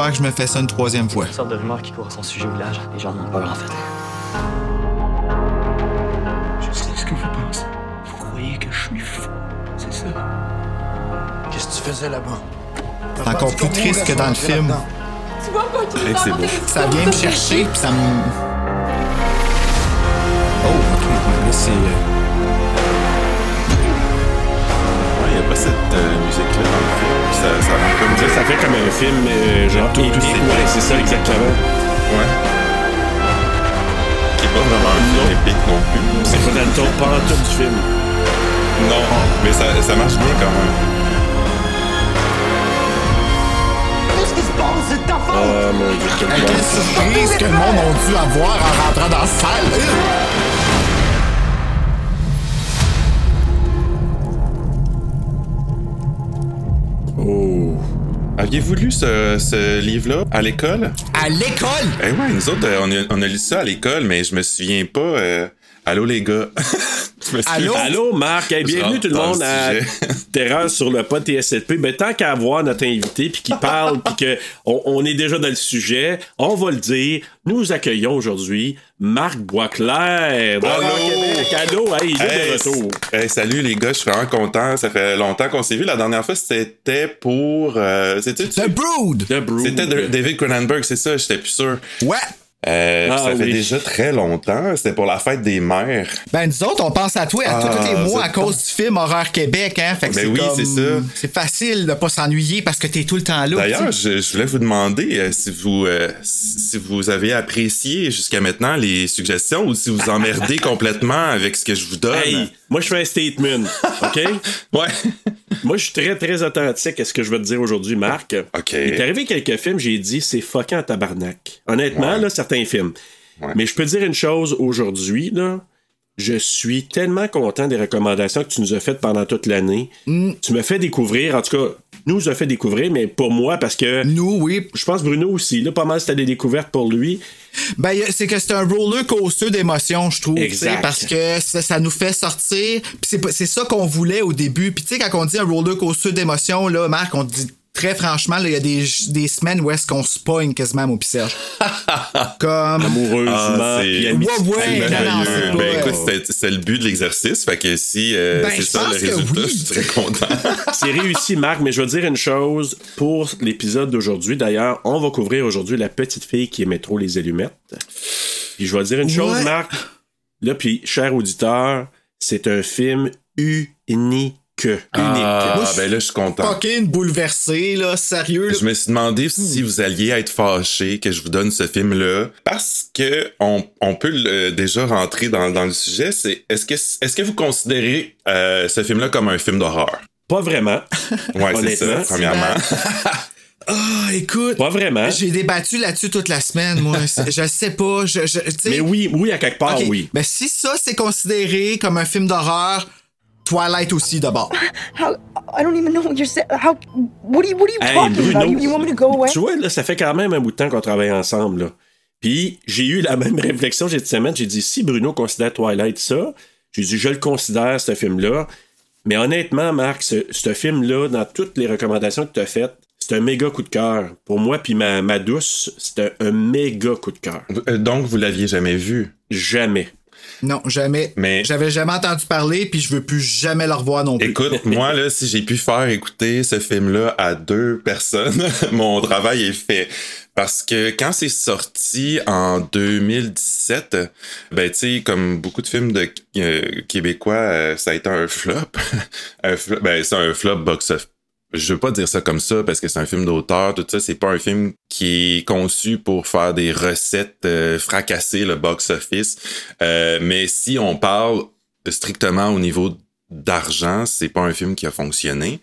Je peux pas croire que je me fais ça une troisième fois. Une sorte de rumeur qui court à son sujet au village. Les gens ont peur, en fait. Je sais ce que vous pensez. Vous croyez que je suis fou. C'est ça? Qu'est-ce que tu faisais là-bas? C'est encore plus triste que dans le film. Hey, c'est beau. Ça vient me chercher, puis ça me. Oh, ok, mais c'est. N'y a pas cette euh, musique-là dans le film. Ça, ça rend comme Ça, ça fait comme un film euh, genre Tout épique. Ouais, c'est ça, exactement. Ouais. Qui est pas vraiment un film épique non plus. C'est pas dans le ton pas en tout du film. Non, mais ça, ça marche bien quand même. Ah, mon dieu, quel surprise que le monde a dû avoir en rentrant dans la salle? Aviez-vous lu ce, ce livre-là à l'école? À l'école! Eh ouais, nous autres, euh, on, a, on a lu ça à l'école, mais je me souviens pas. euh, Allô les gars. Allô? Allô, Marc? Hey, bienvenue tout le monde à. Terreur sur le pod TSLP. Ben, tant qu'à avoir notre invité, puis qu'il parle, puis qu'on on est déjà dans le sujet, on va le dire. Nous accueillons aujourd'hui Marc Boisclair. Allô? Hey, il est Hey, de retour. hey, salut les gars, je suis vraiment content. Ça fait longtemps qu'on s'est vu. La dernière fois, c'était pour. Euh, c'était The Brood! The Brood. c'était David Cronenberg, c'est ça, j'étais plus sûr. Ouais! Euh, Ah, ça fait oui. déjà très longtemps. C'était pour la fête des mères. Ben, nous autres, on pense à toi à tous Ah, les mois à cause du film Horreur Québec, hein? Fait que Ben c'est oui, comme- c'est ça. C'est facile de pas s'ennuyer parce que t'es tout le temps là. D'ailleurs, tu je, je voulais vous demander euh, si vous euh, si vous avez apprécié jusqu'à maintenant les suggestions ou si vous emmerdez complètement avec ce que je vous donne. Hey, moi, je fais un statement. OK? Ouais. moi, je suis très, très authentique à ce que je vais te dire aujourd'hui, Marc. OK. Il est arrivé quelques films, j'ai dit, c'est fucking tabarnak. Honnêtement, Ouais. là, certains films. Ouais. Mais je peux te dire une chose aujourd'hui, là. Je suis tellement content des recommandations que tu nous as faites pendant toute l'année. Mm. Tu me fais découvrir, en tout cas, nous a fait découvrir, mais pour moi, parce que Nous, oui. je pense Bruno aussi, là, pas mal c'était des découvertes pour lui. Ben, c'est que c'est un roller coaster d'émotions, je trouve. Exact. Parce que ça, ça nous fait sortir. Puis c'est pas- c'est ça qu'on voulait au début. Puis tu sais, quand on dit un roller coaster d'émotions, là, Marc, on dit très franchement, là, il y a des, des semaines où est-ce qu'on se pogne quasiment, mon Serge. Comme. Amoureusement, Ah, c'est- Ouais, ouais, C'est Ben écoute, c'est- le but de l'exercice. Fait que si euh, Ben, c'est ça le résultat, oui. je suis très content. C'est réussi, Marc, mais je veux dire une chose pour l'épisode d'aujourd'hui. D'ailleurs, on va couvrir aujourd'hui la petite fille qui aimait trop les allumettes. Puis je vais dire une chose, Ouais. Marc. Là, puis, cher auditeur, c'est un film unique. Unique. Ah, Moi, ben là, je suis content. Fucking bouleversé, là, sérieux. là. Je me suis demandé si vous alliez être fâché que je vous donne ce film-là parce que on, on peut le- déjà rentrer dans, dans le sujet. C'est est-ce que est-ce que vous considérez euh, ce film-là comme un film d'horreur? Pas vraiment. Ouais, c'est ça. Premièrement. Ah, écoute. Pas vraiment. J'ai débattu là-dessus toute la semaine, moi. Je sais pas. Je, Mais oui, oui, à quelque part, oui. Ben, si ça, c'est considéré comme un film d'horreur, Twilight aussi, d'abord. How? I don't even know what you're saying. How? What are you? What are you Hey, talking Bruno, about? You, you want me to go away? Tu vois, là, ça fait quand même un bout de temps qu'on travaille ensemble, là. Puis, j'ai eu la même réflexion cette semaine. J'ai dit, si Bruno considère Twilight ça, j'ai dit, je le considère, ce film-là. Mais honnêtement, Marc, ce, ce film-là, dans toutes les recommandations que tu as faites, c'est un méga coup de cœur. Pour moi, puis ma, ma douce, c'est un, un méga coup de cœur. Euh, Donc vous l'aviez jamais vu? Jamais. Non, jamais. Mais- J'avais jamais entendu parler, puis je veux plus jamais le revoir non plus. Écoute, moi là, si j'ai pu faire écouter ce film-là à deux personnes, mon travail est fait. Parce que quand c'est sorti en 2017, ben tu sais, comme beaucoup de films de euh, québécois, euh, ça a été un flop. un flop ben c'est un flop box office. Je veux pas dire ça comme ça parce que c'est un film d'auteur, tout ça. C'est pas un film qui est conçu pour faire des recettes, euh, fracasser le box office. Euh, mais si on parle strictement au niveau d'argent, c'est pas un film qui a fonctionné.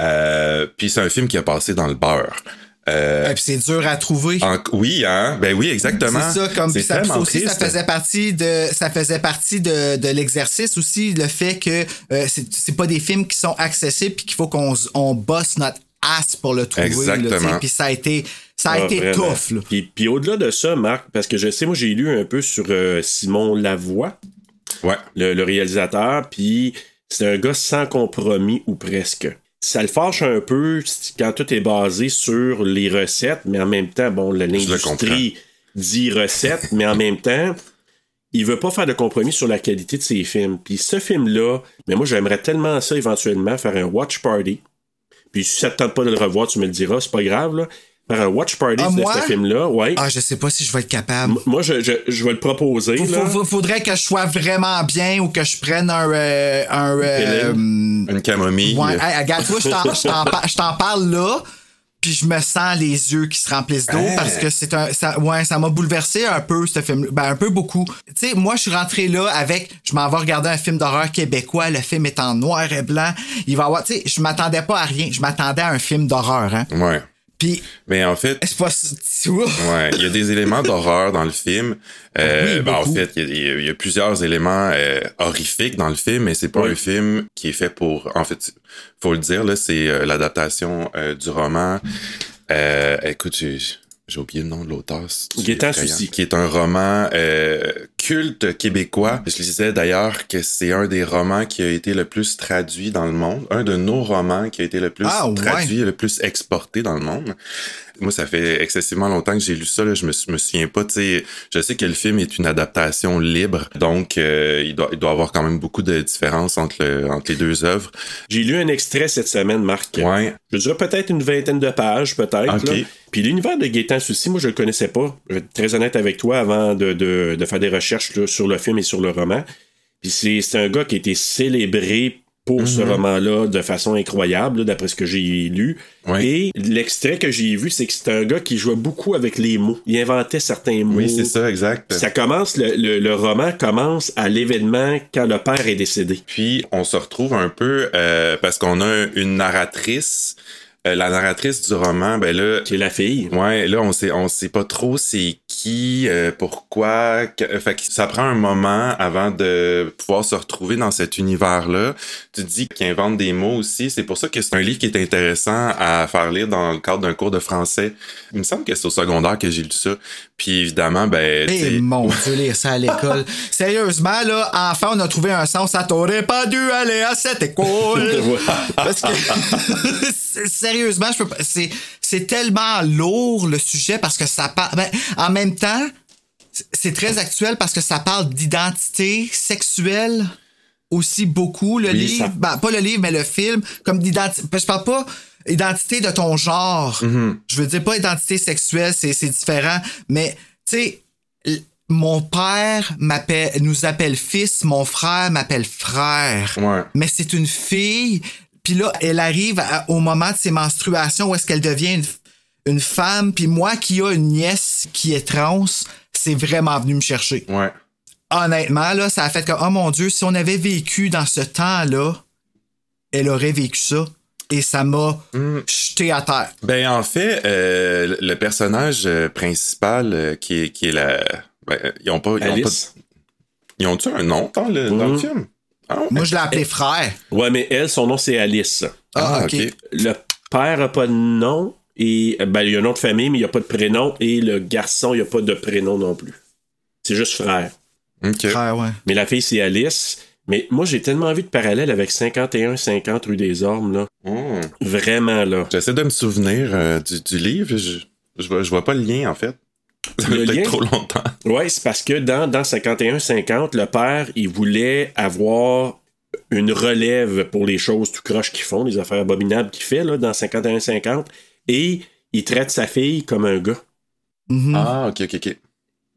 Euh, puis c'est un film qui a passé dans le beurre. Euh, Et puis c'est dur à trouver. en- oui, hein? Ben oui, exactement. C'est ça, comme ça, aussi, ça faisait partie de, ça faisait partie de, de l'exercice aussi, le fait que euh, c'est pas des films qui sont accessibles puis qu'il faut qu'on on bosse notre ass pour le trouver. Exactement. Puis ça a été, ça a Ah, été vraiment. tough. Là. Puis, puis au-delà de ça, Marc, parce que je sais, moi, j'ai lu un peu sur euh, Simon Lavoie, Ouais. le, le réalisateur, puis c'est un gars sans compromis ou presque. Ça le fâche un peu quand tout est basé sur les recettes, mais en même temps, bon, la- l'industrie dit recettes, mais en même temps, il veut pas faire de compromis sur la qualité de ses films. Puis ce film-là, mais moi, j'aimerais tellement ça éventuellement, faire un watch party. Puis si ça te tente pas de le revoir, tu me le diras, c'est pas grave, là. Faire un watch party Ah, de moi? ce film-là, ouais. Ah, je sais pas si je vais être capable. M- Moi, je, je, je vais le proposer. Faut- là. faudrait que je sois vraiment bien ou que je prenne un. euh, un euh, Une camomille. ouais, hey, regarde, toi, je t'en- je t'en par- je t'en parle là, puis je me sens les yeux qui se remplissent d'eau Hein? parce que c'est un. Ça, ouais, ça m'a bouleversé un peu, ce film. Ben, un peu beaucoup. Tu sais, moi, je suis rentré là avec. Je m'en vais regarder un film d'horreur québécois. Le film est en noir et blanc. Il va y avoir. Tu sais, je m'attendais pas à rien. Je m'attendais à un film d'horreur, hein. Ouais. Puis, Mais en fait, c'est pas. Ouais, il y a des éléments d'horreur dans le film. Euh, Oui, ben, en fait, il y, a- il y a plusieurs éléments euh, horrifiques dans le film, mais c'est pas Oui. un film qui est fait pour. En fait, faut le dire là, c'est euh, l'adaptation euh, du roman. Euh, écoute, j'ai oublié le nom de l'auteur. effrayant. Soucy. Qui est un roman euh, culte québécois. Je lisais d'ailleurs que c'est un des romans qui a été le plus traduit dans le monde. Un de nos romans qui a été le plus Ah, ouais. traduit et le plus exporté dans le monde. Moi, ça fait excessivement longtemps que j'ai lu ça. Là. Je me, me souviens pas. tu sais, Je sais que le film est une adaptation libre, donc euh, il, doit, il doit avoir quand même beaucoup de différences entre, le- entre les deux œuvres. J'ai lu un extrait cette semaine, Marc. Ouais. Je dirais peut-être une vingtaine de pages, peut-être. Puis l'univers de Gaétan Soucy, moi, je le connaissais pas. Je vais être très honnête avec toi avant de, de, de faire des recherches là, sur le film et sur le roman. Puis c'est un gars qui a été célébré pour ce Mhm. roman-là de façon incroyable, d'après ce que j'ai lu. Ouais. Et l'extrait que j'ai vu, c'est que c'est un gars qui jouait beaucoup avec les mots. Il inventait certains mots. Oui, c'est ça, exact. Ça commence, le, le- le roman commence à l'événement quand le père est décédé. Puis on se retrouve un peu euh, parce qu'on a une narratrice. Euh, la narratrice du roman, ben là, Qui est la fille. Ouais, là, on sait, on sait pas trop c'est qui, euh, pourquoi. que- fait que ça prend un moment avant de pouvoir se retrouver dans cet univers-là. Tu dis qu'il invente des mots aussi. C'est pour ça que c'est un livre qui est intéressant à faire lire dans le cadre d'un cours de français. Il me semble que c'est au secondaire que j'ai lu ça. Puis évidemment, ben, Eh mon Dieu, lire ça à l'école. Sérieusement, là, enfin, on a trouvé un sens. Ça t'aurait pas dû aller à cette école. Parce que, c'est- sérieusement, je peux pas. C'est, c'est tellement lourd, le sujet, parce que ça parle. Ben, en même temps, c'est- très actuel parce que ça parle d'identité sexuelle aussi beaucoup, le Oui, livre. ça- Ben, pas le livre, mais le film. Comme d'identité. Je parle pas identité de ton genre. Je veux dire pas identité sexuelle, c'est, différent. Mais, tu sais, mon père m'appelle, nous appelle fils, mon frère m'appelle frère. Ouais. Mais c'est une fille. Puis là, elle arrive à- au moment de ses menstruations où est-ce qu'elle devient une, une femme. Puis moi qui a une nièce qui est trans, c'est vraiment venu me chercher. ouais. Honnêtement, là, ça a fait que, oh mon Dieu, si on avait vécu dans ce temps-là, elle aurait vécu ça. Et ça m'a jeté à terre. Ben en fait, euh, le personnage euh, principal euh, qui est qui est la ben, ils ont pas ils ont, pas, Alice? ils ont-tu un nom dans le, dans le Mhm. film? Moi, je l'ai appelé frère. Ouais, mais elle, son nom, c'est Alice. Ah, Ah, ok. ok. Le père a pas de nom. Et ben, il y a un nom de famille, mais il n'y a pas de prénom. Et le garçon, il n'y a pas de prénom non plus. C'est juste frère. Frère, ouais. Mais la fille, c'est Alice. Mais moi, j'ai tellement envie de parallèle avec 51-50 rue des Ormes, là. Hmm. Vraiment, là. J'essaie de me souvenir euh, du, du livre. Je, je, vois, je vois pas le lien, en fait. Ça Le lien? trop longtemps. Ouais, c'est parce que dans, dans 51-50, le père, il voulait avoir une relève pour les choses tout croche qu'ils font, les affaires abominables qu'il fait, là, dans 51-50. Et il traite sa fille comme un gars. Mhm. Ah, ok, ok, ok.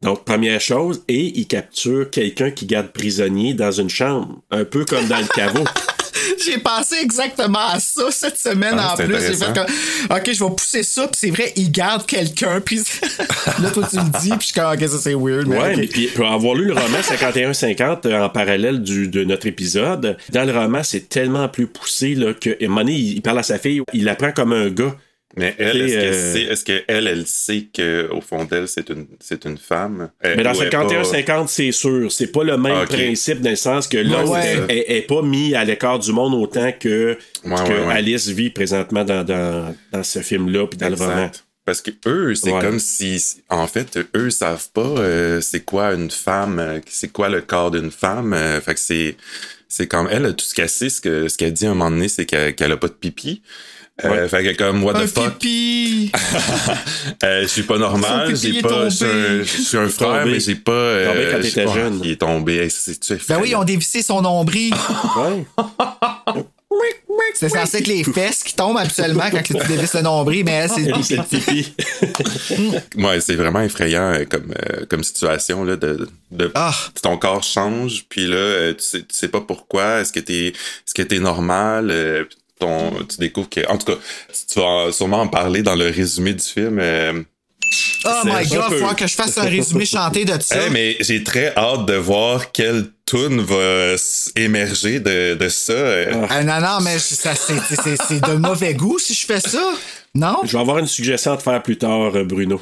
Donc, première chose, et il capture quelqu'un qui garde prisonnier dans une chambre, un peu comme dans le caveau. J'ai pensé exactement à ça cette semaine Ah, en plus. J'ai intéressant. fait comme, OK, je vais pousser ça, puis c'est vrai, il garde quelqu'un, puis là, toi, tu le dis, puis je suis comme, OK, ça c'est weird, mais Ouais, ok. mais puis pour avoir lu le roman 51-50 euh, en parallèle du, de notre épisode, dans le roman, c'est tellement plus poussé là, que à un moment donné, il, il parle à sa fille, il la prend comme un gars. Mais elle, est-ce qu'elle euh, sait, est-ce qu'elle, elle sait qu'au fond d'elle, c'est une, c'est une femme? Euh, Mais dans ou elle est pas- 51-50, c'est sûr. C'est pas le même Ah, principe dans le sens que l'autre Ouais, est, est pas mis à l'écart du monde autant que, Ouais, que ouais, ouais. Alice vit présentement dans, dans, dans ce film-là puis dans le roman. Parce que eux, c'est Ouais. comme si, en fait, eux savent pas euh, c'est quoi une femme, c'est quoi le corps d'une femme. euh, fait que c'est, c'est comme elle, tout ce qu'elle sait, ce que ce qu'elle dit à un moment donné, c'est qu'elle, qu'elle a pas de pipi. Euh, Ouais. Fait que comme what Un the fuck, pipi! euh, je suis pas normal, Son pipi j'ai est pas, je suis un, frère, mais j'ai pas. euh, Tombé quand je- t'étais oh, jeune. Il est tombé, c'est tu Ben oui, ils ont dévissé son nombril. Ouais. C'est censé être les fesses qui tombent habituellement quand tu dévisses le nombril, mais c'est le c'est pipi. Ouais, c'est vraiment effrayant euh, comme, euh, comme situation là, de, de Ah. ton corps change, puis là, euh, tu sais, tu sais pas pourquoi. Est-ce que t'es est-ce que t'es normal? euh, ton, tu découvres que. En tout cas, tu vas sûrement en parler dans le résumé du film. euh. Oh my god, peu- faut que je fasse un résumé chanté de ça. Hey, mais j'ai très hâte de voir quelle tune va émerger de, de ça. euh. Ah, non, non, mais ça, c'est, c'est, c'est de mauvais goût si je fais ça. Non? Je vais avoir une suggestion à te faire plus tard, euh, Bruno.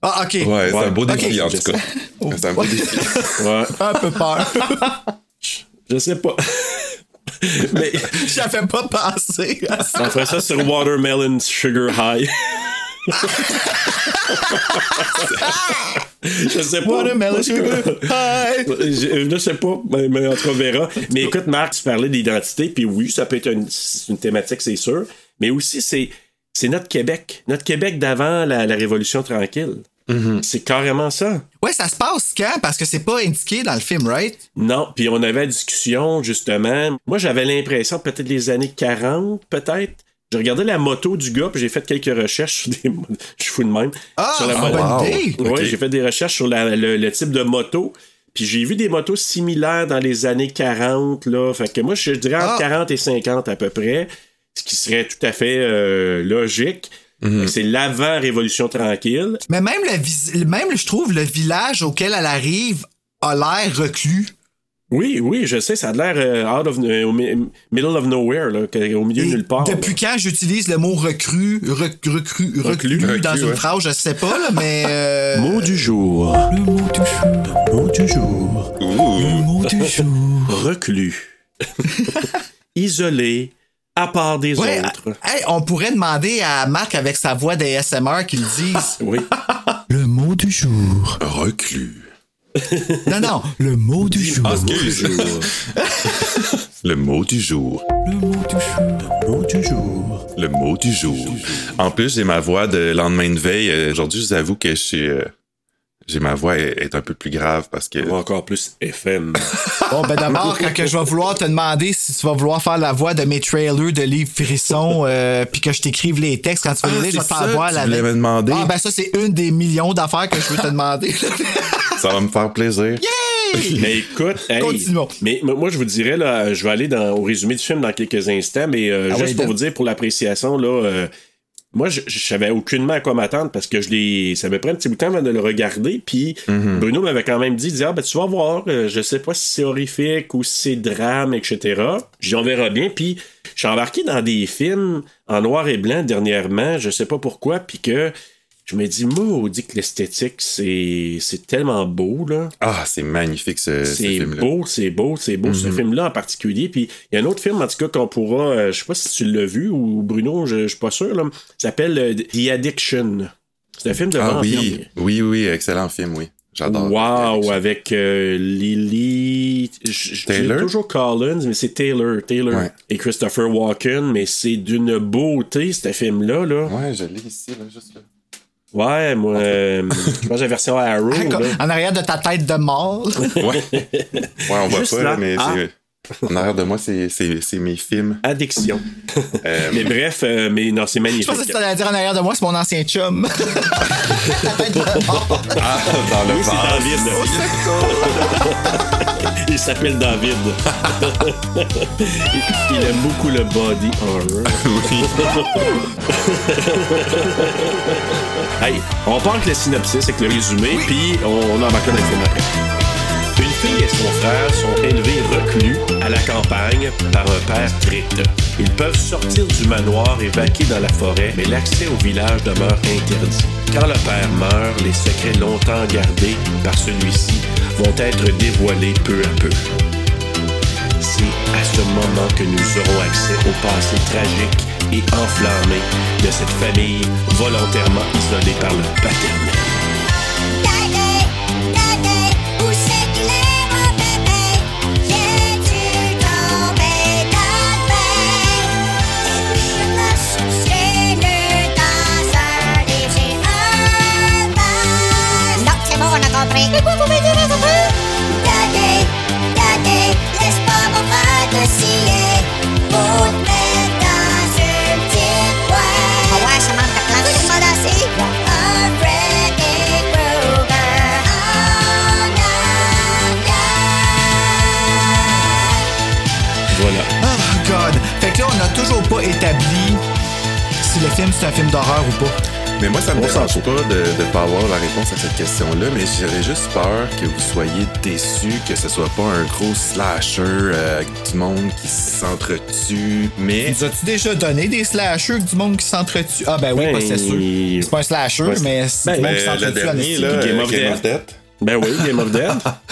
Ah, ok. Ouais, c'est Ouais. un beau défi en tout cas. C'est un beau défi. Ouais. Un peu peur. Je sais pas. Mais J'avais pas pensé à ça. on ferait ça sur Watermelon Sugar High. je sais pas. Watermelon sugar high. Je, je sais pas, mais, mais on te verra. Mais écoute, Marc, tu parlais d'identité, puis oui, ça peut être une, une thématique, c'est sûr. Mais aussi, c'est, c'est notre Québec. Notre Québec d'avant la, la Révolution tranquille. C'est carrément ça. Ouais, ça se passe quand? Parce que c'est pas indiqué dans le film, right? Non, puis on avait la discussion, justement. Moi, j'avais l'impression, peut-être les années 40, peut-être. Je regardais la moto du gars, puis j'ai fait quelques recherches sur des. Je suis fou de même. Ah, sur la bonne moto. wow. idée. Oui, Ok. j'ai fait des recherches sur la- le, le type de moto. Puis j'ai vu des motos similaires dans les années 40. Là. Fait que moi, je dirais entre Ah. 40 et 50 à peu près. Ce qui serait tout à fait euh, logique. Mhm. Que C'est l'avant-révolution tranquille. Mais même, le vis- même, je trouve, le village auquel elle arrive a l'air reclus. Oui, oui, je sais, ça a l'air euh, out of euh, middle of nowhere, là, au milieu de nulle part. depuis quand j'utilise le mot recru, rec- recru, reclus, Reclus, dans une ouais. phrase, je sais pas, là, mais. euh, Mot du jour. Le mot du jour. Le mot du jour. Le mot du jour. Reclus. Isolé, à part des Ouais, autres. hey, on pourrait demander à Marc avec sa voix d'ASMR qu'il dise Oui. le mot du jour. Reclus. Non, non, le mot du jour. Ah, excuse. Le mot du jour. Le mot du jour. Le mot du jour. Le mot du jour. En plus, j'ai ma voix de lendemain de veille. Euh, Aujourd'hui, je vous avoue que je suis, euh, j'ai ma voix est, est un peu plus grave parce que. Ou encore plus FM. Bon, ben d'abord, quand que je vais vouloir te demander si tu vas vouloir faire la voix de mes trailers de livres frissons, euh, puis que je t'écrive les textes quand tu vas Ah, les lire, je vais c'est te faire ça, voir tu la voulais me demander. Ah, ben ça, c'est une des millions d'affaires que je veux te demander. Ça va me faire plaisir. mais écoute, hey, Continuons. mais moi je vous dirais là, je vais aller dans, au résumé du film dans quelques instants, mais euh, Ah juste ouais, pour vous dire pour l'appréciation là, euh, moi je, je savais aucunement à quoi m'attendre parce que je l'ai, ça me prend un petit bout de temps avant de le regarder, puis Mhm. Bruno m'avait quand même dit, dit, ah ben tu vas voir, euh, je sais pas si c'est horrifique ou si c'est drame, etc. J'y on verra bien, puis suis embarqué dans des films en noir et blanc dernièrement, je sais pas pourquoi, puis que je me dis, maudit que l'esthétique, c'est, c'est tellement beau, là. Ah, c'est magnifique ce, film-là. beau, c'est beau, c'est beau, ce film-là en particulier. Puis il y a un autre film, en tout cas, qu'on pourra, euh, je sais pas si tu l'as vu ou Bruno, je, je suis pas sûr, là, ça s'appelle euh, The Addiction. C'est un film de Ah oui, oui, oui, excellent film, oui. J'adore. Wow, avec euh, Lily. j'ai Taylor? toujours Collins, mais c'est Taylor. Taylor Ouais. et Christopher Walken, mais c'est d'une beauté, ce film-là. Là. Ouais, je l'ai ici, là, juste là. Ouais, moi, euh, je pense que la version Arrow. en arrière de ta tête de mort. Ouais. Ouais, on voit Juste pas, là. là, mais Ah. c'est. En arrière de moi, c'est, c'est, c'est mes films. Addiction. Euh, mais bref, euh, mais non, c'est Je magnifique. pensais que tu allais dire en arrière de moi, c'est mon ancien chum. ah, dans le Oui, c'est. David. Il s'appelle David. il, aime beaucoup le body horror. hey, on part avec le synopsis, avec le résumé, puis on, on dans le film après. Fille et son frère sont élevés reclus à la campagne par un père strict. Ils peuvent sortir du manoir et vaquer dans la forêt, mais l'accès au village demeure interdit. Quand le père meurt, les secrets longtemps gardés par celui-ci vont être dévoilés peu à peu. C'est à ce moment que nous aurons accès au passé tragique et enflammé de cette famille volontairement isolée par le paternel. Toujours pas établi si le film c'est un film d'horreur ou pas. Mais moi, ça me dérange pas de ne pas avoir la réponse à cette question-là, mais j'aurais juste peur que vous soyez déçus, que ce soit pas un gros slasher euh, avec du monde qui s'entretue, mais... Nous as-tu déjà donné des slashers avec du monde qui s'entretue? Ah ben oui, Ben, c'est sûr. C'est pas un slasher, mais c'est ben, du monde qui s'entretue à dernier, l'esti. là, Game of Death, Ben oui, Game of Death.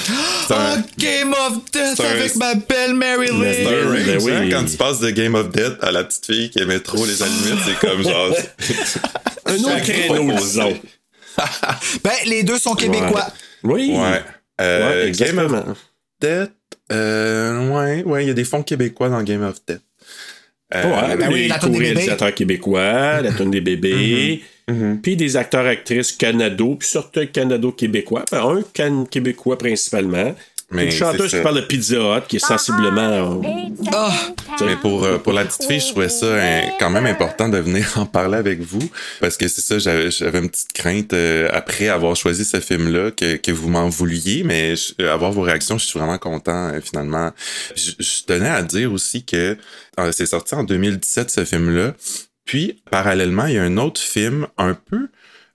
un- Oh, Game of Death avec ma belle Mary Mais c'est Lynn. un Ben oui. hein, Quand tu passes de Game of Death à la petite fille qui aimait trop les allumettes, c'est comme genre... Un autre créneau. Ben, les deux sont québécois. Oui. Ouais. Euh, Ouais, Game of. Death, euh, ouais, ouais, il y a des fonds québécois dans Game of Death. Euh, ben oui, les la co-réalisateurs québécois, la tonne des bébés, mhm. puis des acteurs actrices canado, puis surtout canado-québécois. Ben, un can québécois principalement. Mais une chanteuse c'est qui parle de Pizza Hut, qui est sensiblement. Ah, Mais pour, euh, pour la petite fille, je trouvais ça hein, quand même important de venir en parler avec vous. Parce que c'est ça, j'avais j'avais une petite crainte euh, après avoir choisi ce film-là que, que vous m'en vouliez. Mais je- euh, avoir vos réactions, je suis vraiment content euh, finalement. Je, je tenais à dire aussi que euh, c'est sorti en 2017 ce film-là. Puis, parallèlement, il y a un autre film un peu...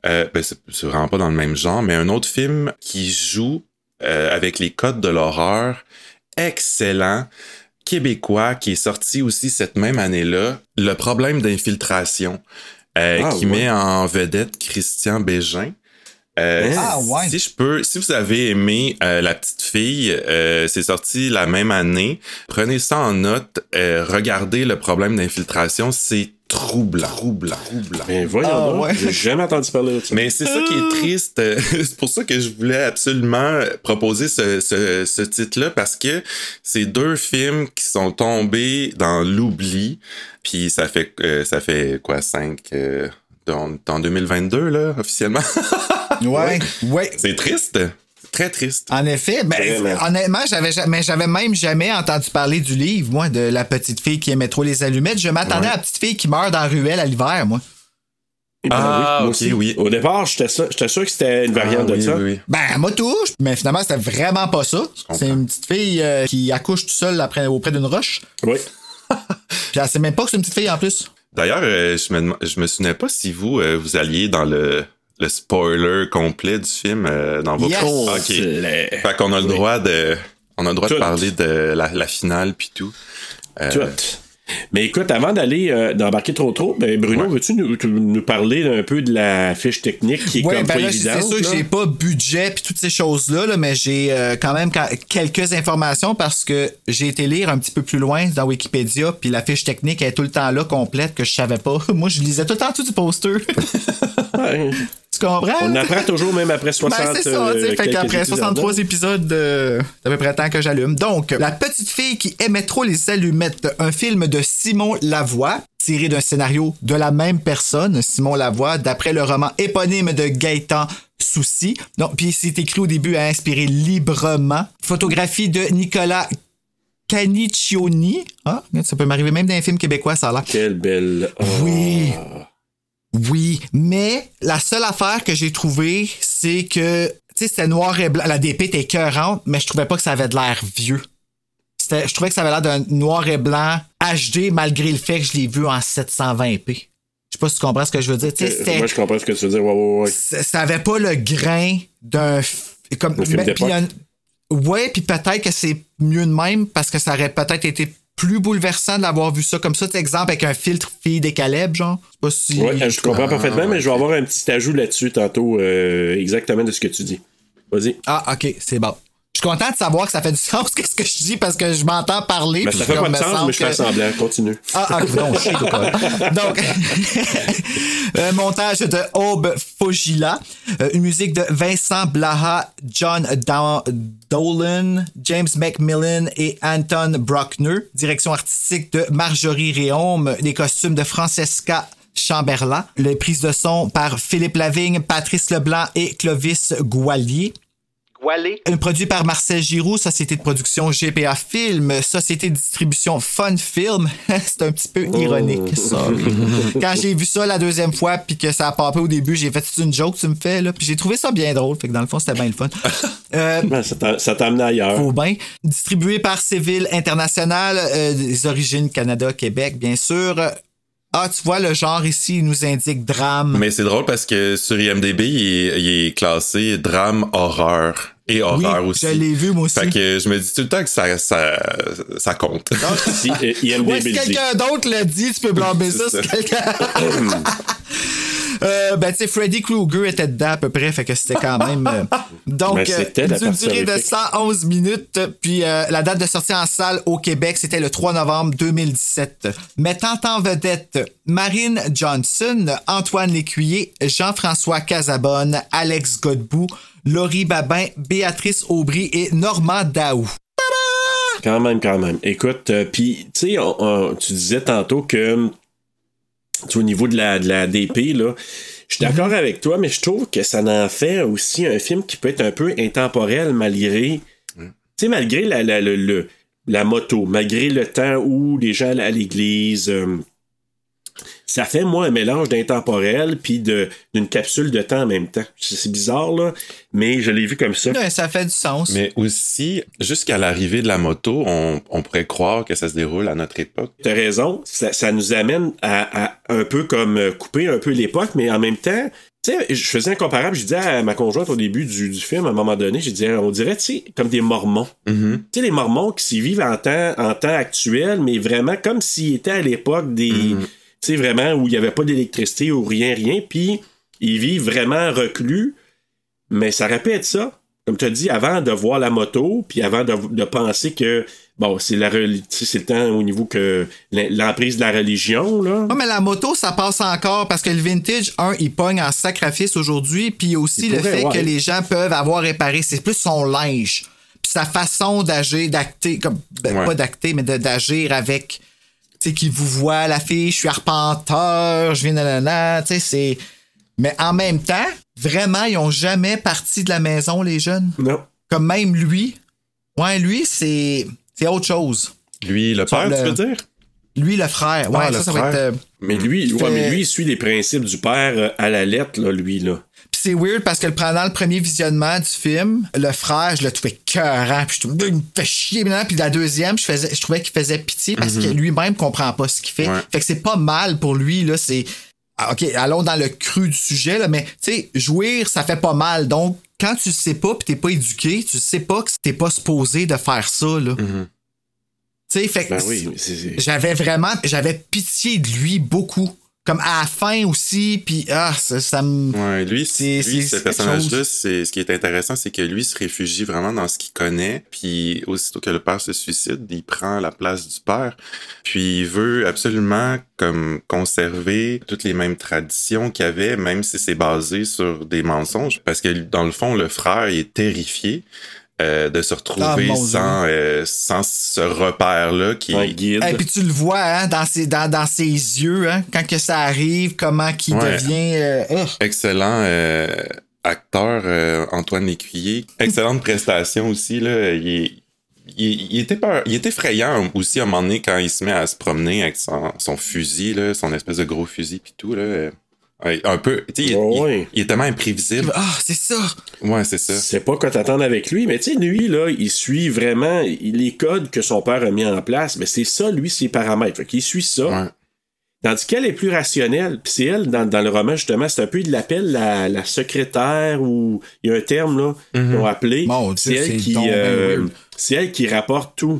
Euh, ben, c'est c'est vraiment pas dans le même genre, mais un autre film qui joue euh, avec les codes de l'horreur excellent québécois qui est sorti aussi cette même année-là, Le problème d'infiltration, euh, Ah, qui ouais. met en vedette Christian Bégin. Euh, Ah, ouais. Si je peux, si vous avez aimé euh, La petite fille, euh, c'est sorti la même année. Prenez ça en note. euh, regardez le problème d'infiltration, c'est troublant, troublant, troublant. Ben voyons Ah, donc, ouais. j'ai jamais entendu parler de ça. Mais c'est ça qui est triste. Euh, c'est pour ça que je voulais absolument proposer ce, ce, ce titre-là parce que c'est deux films qui sont tombés dans l'oubli. Puis ça fait euh, ça fait quoi cinq euh, dans, dans 2022 là officiellement? ouais, ouais. c'est triste, très triste. En effet, ben, honnêtement, j'avais, j'avais même jamais entendu parler du livre, moi, de la petite fille qui aimait trop les allumettes. Je m'attendais à la petite fille qui meurt dans la ruelle à l'hiver, moi. Eh ben Ah, moi ok, aussi. oui. Au départ, j'étais j'étais sûr que c'était une variante Ah, de oui, ça. oui, oui. Ben, moi touche, mais finalement, c'était vraiment pas ça. C'est une petite fille euh, qui accouche tout seule après, auprès d'une roche. Oui. Puis elle sait même pas que c'est une petite fille en plus. D'ailleurs, euh, je me je me souvenais pas si vous euh, vous alliez dans le le spoiler complet du film euh, dans vos Yes. Ok. Complet. Fait qu'on a le droit de, on a le droit Tout. de parler de la, la finale puis tout. Euh, Tout. Mais écoute, avant d'aller euh, d'embarquer trop trop, ben Bruno, veux-tu nous, parler un peu de la fiche technique qui est Ouais, comme ben pas là, évidente? c'est sûr que là? j'ai pas budget puis toutes ces choses-là, là, mais j'ai euh, quand même quelques informations parce que j'ai été lire un petit peu plus loin dans Wikipédia, puis la fiche technique est tout le temps là complète que je savais pas. Moi, je lisais tout le temps tout du poster. Ouais. Comprends? On apprend toujours, même après 60 Ben, c'est ça, euh, Fait qu'après épisodes, 63 hein. épisodes de, d'à peu près le temps que j'allume. Donc, La petite fille qui aimait trop les allumettes, un film de Simon Lavoie, tiré d'un scénario de la même personne, Simon Lavoie, d'après le roman éponyme de Gaëtan Soucy. Donc, puis c'est écrit au début à inspirer librement. Photographie de Nicolas Caniccioni. Ah, ça peut m'arriver même dans un film québécois, ça l'air. Quelle belle. oh. Oui. Oui, mais la seule affaire que j'ai trouvée, c'est que, tu sais, c'était noir et blanc. La DP était écœurante, mais je trouvais pas que ça avait de l'air vieux. Je trouvais que ça avait l'air d'un noir et blanc HD, malgré le fait que je l'ai vu en 720p. Je sais pas si tu comprends ce que je veux dire. Tu sais, Euh, Moi, je comprends ce que tu veux dire. Ouais, ouais, ouais. ça avait pas le grain d'un comme Un film mais- puis d'époque. un- ouais puis peut-être que c'est mieux de même parce que ça aurait peut-être été plus bouleversant de l'avoir vu ça comme ça, exemple avec un filtre fille des Caleb, genre. Pas si. Ouais, je comprends parfaitement, mais je vais avoir un petit ajout là-dessus tantôt, euh, exactement de ce que tu dis. Vas-y. Ah, ok, c'est bon. Je suis content de savoir que ça fait du sens, qu'est-ce que je dis, parce que je m'entends parler. Ben, ça fait pas de me sens, mais je fais que- semblant. Continue. Ah, ah, non, je pas. Donc, euh, montage de Aube Fogila, euh, une musique de Vincent Blaha, John Dolan, James Macmillan et Anton Brockner, direction artistique de Marjorie Réaume, les costumes de Francesca Chamberlain, les prises de son par Philippe Lavigne, Patrice Leblanc et Clovis Goualier. Un produit par Marcel Giroux, société de production GPA Film, société de distribution Fun Film. C'est un petit peu ironique, ça. Quand j'ai vu ça la deuxième fois, puis que ça a papé au début, j'ai fait c'est une joke, tu me fais, là. Puis j'ai trouvé ça bien drôle. Fait que dans le fond, c'était bien le fun. Euh, Ben, ça t'a- ça t'a amené ailleurs. faut bien. Distribué par Civil International, euh, des origines Canada-Québec, bien sûr. Ah, tu vois, le genre ici, il nous indique drame. Mais c'est drôle parce que sur IMDB, il est, il est classé drame horreur et horreur oui, aussi. je l'ai vu, moi aussi. Fait que je me dis tout le temps que ça, ça, ça compte. Si euh, IMDb Ouais, si quelqu'un d'autre le dit, tu peux blâmer ça ça. quelqu'un. Euh, ben, tu sais, Freddy Krueger était dedans à peu près, fait que c'était quand même. euh, donc, d'une partie durée de horrifique. 111 minutes. Puis euh, la date de sortie en salle au Québec, c'était le 3 novembre 2017. Mettant en vedette Marine Johnson, Antoine Lécuyer, Jean-François Casabonne, Alex Godbout, Laurie Babin, Béatrice Aubry et Normand Daou. Quand même, quand même. Écoute, euh, puis, tu sais, tu disais tantôt que, tu au niveau de la, de la DP, là, je suis d'accord avec toi, mais je trouve que ça en fait aussi un film qui peut être un peu intemporel malgré, tu sais, malgré la, la, le- le- la moto, malgré le temps où les gens allaient à l'église. euh, ça fait, moi, un mélange d'intemporel puis de- d'une capsule de temps en même temps. C'est c'est bizarre, là, mais je l'ai vu comme ça. Ouais, ça fait du sens. Mais aussi, jusqu'à l'arrivée de la moto, on, on pourrait croire que ça se déroule à notre époque. T'as raison, ça, ça nous amène à, à un peu comme euh, couper un peu l'époque, mais en même temps, tu sais, je faisais un comparable, je disais à ma conjointe au début du, du film, à un moment donné, je disais, on dirait, tu sais, comme des mormons. Mhm. Tu sais, les mormons qui s'y vivent en temps, en temps actuel, mais vraiment comme s'ils étaient à l'époque des. Tu sais, vraiment où il n'y avait pas d'électricité ou rien, rien, puis ils vivent vraiment reclus, mais ça répète ça. Comme tu as dit, avant de voir la moto, puis avant de, de penser que, bon, c'est la c'est le temps au niveau que l'emprise de la religion, là. Ouais, mais la moto, ça passe encore parce que le vintage, un, il pogne en sacrifice aujourd'hui, puis aussi Il le pourrait, fait ouais. que les gens peuvent avoir réparé, c'est plus son linge, puis sa façon d'agir, d'acter, comme, ben, Ouais. pas d'acter, mais d'agir avec, tu sais, qui vous voit, la fille, je suis arpenteur, je viens nanana, tu sais, c'est. Mais en même temps, vraiment, ils ont jamais parti de la maison, les jeunes? Non. Comme même lui. Ouais, lui, c'est. C'est autre chose. Lui, le père, le- tu veux dire? Lui, le frère. Ouais, Ah, ça, le ça va être. euh, Mais lui, ouais, mais lui, il suit les principes du père euh, à la lettre, là, lui, là. Puis c'est weird parce que pendant le premier visionnement du film, le frère, je le trouvais cœurant. Puis je trouvais, il me fait chier maintenant. Puis la deuxième, je, faisais, je trouvais qu'il faisait pitié parce que lui-même comprend pas ce qu'il fait. Ouais. Fait que c'est pas mal pour lui, là. C'est. Ah, OK, allons dans le cru du sujet, là. Mais, tu sais, jouir, ça fait pas mal. Donc, quand tu sais pas puis t'es pas éduqué, tu sais pas que t'es pas supposé de faire ça, là. Tu sais, fait. Ben oui, J'avais vraiment. J'avais pitié de lui beaucoup. Comme à la fin aussi, puis ah, ça, ça me. Ouais, lui, C'est- lui c'est- ce personnage-là, c'est ce qui est intéressant, c'est que lui se réfugie vraiment dans ce qu'il connaît, puis aussitôt que le père se suicide, il prend la place du père, puis il veut absolument comme conserver toutes les mêmes traditions qu'il avait, même si c'est basé sur des mensonges, parce que dans le fond, le frère il est terrifié. Euh, de se retrouver Ah, sans, euh, sans ce repère-là qui guide. Et puis tu le vois hein, dans, ses, dans, dans ses yeux, hein, quand que ça arrive, comment qu'il Ouais. devient. euh, ugh. excellent euh, acteur euh, Antoine Lécuyer. Excellente prestation aussi là, il est il, il était peur, il était effrayant aussi à un moment donné quand il se met à se promener avec son, son fusil, là, son espèce de gros fusil puis tout. Là. Un peu. tu sais, Il, Ouais, il- est tellement imprévisible. Ah, c'est ça. Ouais, c'est ça. C'est pas quoi t'attendre avec lui, mais tu sais, lui, là, il suit vraiment il- les codes que son père a mis en place. Mais c'est ça, lui, ses paramètres. Fait qu'il suit ça. Ouais. Tandis qu'elle est plus rationnelle. Puis c'est elle, dans, dans le roman, justement, c'est un peu, il l'appelle la, la secrétaire ou il y a un terme, là, qu'ils ont appelé. C'est elle qui, euh, c'est elle qui rapporte tout.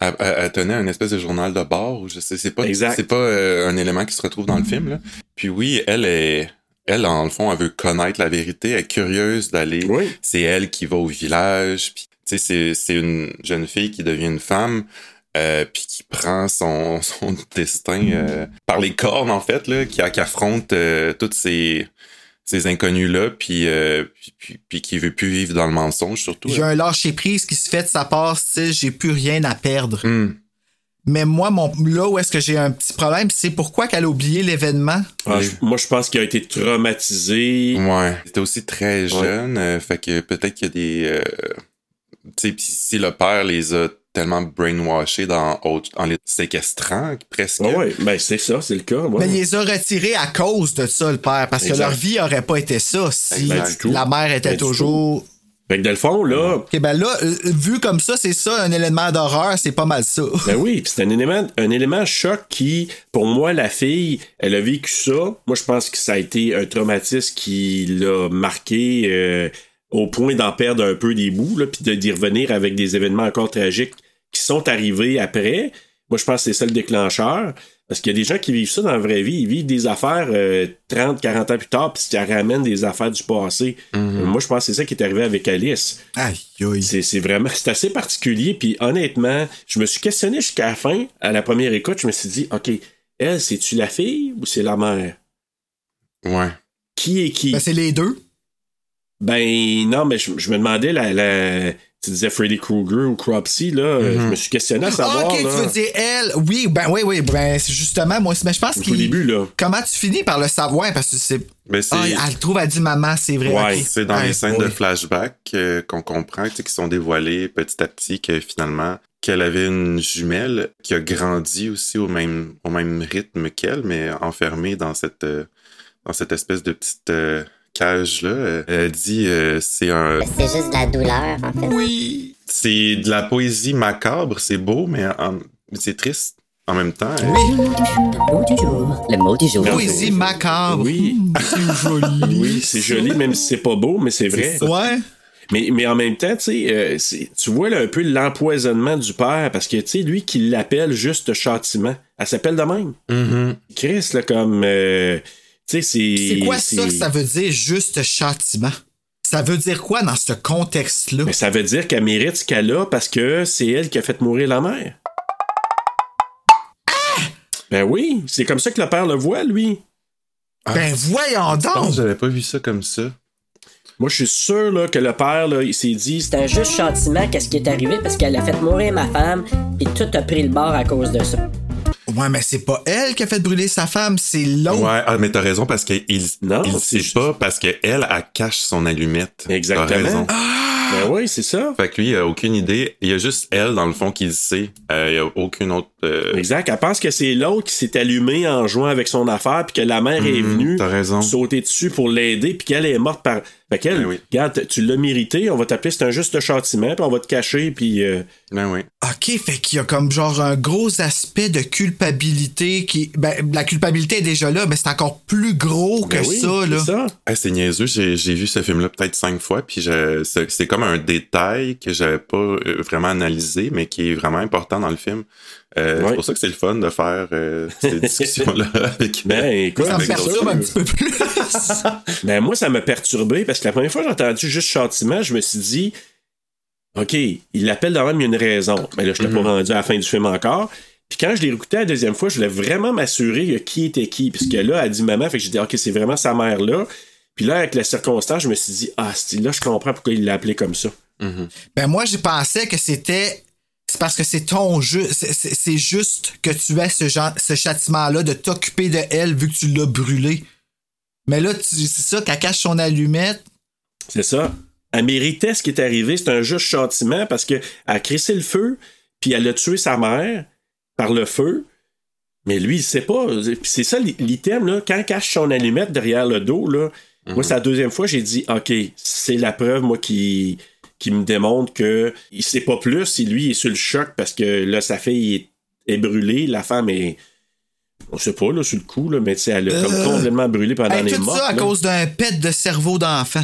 Elle, elle- elle tenait un espèce de journal de bord. ou Je sais, c'est pas, c'est pas euh, un élément qui se retrouve dans le film. Là. Puis oui, elle est, elle en le fond, elle veut connaître la vérité. Elle est curieuse d'aller. Oui. C'est elle qui va au village. Puis tu sais, c'est, c'est une jeune fille qui devient une femme. Euh, puis qui prend son, son destin euh, par les cornes en fait là, qui, qui affronte euh, toutes ces ces inconnus là puis, euh, puis, puis puis qui veut plus vivre dans le mensonge surtout. J'ai un lâcher prise qui se fait de sa part, style, j'ai plus rien à perdre. Hum. Mais moi, mon, là où est-ce que j'ai un petit problème, c'est pourquoi qu'elle a oublié l'événement? Ah, je- moi, je pense qu'il a été traumatisé. Ouais. C'était aussi très jeune, euh, fait que peut-être qu'il y a des. euh, tu sais, pis si le père les a tellement brainwashés dans autre- en les séquestrant presque. Ah ouais, ben c'est ça, c'est le cas. ouais. Mais il les a retirés à cause de ça, le père, parce que leur vie aurait pas été ça si Ben, la mère était Ben, toujours. Fait que dans le fond, là, Ok, ben là, euh, vu comme ça, c'est ça, un élément d'horreur, c'est pas mal ça. Ben oui, c'est un élément, un élément choc qui, pour moi, la fille, elle a vécu ça. Moi, je pense que ça a été un traumatisme qui l'a marqué euh, au point d'en perdre un peu des bouts, là, puis de- d'y revenir avec des événements encore tragiques qui sont arrivés après. Moi, je pense que c'est ça le déclencheur. Parce qu'il y a des gens qui vivent ça dans la vraie vie. Ils vivent des affaires euh, 30, 40 ans plus tard, puis ça ramène des affaires du passé. Euh, Moi, je pense que c'est ça qui est arrivé avec Alice. Aïe. C'est c'est vraiment, c'est assez particulier. Puis honnêtement, je me suis questionné jusqu'à la fin. À la première écoute, je me suis dit, OK, elle, c'est-tu la fille ou c'est la mère? Ouais. Qui est qui? Ben, c'est les deux. Ben non, mais je, je me demandais, la, la- tu disais Freddy Krueger ou Cropsy, là, euh, je me suis questionné à savoir. Ah, ok, là, tu veux dire elle? Oui, ben oui, oui, ben c'est justement, moi, mais je pense au qu'il. début, là. Comment tu finis par le savoir? Parce que c'est. Mais c'est. Ah, elle trouve, elle dit maman, c'est vrai. Ouais, ok. C'est dans les scènes de flashback euh, qu'on comprend, tu sais, qui sont dévoilées petit à petit que finalement qu'elle avait une jumelle qui a grandi aussi au même au même rythme qu'elle, mais enfermée dans cette euh, dans cette espèce de petite euh, cage là. Elle dit euh, c'est un C'est juste de la douleur, en fait. Oui. c'est de la poésie macabre, c'est beau, mais en- c'est triste en même temps. Oui. Le mot du jour. Le mot du jour. Poésie macabre. Oui. C'est joli. Oui, c'est joli, même si c'est pas beau, mais c'est vrai. Ouais. Mais, mais en même temps, tu sais, euh, tu vois là, un peu l'empoisonnement du père, parce que, tu sais, lui qui l'appelle juste châtiment, elle s'appelle de même. Mhm. Chris, là, comme. euh, c'est. C'est quoi ça que ça veut dire juste châtiment? Ça veut dire quoi dans ce contexte-là? Mais ça veut dire qu'elle mérite ce qu'elle a parce que c'est elle qui a fait mourir la mère. Ben oui, c'est comme ça que le père le voit, lui. Ben voyons Je pense donc! j'avais pas vu ça comme ça? Moi, je suis sûr là, que le père, là, il s'est dit. C'est un juste châtiment qu'est-ce qui est arrivé parce qu'elle a fait mourir ma femme, puis tout a pris le bord à cause de ça. Ouais, mais c'est pas elle qui a fait brûler sa femme, c'est l'autre. Ouais, ah, mais t'as raison parce qu'il Non, il c'est sait juste- pas parce qu'elle, elle, elle cache son allumette. Exactement. T'as raison. Ben oui, c'est ça. Fait que lui, il a aucune idée. Il y a juste elle, dans le fond, qui le sait. Euh, il y a aucune autre. Euh, Exact. Elle pense que c'est l'autre qui s'est allumé en jouant avec son affaire, puis que la mère est Mhm, venue raison. sauter dessus pour l'aider, puis qu'elle est morte par. Fait qu'elle, Ben oui. regarde, tu l'as mérité, on va t'appeler, c'est un juste châtiment, puis on va te cacher, puis. euh, Ben oui. Ok, fait qu'il y a comme genre un gros aspect de culpabilité qui. Ben, la culpabilité est déjà là, mais c'est encore plus gros que ben oui, ça, là. c'est ça. Hey, c'est niaiseux. J'ai, j'ai vu ce film-là peut-être cinq fois, puis je, c'est, c'est comme un détail que j'avais pas euh, vraiment analysé, mais qui est vraiment important dans le film. Euh, Ouais. C'est pour ça que c'est le fun de faire euh, cette discussion-là avec. Ben écoute, Ça me perturbe un petit peu plus. Ben moi, ça m'a perturbé parce que la première fois que j'ai entendu juste châtiment, je me suis dit, OK, il l'appelle dans même, il y a une raison. Mais là, je n'étais Mhm. pas rendu à la fin du film encore. Puis quand je l'ai écouté la deuxième fois, je voulais vraiment m'assurer de qui était qui. Puisque là, elle dit maman, fait que j'ai dit, OK, c'est vraiment sa mère là. Puis là, avec la circonstance, je me suis dit, ah, là, je comprends pourquoi il l'a appelé comme ça. Mhm. Ben moi, j'ai pensé que c'était. C'est parce que c'est ton jeu. C'est- C'est c'est juste que tu as ce, genre, ce châtiment-là de t'occuper de elle vu que tu l'as brûlée. Mais là, tu- c'est ça, qu'elle cache son allumette. C'est ça. elle méritait ce qui est arrivé. C'est un juste châtiment parce qu'elle a crissé le feu, puis elle a tué sa mère par le feu. Mais lui, il sait pas. Puis c'est ça l'item, là. Quand elle cache son allumette derrière le dos, là, moi, c'est la deuxième fois, j'ai dit, OK, c'est la preuve, moi, qui, qui me démontre que il sait pas plus si lui il est sur le choc parce que là, sa fille est, est brûlée, la femme est. On sait pas, là, sur le coup, là, mais tu sais, elle a comme complètement brûlé pendant Hey, les tout morts. ça à cause d'un pet de cerveau d'enfant?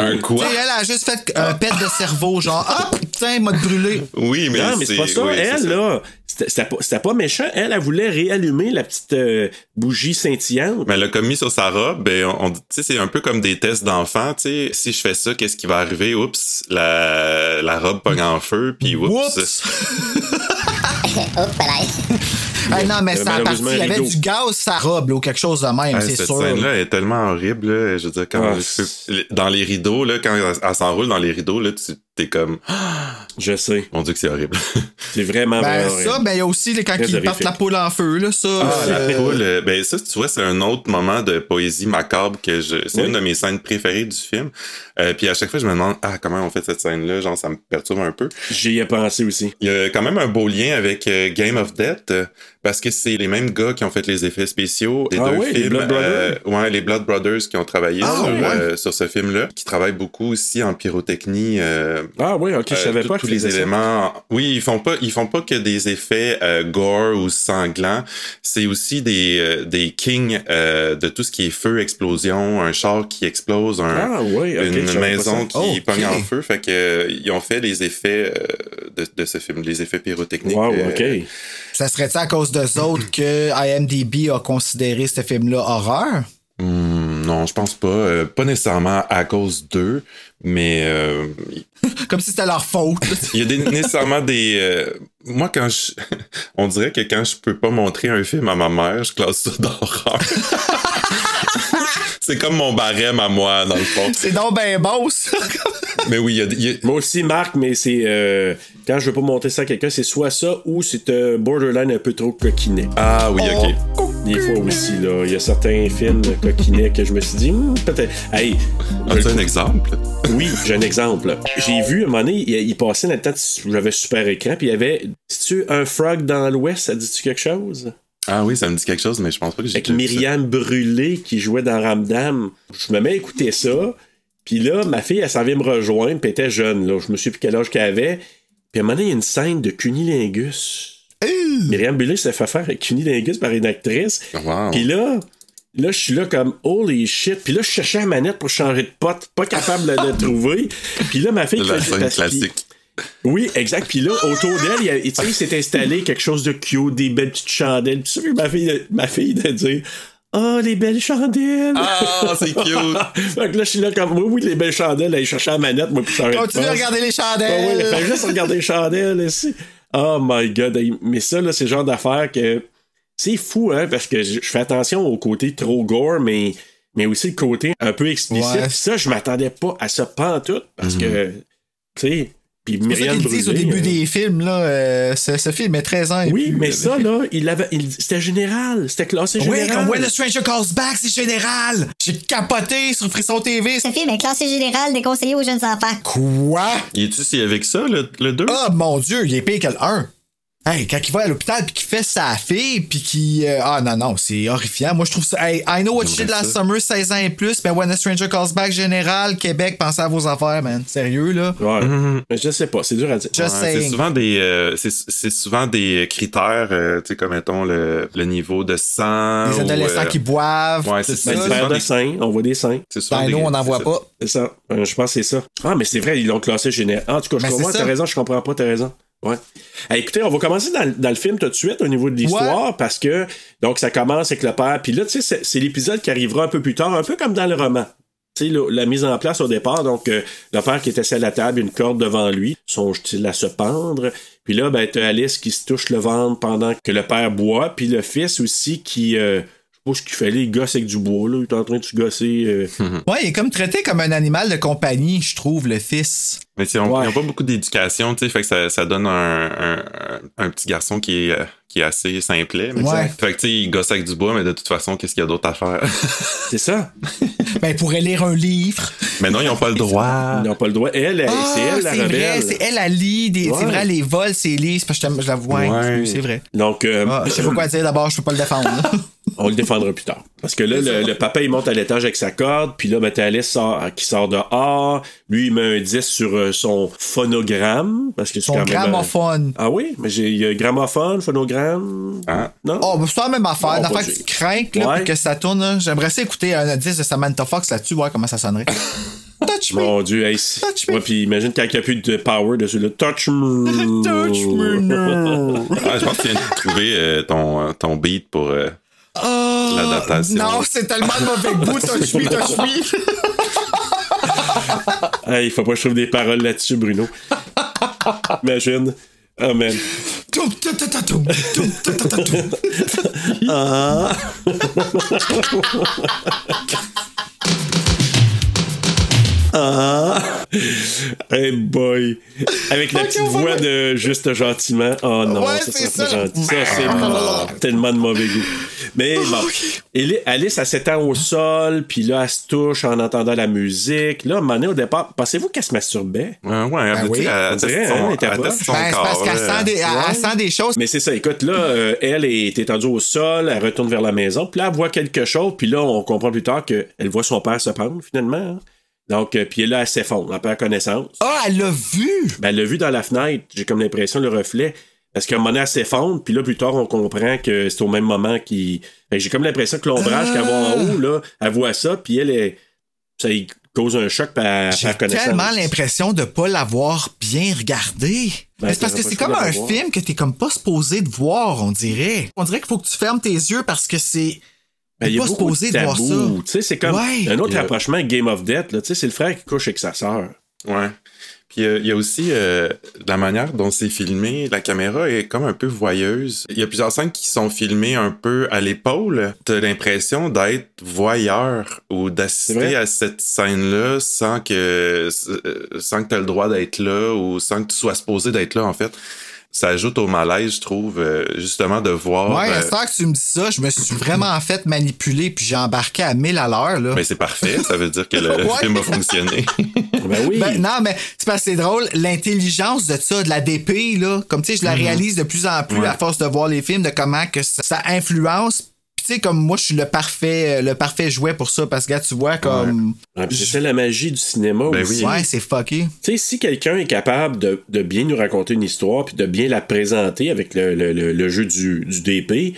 Un quoi? Elle a juste fait un pet de cerveau, genre, ah, putain, m'a brûlé. Oui, mais, non, mais c'est pas ça. oui, elle, ça. là, c'était pas, c'était pas méchant. Elle, elle voulait réallumer la petite euh, bougie scintillante. Mais elle l'a commis sur sa robe, ben, on, on- tu sais, c'est un peu comme des tests d'enfants, tu sais. Si je fais ça, qu'est-ce qui va arriver? Oups, la, la robe pogne en feu, puis oups. Oups! Hey, non, mais Euh, ça a parti. malheureusement, Il y avait du gaz, sa robe, là, ou quelque chose de même, Ah, c'est cette sûr. scène-là est tellement horrible, là. Je veux dire, quand Ah, dans les rideaux, là, quand elle, elle s'enroule dans les rideaux, là, tu t'es comme, Je sais. mon dieu que c'est horrible. C'est vraiment, Ben, vraiment ça, horrible. ben, il y a aussi les- quand Très ils partent la poule en feu, là, ça. Ah, la euh, poule, euh, ben ça, tu vois, c'est un autre moment de poésie macabre que je. C'est Oui. une de mes scènes préférées du film. Euh, puis à chaque fois, je me demande, ah, comment on fait cette scène-là? Genre, ça me perturbe un peu. J'y ai pensé aussi. Il y a quand même un beau lien avec euh, Game of Death parce que c'est les mêmes gars qui ont fait les effets spéciaux des Ah deux oui, les films. Blood Brothers? euh, ouais, les Blood Brothers qui ont travaillé Ah, sur, ouais. euh, sur ce film-là, qui travaillent beaucoup aussi en pyrotechnie. euh, Ah oui, ok, je euh, savais pas tous les ça. éléments. Oui, ils font pas, ils font pas que des effets euh, gore ou sanglants. C'est aussi des euh, des kings euh, de tout ce qui est feu, explosion, un char qui explose, un, Ah oui, une maison qui Ok. pogne en feu. Fait que euh, ils ont fait les effets euh, de, de ce film, les effets pyrotechniques. Wow, euh, ok. Ça serait-tu à cause d'eux autres que IMDb a considéré ce film-là horreur? hmm, non, je pense pas. Euh, pas nécessairement à cause d'eux, mais euh, Comme si c'était leur faute. Il y a des, nécessairement des. euh, moi, quand je. On dirait que quand je peux pas montrer un film à ma mère, je classe ça d'horreur. C'est comme mon barème à moi, dans le fond. C'est donc ben bon, ça. Mais oui, il y y a- Moi aussi, Marc, mais c'est. euh, quand je veux pas montrer ça à quelqu'un, c'est soit ça ou c'est un borderline un peu trop coquinet. Ah oui, ok. Des fois aussi, là. Il y a certains films coquinets que je me suis dit, Hmm, peut-être. Hey, As-tu le- un exemple? Oui, j'ai un exemple. J'ai vu, à un moment donné, il, passait dans le temps, j'avais super écran, puis il y avait, si tu un frog dans l'Ouest, ça dit-tu quelque chose? Ah oui, ça me dit quelque chose, mais je pense pas que j'ai Avec. Myriam Brûlé qui jouait dans Ramdam. Je me mets à écouter ça, puis là, ma fille, elle s'en vient me rejoindre, puis elle était jeune, là. Je me suis plus quel âge qu'elle avait. Puis à un moment donné, il y a une scène de cunilingus. Myriam Brûlé s'est fait faire avec cunilingus par une actrice. Wow. Puis là, là, je suis là comme holy shit. Puis là, je cherchais la manette pour changer de pote, pas capable de la trouver. Puis là, ma fille La fait- scène classique. Oui, exact. Puis là, autour d'elle, il, s'est installé quelque chose de cute, des belles petites chandelles. Puis ça, puis ma fille, ma fille de dire. Oh, les belles chandelles! Ah, c'est cute! fait que là, je suis là comme, oui, oui, les belles chandelles, elle cherchait la manette, moi, puis de Continue à regarder les Ah oui, chandelles. fait juste regarder les chandelles ici. Oh my god. Mais ça, là, c'est le genre d'affaire que. C'est fou, hein, parce que je je fais attention au côté trop gore, mais, mais aussi le côté un peu explicite. Ouais. Ça, je m'attendais pas à ça pantoute, parce que, tu sais. Puis C'est pour ça Myriam qu'ils disent au début euh, des films, là, euh, ce, ce film est 13 ans. et Oui, plus, mais ça, là, il avait, il- c'était général. C'était classé Oui, général. comme When the Stranger Calls Back, c'est général. J'ai capoté sur Frisson TV. Ce film est classé général déconseillé aux jeunes enfants. Quoi? Il est-tu si avec ça, le, le 2? Oh mon dieu, il est pire que le 1. Hey, quand il va à l'hôpital puis qu'il fait sa fille puis qu'il euh, ah non non, c'est horrifiant. Moi je trouve ça hey, I know what you did J'aimerais last ça. summer 16 ans et plus, mais When a Stranger Calls Back général Québec, pensez à vos affaires, man. Sérieux là? Ouais. Mais je sais pas, c'est dur à dire. Ouais, c'est souvent des euh, c'est c'est souvent des critères euh, tu sais comme mettons le, le niveau de sang Les ou, adolescents euh, qui boivent, ouais, c'est ça. Ben, ça. du là. verre de sein, on voit des seins. Ben des- nous on n'en voit pas. C'est ça. Je pense que c'est ça. Ah, mais c'est vrai, ils l'ont classé général. Ah, en tout cas, je comprends, t'as raison, je comprends pas, t'as raison. Ouais. Écoutez, on va commencer dans, dans le film tout de suite au niveau de l'histoire parce que donc ça commence avec le père. Puis là, tu sais, c'est, c'est l'épisode qui arrivera un peu plus tard, un peu comme dans le roman. Tu sais, la mise en place au départ, donc euh, le père qui est assis à la table, une corde devant lui, songe-t-il à se pendre? Puis là, ben, t'as Alice qui se touche le ventre pendant que le père boit, puis le fils aussi qui, euh, pas ce qu'il fallait, il gosse avec du bois, là. Il est en train de se gosser. euh. Ouais, il est comme traité comme un animal de compagnie, je trouve, le fils. Mais on- Ouais. ils n'ont pas beaucoup d'éducation, tu sais, fait que ça, ça donne un, un, un petit garçon qui est, euh, qui est assez simplet. mais Ouais. Fait que tu sais, il gosse avec du bois, mais de toute façon, qu'est-ce qu'il y a d'autre à faire? C'est ça. Ben, il pourrait lire un livre. mais non, ils n'ont pas le droit. Ils n'ont pas le droit. Elle, elle, Ah, c'est elle, la c'est vrai, rebelle. c'est elle, elle lit. Des, Ouais. C'est vrai, elle les vole, ses livres. Parce que je, t'aime- je la vois. Ouais. C'est vrai. Donc, euh, Ah, je sais pas quoi dire d'abord, je peux pas le défendre. on le défendra plus tard. Parce que là, le, le papa, il monte à l'étage avec sa corde, puis là, Alice sort, qui sort dehors. Lui, il met un disque sur euh, son phonogramme. Parce que c'est Son quand même, euh, gramophone. Ah oui? Mais j'ai, il y phonogramme. Ah. Non? Oh, c'est la même affaire. Pas que tu crains là, Ouais. puis que ça tourne. là. J'aimerais ça écouter un disque de Samantha Fox là-dessus, voir comment ça sonnerait. Touch me. Mon Dieu, hey, Touch me. Ouais, puis imagine quand il n'y a plus de power dessus, là. Touch me. Touch me, no. Ah, je pense que tu viens de trouver euh, ton, euh, ton beat pour. euh, Oh, L'adaptation. Non, c'est tellement de mauvais goût. Touch me, touch me. Hey, il faut pas que je trouve des paroles là-dessus, Bruno. Imagine. Oh man. Toum, toum. Hey boy. Avec la petite voix de juste gentiment. Oh non, Ouais, ça, c'est ça, ça. gentil. Ça, c'est tellement de mauvais goût. Mais bon. Et Alice, elle s'étend au sol, puis là, elle se touche en entendant la musique. Là, à un moment donné, au départ, pensez-vous qu'elle se masturbait? Ouais, ouais, elle, Ben oui. elle dirait, son, hein, elle était elle teste son Ben, c'est parce corps, qu'elle là. sent, des, elle- elle sent des choses. Mais c'est ça, écoute, là, euh, elle est étendue au sol, elle retourne vers la maison, puis là, elle voit quelque chose, puis là, on comprend plus tard qu'elle voit son père se pendre, finalement. hein. Donc, euh, puis là, elle s'effondre, elle perd connaissance. Ah, elle l'a vu. Ben, elle l'a vu dans la fenêtre, j'ai comme l'impression, le reflet. Parce qu'à un moment donné, elle s'effondre, puis là, plus tard, on comprend que c'est au même moment qu'il. Que j'ai comme l'impression que l'ombrage qu'elle voit en haut, là, elle voit ça, puis elle est. Ça cause un choc, elle J'ai tellement l'impression de pas l'avoir bien regardé. Ben, c'est parce que c'est comme un film que t'es comme pas supposé de voir, on dirait. On dirait qu'il faut que tu fermes tes yeux parce que c'est. Ben, il pas beaucoup supposé de de voir ça. Tu sais, c'est comme Ouais. un autre a- rapprochement avec Game of Death. Là. Tu sais, c'est le frère qui couche avec sa sœur. Ouais. Puis euh, il y a aussi euh, la manière dont c'est filmé. La caméra est comme un peu voyeuse. Il y a plusieurs scènes qui sont filmées un peu à l'épaule. T'as l'impression d'être voyeur ou d'assister à cette scène-là sans que euh, sans que t'aies le droit d'être là ou sans que tu sois supposé d'être là en fait. Ça ajoute au malaise, je trouve, euh, justement de voir. Ouais, à euh, ce temps que tu me dis ça, je me suis vraiment fait manipuler puis j'ai embarqué à 1000 à l'heure, là. mais c'est parfait, ça veut dire que le Ouais. film a fonctionné. Ben oui. Ben, non, mais c'est parce que c'est drôle, l'intelligence de ça, de la DP, là, comme tu sais, je la réalise de plus en plus Ouais. à force de voir les films, de comment que ça, ça influence. Tu sais, comme moi, je suis le parfait, le parfait jouet pour ça, parce que, gars, tu vois, comme. Ah, puis c'est la magie du cinéma Ben aussi. oui. Ouais, c'est fucké. Tu sais, si quelqu'un est capable de, de bien nous raconter une histoire puis de bien la présenter avec le, le- le- le jeu du, du DP,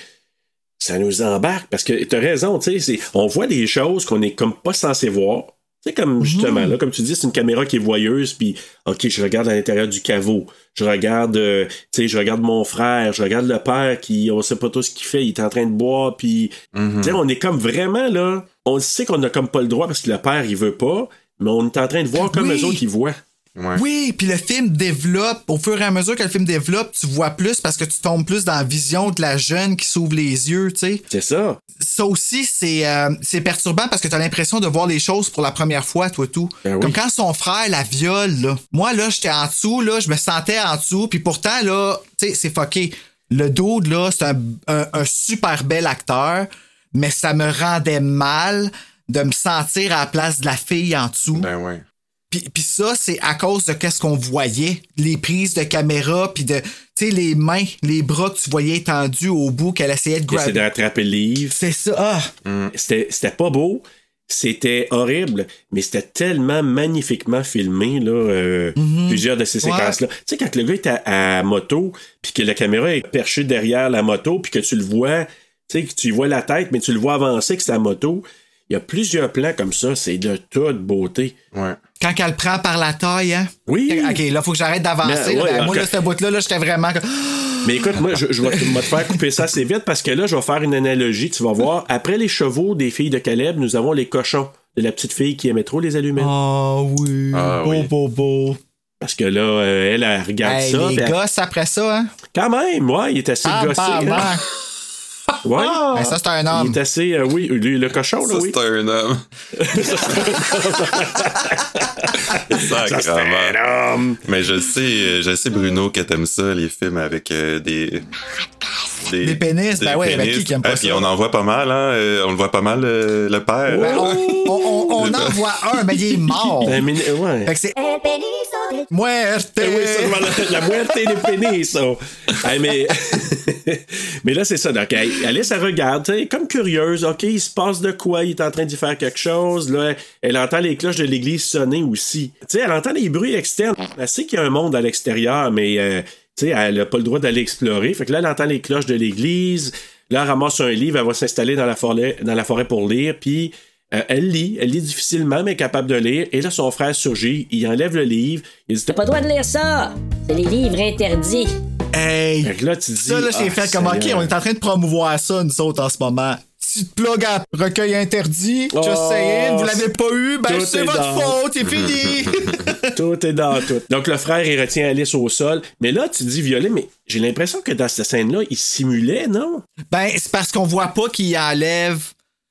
ça nous embarque. Parce que t'as raison, tu sais, c'est- on voit des choses qu'on est comme pas censé voir. Tu sais, comme justement, là, comme tu dis, c'est une caméra qui est voyeuse, puis OK, je regarde à l'intérieur du caveau. Je regarde, euh, tu sais, je regarde mon frère, je regarde le père qui, on sait pas tout ce qu'il fait, il est en train de boire, puis tu sais, on est comme vraiment, là, on sait qu'on a comme pas le droit parce que le père, il veut pas, mais on est en train de voir comme Oui. les autres qui voient. Ouais. Oui, puis le film développe, au fur et à mesure que le film développe, tu vois plus parce que tu tombes plus dans la vision de la jeune qui s'ouvre les yeux, tu sais. C'est ça. ça aussi, c'est euh, c'est perturbant parce que tu as l'impression de voir les choses pour la première fois, toi, tout. Ben oui. Comme quand son frère la viole, là. Moi, là, j'étais en dessous, là, je me sentais en dessous, puis pourtant, là, tu sais, c'est fucké. Le dude, là, c'est un, un- un super bel acteur, mais ça me rendait mal de me sentir à la place de la fille en dessous. Ben ouais. Puis, puis ça, c'est à cause de qu'est-ce qu'on voyait. Les prises de caméra, puis de, tu sais, les mains, les bras que tu voyais étendus au bout qu'elle essayait de Il essaie de grabber. rattraper le livre. C'est ça. Ah! C'était c'était pas beau. C'était horrible, mais c'était tellement magnifiquement filmé, là, euh, plusieurs de ces Mhm. Ouais. séquences-là. Tu sais, quand le gars est à, à moto, puis que la caméra est perchée derrière la moto, puis que tu le vois, tu sais, que tu vois la tête, mais tu le vois avancer que c'est la moto, il y a plusieurs plans comme ça, c'est de toute beauté. Ouais. Quand elle le prend par la taille, hein? Oui. OK, là, faut que j'arrête d'avancer. Mais, là. ouais, Ben, moi, là, ce bout-là, là, j'étais vraiment. Mais écoute, moi, je, je vais te, je vais te faire couper ça assez vite parce que là, je vais faire une analogie. Tu vas voir, après les chevaux des filles de Caleb, nous avons les cochons de la petite fille qui aimait trop les allumettes. Oh oui. Ah beau, oui. beau, beau. Parce que là, euh, elle, elle regarde Hey, ça. les puis elle- gosses après ça, hein? Quand même, ouais, il est assez Ah, gossé. hein? Ouais. Ben, ça, c'est un Il homme. est assez. euh, oui, lui, le cochon, là, Ça, oui. c'est un homme. Ça, c'est Sacrement. un homme. Mais je sais, je sais, Bruno, que t'aimes ça, les films avec euh, des. Des pénis, ben ouais, ben qui qui aime pas Ah, puis ça? on en voit pas mal, hein. euh, On le voit pas mal, euh, le père. Ben, on, on, on- on en voit un, mais il est mort. Un mini- ouais. Fait que c'est muerte. Eh oui, voilà, la muerte des pénis, ça. Hey, mais, mais là, c'est ça. Donc, elle- Alice, elle regarde, comme curieuse. OK, il se passe de quoi? Il est en train d'y faire quelque chose. Là, elle entend les cloches de l'église sonner aussi. Tu sais, elle entend les bruits externes. Elle sait qu'il y a un monde à l'extérieur, mais euh, tu sais, elle n'a pas le droit d'aller explorer. Fait que là, elle entend les cloches de l'église. Là, elle ramasse un livre. Elle va s'installer dans la forêt, dans la forêt pour lire. Puis, euh, elle lit. Elle lit difficilement, mais est capable de lire. Et là, son frère surgit. Il enlève le livre. Il dit T'as pas le droit de lire ça! C'est les livres interdits. Hey. Fait que là, tu dis. Ça, là, j'ai ah, fait comme, OK, on est en train de promouvoir ça, nous autres, en ce moment. Tu te plugues à recueil interdit, just Oh, saying, vous l'avez pas eu, ben c'est est votre dans- faute, c'est fini. Tout est dans tout. Donc, le frère, il retient Alice au sol. Mais là, tu dis, Violet, mais j'ai l'impression que dans cette scène-là, il simulait, non? ben, c'est parce qu'on voit pas qu'il enlève.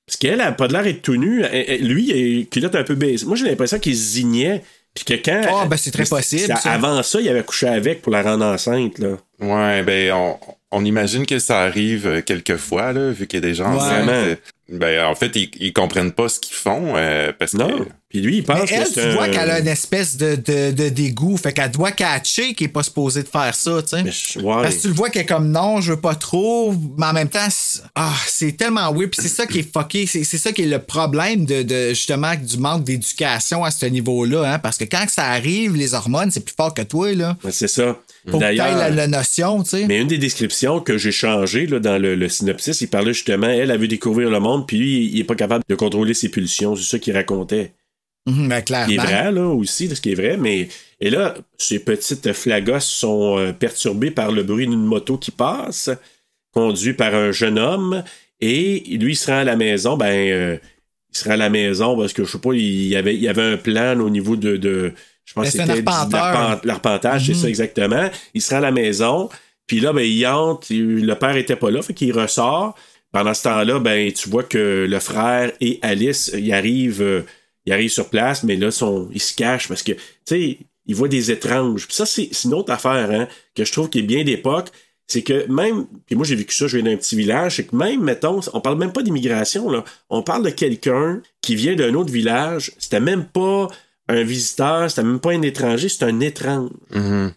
Parce qu'elle a pas de l'air d'être tout nu. Elle- elle- Lui, il est culotte un peu baissée. Moi, j'ai l'impression qu'il zignait. Puis que quand. Ah, ben, c'est très possible, ça- ça. Avant ça, il avait couché avec pour la rendre enceinte, là. Ouais, ben, on, on imagine que ça arrive euh, quelquefois, là, vu qu'il y a des gens Ouais. Ben, en fait, ils, ils comprennent pas ce qu'ils font, euh, parce Non. que. Puis lui, il pense Mais que elle, tu vois qu'elle a une espèce de, de, de dégoût, fait qu'elle doit catcher qu'il est pas supposé de faire ça, tu sais. Mais je- ouais. Parce que tu le vois qu'elle est comme non, je veux pas trop, mais en même temps, c'est- ah, c'est tellement weird, puis c'est ça qui est fucké, c'est c'est ça qui est le problème de, de, justement du manque d'éducation à ce niveau-là, hein, parce que quand ça arrive, les hormones, c'est plus fort que toi, là. Ouais, C'est ça. Faut que la, la notion, tu sais. Mais une des descriptions que j'ai changées là, dans le, le synopsis, il parlait justement, elle, elle veut découvrir le monde, puis lui, il est pas capable de contrôler ses pulsions. C'est ça qu'il racontait. Mhm, ben, qui est clairement. vrai, là, aussi, de ce qui est vrai, mais. Et là, ces petites flagosses sont euh, perturbées par le bruit d'une moto qui passe, conduit par un jeune homme, et lui, il se rend à la maison, ben. euh, il se rend à la maison parce que, je sais pas, il y avait, il y avait un plan au niveau de. de je pense que c'était l'arpentage, c'est Mhm. ça exactement. Il se rend à la maison, puis là, ben, il entre, il- le père était pas là, fait qu'il ressort. Pendant ce temps-là, ben, tu vois que le frère et Alice, ils arrivent, euh, ils arrivent sur place, mais là, ils se cachent parce que, tu sais, ils voient des étranges. Puis ça, c'est c'est une autre affaire, hein, que je trouve qui est bien d'époque. C'est que même, puis moi j'ai vécu ça, je viens d'un petit village, c'est que même, mettons, on parle même pas d'immigration, là. On parle de quelqu'un qui vient d'un autre village. C'était même pas un visiteur, c'était même pas un étranger, c'est un étrange. Mhm.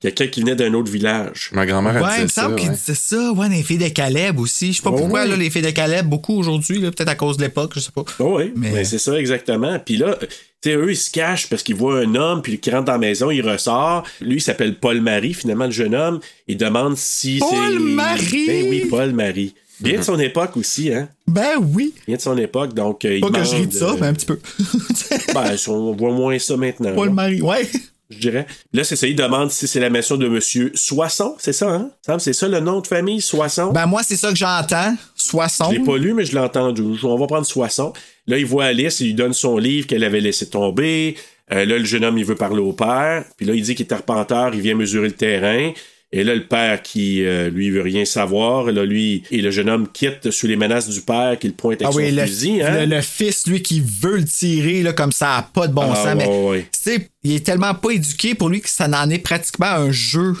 Quelqu'un qui venait d'un autre village. Ma grand-mère, Ouais, il me disait ça. semble qu'il ouais. disait ça. Ouais, les filles de Caleb aussi. Je sais pas Oh, pourquoi, là, les filles de Caleb, beaucoup aujourd'hui, là, peut-être à cause de l'époque, je sais pas. Oh oui, Mais- mais, c'est ça exactement. Puis là, tu sais, eux, ils se cachent parce qu'ils voient un homme, puis qui rentre dans la maison, il ressort. Lui, il s'appelle Paul-Marie, finalement, le jeune homme. Il demande si c'est... Paul-Marie! Ben oui, Paul-Marie. Bien de son époque aussi, hein? Ben oui. Bien de son époque, donc... euh, il Pas que je ris de ça, euh, mais un petit peu. Ben, on voit moins ça maintenant. Paul là, Marie, ouais. je dirais. Là, c'est ça, il demande si c'est la maison de Monsieur Soisson, c'est ça, hein? Sam, C'est ça le nom de famille, Soisson? Ben moi, c'est ça que j'entends. Soissons. Je l'ai pas lu, mais je l'ai entendu. On va prendre Soisson. Là, il voit Alice, il lui donne son livre qu'elle avait laissé tomber. Euh, là, le jeune homme, il veut parler au père. Puis là, il dit qu'il est arpenteur, il vient mesurer le terrain. Et là, le père qui, euh, lui, veut rien savoir. Là, lui, et le jeune homme quitte sous les menaces du père qu'il pointe avec Ah oui, son le, fusil. Hein? le, le fils, lui, qui veut le tirer, là, comme ça, a pas de bon Ah, sens. ouais, mais, ouais. sais, il est tellement pas éduqué pour lui que ça n'en est pratiquement un jeu,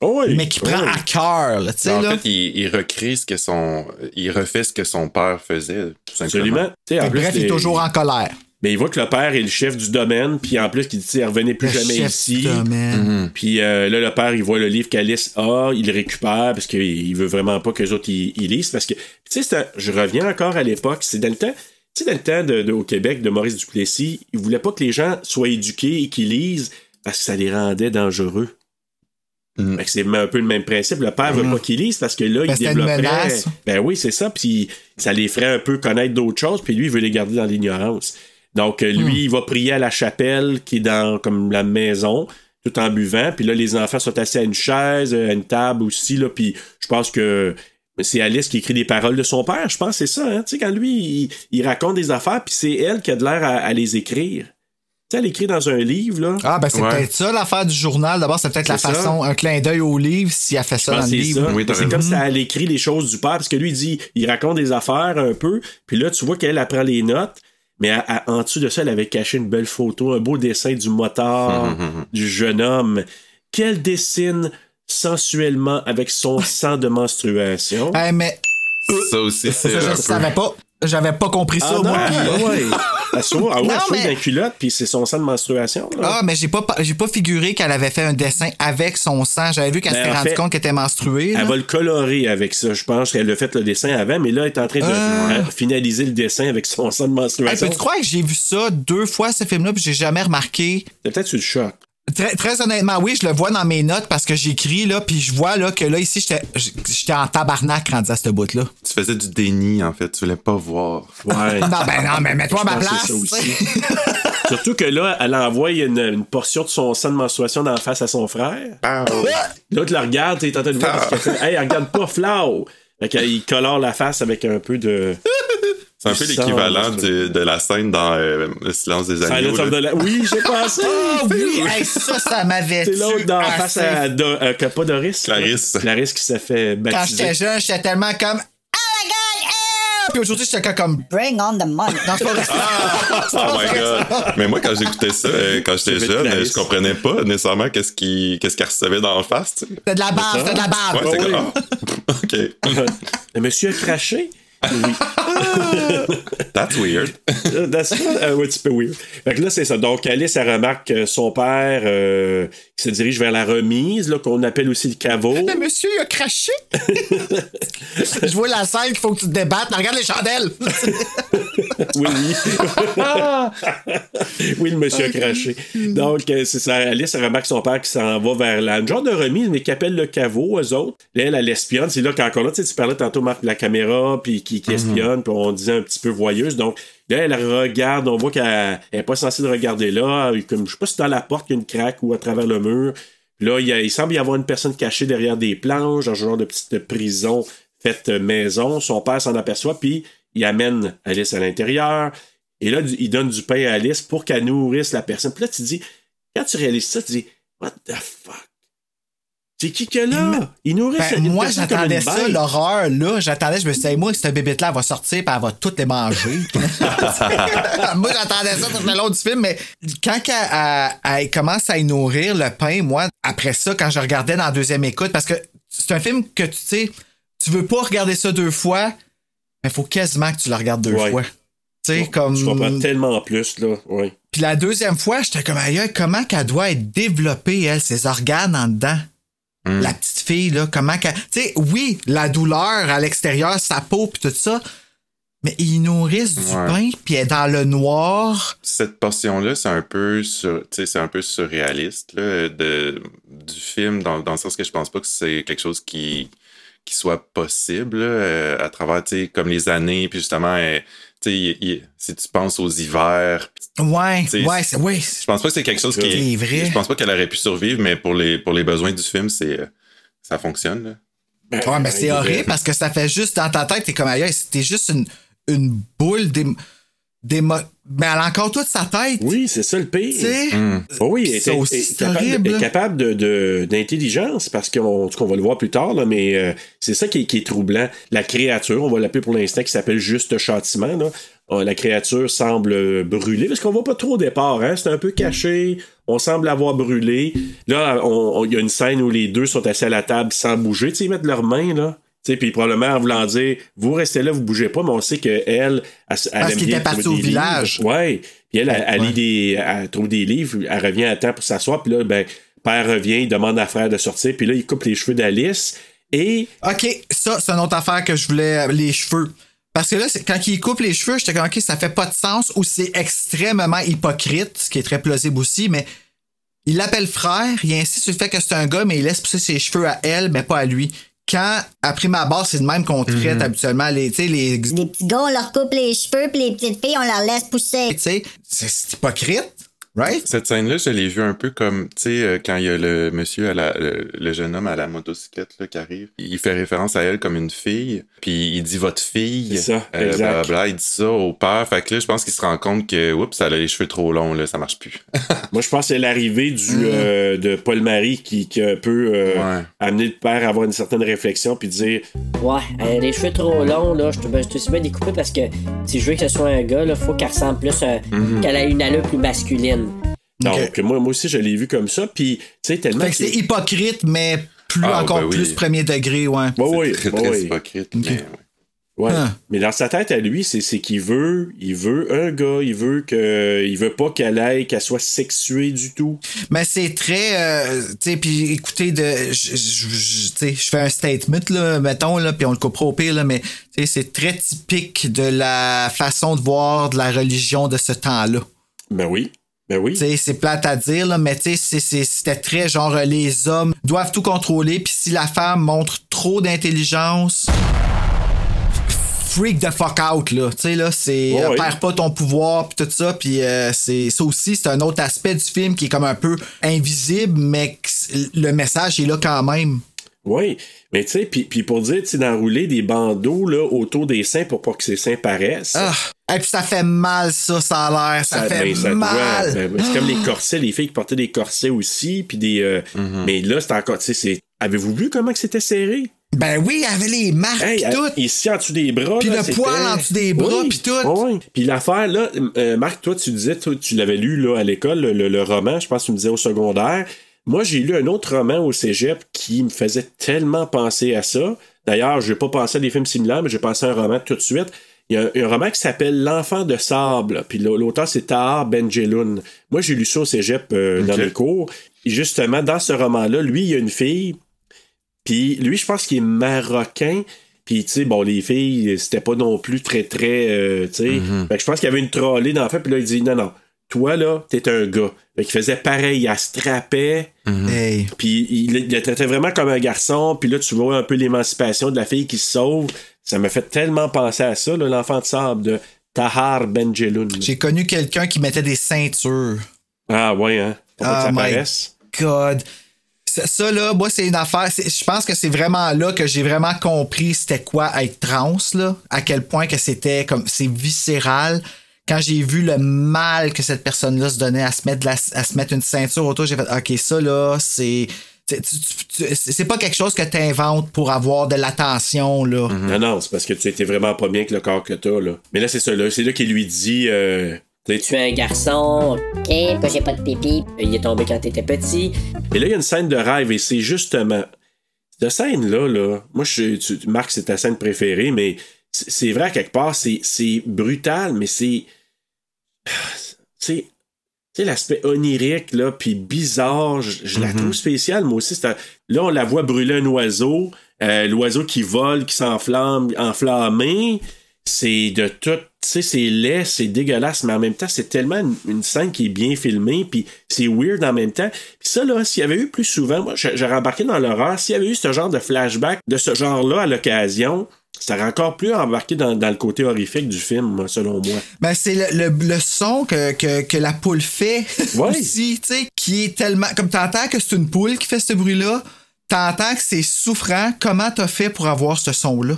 Oh oui, mais qui prend oui. à cœur, là, En là. fait, il, il recrée ce que son. Il refait ce que son père faisait, tout simplement. Absolument. En plus, bref, il est toujours en colère. Mais il voit que le père est le chef du domaine, puis en plus, qu'il dit, revenez plus Le jamais chef ici. du domaine. Puis euh, là, le père, il voit le livre qu'Alice a, il le récupère parce qu'il il veut vraiment pas que les autres ils, lisent. Parce que, tu sais, je reviens encore à l'époque, c'est dans le temps, tu sais, dans le temps de, de- au Québec de Maurice Duplessis, il voulait pas que les gens soient éduqués et qu'ils lisent parce que ça les rendait dangereux. Mm. Fait que c'est un peu le même principe. Le père veut pas qu'ils lisent parce que là, Ben, il développerait. Ben oui, c'est ça. Puis ça les ferait un peu connaître d'autres choses. Puis lui, il veut les garder dans l'ignorance. Donc euh, lui, il va prier à la chapelle qui est dans comme la maison, tout en buvant. Puis là, les enfants sont assis à une chaise, à une table aussi. Là, puis je pense que c'est Alice qui écrit des paroles de son père. Je pense que c'est ça. Hein? Tu sais, quand lui, il, il raconte des affaires, puis c'est elle qui a de l'air à, à les écrire. Tu sais, elle écrit dans un livre, là. Ah, ben c'est Ouais. peut-être ça l'affaire du journal. D'abord, c'est peut-être la ça. façon, un clin d'œil au livre si elle fait ça dans le livre. ça. Oui, t'as c'est comme si elle écrit les choses du père, parce que lui, il dit, il raconte des affaires un peu, puis là, tu vois qu'elle apprend les notes, mais elle- en dessous de ça, elle avait caché une belle photo, un beau dessin du motard, du jeune homme, qu'elle dessine sensuellement avec son sang de menstruation. Hey, mais Ça aussi, c'est ça, je ne savais pas. J'avais pas compris ça, Ah non, moi. ah ouais. Elle soit, ah ouais, Non, mais- dans la culotte, puis c'est son sang de menstruation. là. Ah, mais j'ai pas, j'ai pas figuré qu'elle avait fait un dessin avec son sang. J'avais vu qu'elle Ben, s'était en rendue compte qu'elle était menstruée. là. Elle va le colorer avec ça. Je pense qu'elle a fait le dessin avant, mais là, elle est en train de Ah. euh, finaliser le dessin avec son sang de Hey, menstruation. peux-tu croire que j'ai vu ça deux fois, ce film-là, puis j'ai jamais remarqué? C'est peut-être sur le choc. Très, très honnêtement, oui, je le vois dans mes notes parce que j'écris, là, puis je vois là, que là, ici, j'étais j'étais en tabarnak rendu à ce bout-là. Tu faisais du déni, en fait. Tu voulais pas voir. Ouais. Non, ben non, mais mets-toi à ma place. ça aussi. Surtout que là, elle envoie une, une portion de son sang de menstruation dans la face à son frère. L'autre le regarde, il est en train de voir ce qu'elle fait. Hey, regarde pas, Flau! Fait qu'il colore la face avec un peu de. C'est un peu l'équivalent de la scène dans euh, Le silence des agneaux. Silence of là. the Lamb. Oui, j'ai pensé! Ah oui, hey, ça, ça m'avait C'est l'autre dans assez. face à. Do- euh, que pas Doris. là. Clarisse. Clarisse qui s'est fait Quand baptiser. j'étais jeune, j'étais tellement comme Oh my god, help! Puis aujourd'hui, j'étais comme Bring on the money. Non, c'est pas vrai. Oh my god! Mais moi, quand j'écoutais ça, euh, quand j'étais jeune, Clarisse. je comprenais pas nécessairement qu'est-ce qu'il qu'est-ce qu'elle recevait dans la face. C'était de la barbe, c'était de la barbe. Ouais, c'est oui. comme, ah, OK. Le monsieur a craché. Oui. That's weird. That's euh, un petit peu weird. Fait que là, c'est ça. Donc, Alice, elle remarque que son père euh, qui se dirige vers la remise, là, qu'on appelle aussi le caveau. Le monsieur, il a craché. Je vois la scène qu'il faut que tu te débattes. mais Regarde les chandelles. Oui, oui. oui, le monsieur a craché. Donc, euh, c'est ça. Alice, elle remarque son père qui s'en va vers la une genre de remise, mais qui appelle le caveau, eux autres. Là, elle, elle espionne. C'est là qu'encore là, tu sais, tu parlais tantôt, Marc, de la caméra, puis qui, espionne, puis on disait un petit peu voyeuse. Donc, là, elle regarde, on voit qu'elle n'est pas censée regarder là. Comme, je sais pas si dans la porte qu'il y a une craque ou à travers le mur. Là, il, semble y avoir une personne cachée derrière des planches, dans un genre de petite prison faite maison. Son père s'en aperçoit, puis il amène Alice à l'intérieur. Et là, il donne du pain à Alice pour qu'elle nourrisse la personne. Puis là, tu dis, quand tu réalises ça, tu dis, What the fuck? C'est qui que là? Il nourrit Ben, une moi, j'attendais ça, l'horreur, là. J'attendais, je me suis dit, hey, moi, cette bébête-là, elle va sortir, puis elle va toutes les manger. moi, j'attendais ça tout le long du film, mais quand elle, elle- elle commence à y nourrir le pain, moi, après ça, quand je regardais dans la deuxième écoute, parce que c'est un film que tu sais, tu veux pas regarder ça deux fois, mais il faut quasiment que tu le regardes deux Ouais. fois. Tu sais, comme. Tu comprends tellement plus, là. Oui. Puis la deuxième fois, j'étais comme, aïe, comment qu'elle doit être développée, elle, ses organes en dedans? La petite fille, là, comment qu'elle. Tu sais, oui, la douleur à l'extérieur, sa peau, puis tout ça, mais ils nourrissent du Ouais. pain, puis elle est dans le noir. Cette portion-là, c'est un peu sur, c'est un peu surréaliste là, de, du film, dans, dans le sens que je pense pas que c'est quelque chose qui, qui soit possible là, euh, à travers, tu sais, comme les années, puis justement, sais, si tu penses aux hivers, Ouais, C'est- ouais, c'est. Oui. je pense pas que c'est quelque chose qui C'est vrai. Je pense pas qu'elle aurait pu survivre, mais pour les, pour les besoins du film, c'est, euh, ça fonctionne. Là. Ouais, mais c'est Ouais, horrible parce que ça fait juste dans ta tête, t'es comme aïe, c'était juste une, une boule Mais elle a encore toute sa tête. Oui, c'est ça le pire. Tu sais? Oh oui, elle est, capable, horrible, est là. capable de, de- d'intelligence parce qu'on qu'on va le voir plus tard, là, mais euh, c'est ça qui est, qui est troublant. La créature, on va l'appeler pour l'instant, qui s'appelle juste châtiment. Là. Euh, La créature semble euh, brûler parce qu'on voit pas trop au départ. Hein? C'est un peu caché. On semble l'avoir brûlé. Là, on- on- il y a une scène où les deux sont assis à la table sans bouger. Tu sais, ils mettent leurs mains là. Puis probablement en voulant dire, vous restez là, vous bougez pas, mais on sait qu'elle, elle, elle, Parce aime qu'il bien était parti au des village. Ouais. Puis elle, elle, elle Ouais. lit des, elle trouve des livres, elle revient à temps pour s'asseoir, puis là, ben, père revient, il demande à frère de sortir, puis là, il coupe les cheveux d'Alice, et OK, ça, c'est une autre affaire que je voulais, les cheveux. Parce que là, quand il coupe les cheveux, j'étais comme, OK, ça fait pas de sens ou c'est extrêmement hypocrite, ce qui est très plausible aussi, mais il l'appelle frère, il insiste sur le fait que c'est un gars, mais il laisse pousser ses cheveux à elle, mais pas à lui. Quand, après ma barre, c'est de même qu'on traite habituellement les, tu sais, les, Les petits gars, on leur coupe les cheveux, puis les petites filles, on leur laisse pousser. tu sais, c'est c'est hypocrite. Right? Cette scène-là, je l'ai vue un peu comme, tu sais, euh, quand il y a le monsieur, à la, le, le jeune homme à la motocyclette là, qui arrive, il fait référence à elle comme une fille, puis il dit votre fille, C'est ça, euh, exact. il dit ça au père, fait que là, je pense qu'il se rend compte que, oups, elle a les cheveux trop longs, là, ça marche plus. Moi, je pense que c'est l'arrivée du euh, de Paul-Marie qui, qui a un peu euh, Ouais. amené le père à avoir une certaine réflexion puis dire Ouais, elle a les cheveux trop longs, là. Je te ben, je te suis bien découpé parce que si je veux que ce soit un gars, là, faut qu'elle ressemble plus, Mhm. qu'elle ait une allure plus masculine. Donc, moi, moi aussi, je l'ai vu comme ça. Puis, tu sais, tellement. Fait que c'est hypocrite, mais plus Ah, encore ben oui. plus premier degré, ouais. Ouais, ouais, Très, très hypocrite, mais ouais. Ouais. Ah. Mais dans sa tête à lui, c'est, c'est qu'il veut, il veut un gars, il veut que, il veut pas qu'elle aille, qu'elle soit sexuée du tout. Mais c'est très, euh, tu sais, puis écoutez, de, je- je je- tu sais, je fais un statement là, mettons là, puis on le coupera au pire là, mais tu sais, c'est très typique de la façon de voir de la religion de ce temps-là. Ben oui, ben oui. C'est plate à dire là, mais c'était très genre euh, les hommes doivent tout contrôler, puis si la femme montre trop d'intelligence. Freak the fuck out, là. Tu sais, là, c'est. Ouais. Perds pas ton pouvoir, puis tout ça. Puis euh, c'est ça aussi, c'est un autre aspect du film qui est comme un peu invisible, mais le message est là quand même. Oui, mais tu sais, puis, puis pour dire, tu sais, d'enrouler des bandeaux là, autour des seins pour pas que ses seins paraissent. Ah! Et puis ça fait mal, ça, ça a l'air. Ça, fait ben, ça mal. ben, ben, c'est comme les corsets, les filles qui portaient des corsets aussi, puis des. euh, Mais là, c'est encore, tu sais, c'est. Avez-vous vu comment que c'était serré? Ben oui, il y avait les marques, Hey, pis tout. ici en dessous des bras. Puis le poil en dessous des bras, Oui, puis tout. ouais. Puis l'affaire, là, euh, Marc, toi, tu disais, toi, tu l'avais lu là, à l'école, le, le- le roman, je pense que tu me disais au secondaire. Moi, j'ai lu un autre roman au cégep qui me faisait tellement penser à ça. D'ailleurs, je n'ai pas pensé à des films similaires, mais j'ai pensé à un roman tout de suite. Il y a un, un roman qui s'appelle L'enfant de sable. Puis l'auteur, c'est Tahar Benjeloun. Moi, j'ai lu ça au cégep euh, dans mes cours. Et justement, dans ce roman-là, lui, il y a une fille puis lui, je pense qu'il est marocain. Puis, tu sais, bon, les filles, c'était pas non plus très, très, euh, tu sais. Fait que je pense qu'il y avait une trollée d'enfants. Puis là, il dit, non, non, toi, là, t'es un gars. Fait qu'il faisait pareil, il strappait. Hey. Puis il, il le traitait vraiment comme un garçon. Puis là, tu vois un peu l'émancipation de la fille qui se sauve. Ça m'a fait tellement penser à ça, là, l'enfant de sable de Tahar Benjeloun. J'ai connu quelqu'un qui mettait des ceintures. Ah, ouais, hein? Pour Ah, que ça my paraisse. God. Ça, ça, là, moi, c'est une affaire. Je pense que c'est vraiment là que j'ai vraiment compris c'était quoi être trans, là. À quel point que c'était comme. C'est viscéral. Quand j'ai vu le mal que cette personne-là se donnait à se mettre, la- à se mettre une ceinture autour, j'ai fait OK, ça, là, c'est. c'est- pas quelque chose que tu inventes pour avoir de l'attention, là. Non, non, c'est parce que tu étais vraiment pas bien avec le corps que t'as, là. Mais là, c'est ça, là. C'est là qu'il lui dit, euh, tu es un garçon, Ok, que j'ai pas de pipi. il est tombé quand t'étais petit. Et là, il y a une scène de rêve et c'est justement. Cette scène-là, là, moi, je, tu, Marc, c'est ta scène préférée, mais c'est vrai, à quelque part, c'est c'est brutal, mais c'est. C'est. L'aspect onirique, là, puis bizarre, je, je la trouve spéciale, moi aussi. Là, on la voit brûler un oiseau, euh, l'oiseau qui vole, qui s'enflamme, enflammé. C'est de tout, tu sais, c'est laid, c'est dégueulasse, mais en même temps, c'est tellement une, une scène qui est bien filmée, puis c'est weird en même temps. Puis ça, là, s'il y avait eu plus souvent, moi, j'a- j'aurais embarqué dans l'horreur, s'il y avait eu ce genre de flashback de ce genre-là à l'occasion, ça aurait encore plus embarqué dans, dans le côté horrifique du film, selon moi. Ben, c'est le, le, le son que, que, que la poule fait Ouais. aussi, tu sais, qui est tellement. Comme t'entends que c'est une poule qui fait ce bruit-là, t'entends que c'est souffrant. Comment t'as fait pour avoir ce son-là?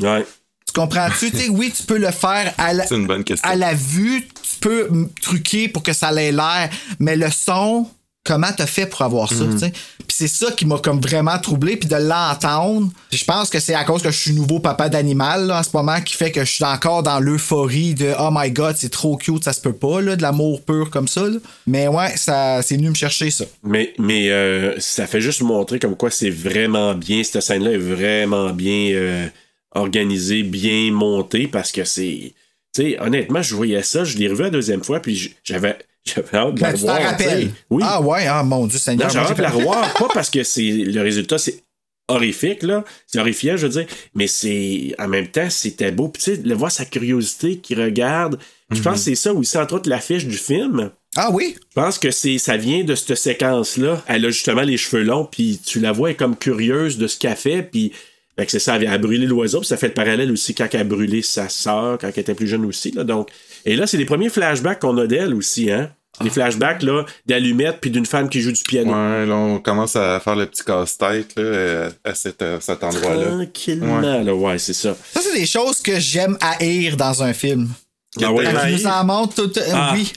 Ouais. Tu comprends-tu? Tu sais, oui, tu peux le faire à la, C'est une bonne question. à la vue, tu peux truquer pour que ça ait l'air, mais le son, comment t'as fait pour avoir ça, sais? Puis c'est ça qui m'a comme vraiment troublé, puis de l'entendre. Je pense que c'est à cause que je suis nouveau papa d'animal, en ce moment, qui fait que je suis encore dans l'euphorie de « Oh my God, c'est trop cute, ça se peut pas, là, de l'amour pur comme ça, là. » Mais ouais, ça, c'est venu me chercher, ça. Mais, mais euh, ça fait juste montrer comme quoi c'est vraiment bien, cette scène-là est vraiment bien euh, organisée, bien montée, parce que c'est. Tu sais, honnêtement, je voyais ça, je l'ai revu la deuxième fois, puis j'avais j'avais hâte de la Ben, tu t'en revoir. rappelles? tu sais. Oui. Ah ouais, ah mon Dieu Seigneur. Moi, hâte de la revoir, pas parce que c'est le résultat, c'est horrifique, là. C'est horrifiant, je veux dire. Mais c'est. En même temps, c'était beau. Puis tu sais, le voir sa curiosité qui regarde. Je pense que c'est ça aussi, entre autres, l'affiche du film. Ah oui? Je pense que c'est ça vient de cette séquence-là. Elle a justement les cheveux longs, puis tu la vois elle est comme curieuse de ce qu'elle fait, puis fait que c'est ça, elle a brûlé l'oiseau, puis ça fait le parallèle aussi quand elle a brûlé sa sœur, quand elle était plus jeune aussi. Là, donc. Et là, c'est les premiers flashbacks qu'on a d'elle aussi, hein? Des flashbacks, là, d'allumettes puis d'une femme qui joue du piano. Ouais, là, on commence à faire le petit casse-tête là, euh, à cet, à cet endroit-là. Tranquillement, là, ouais, c'est ça. Ça, c'est des choses que j'aime haïr dans un film. Ah ouais, Quand nous en montre tout. euh, Ah. Oui.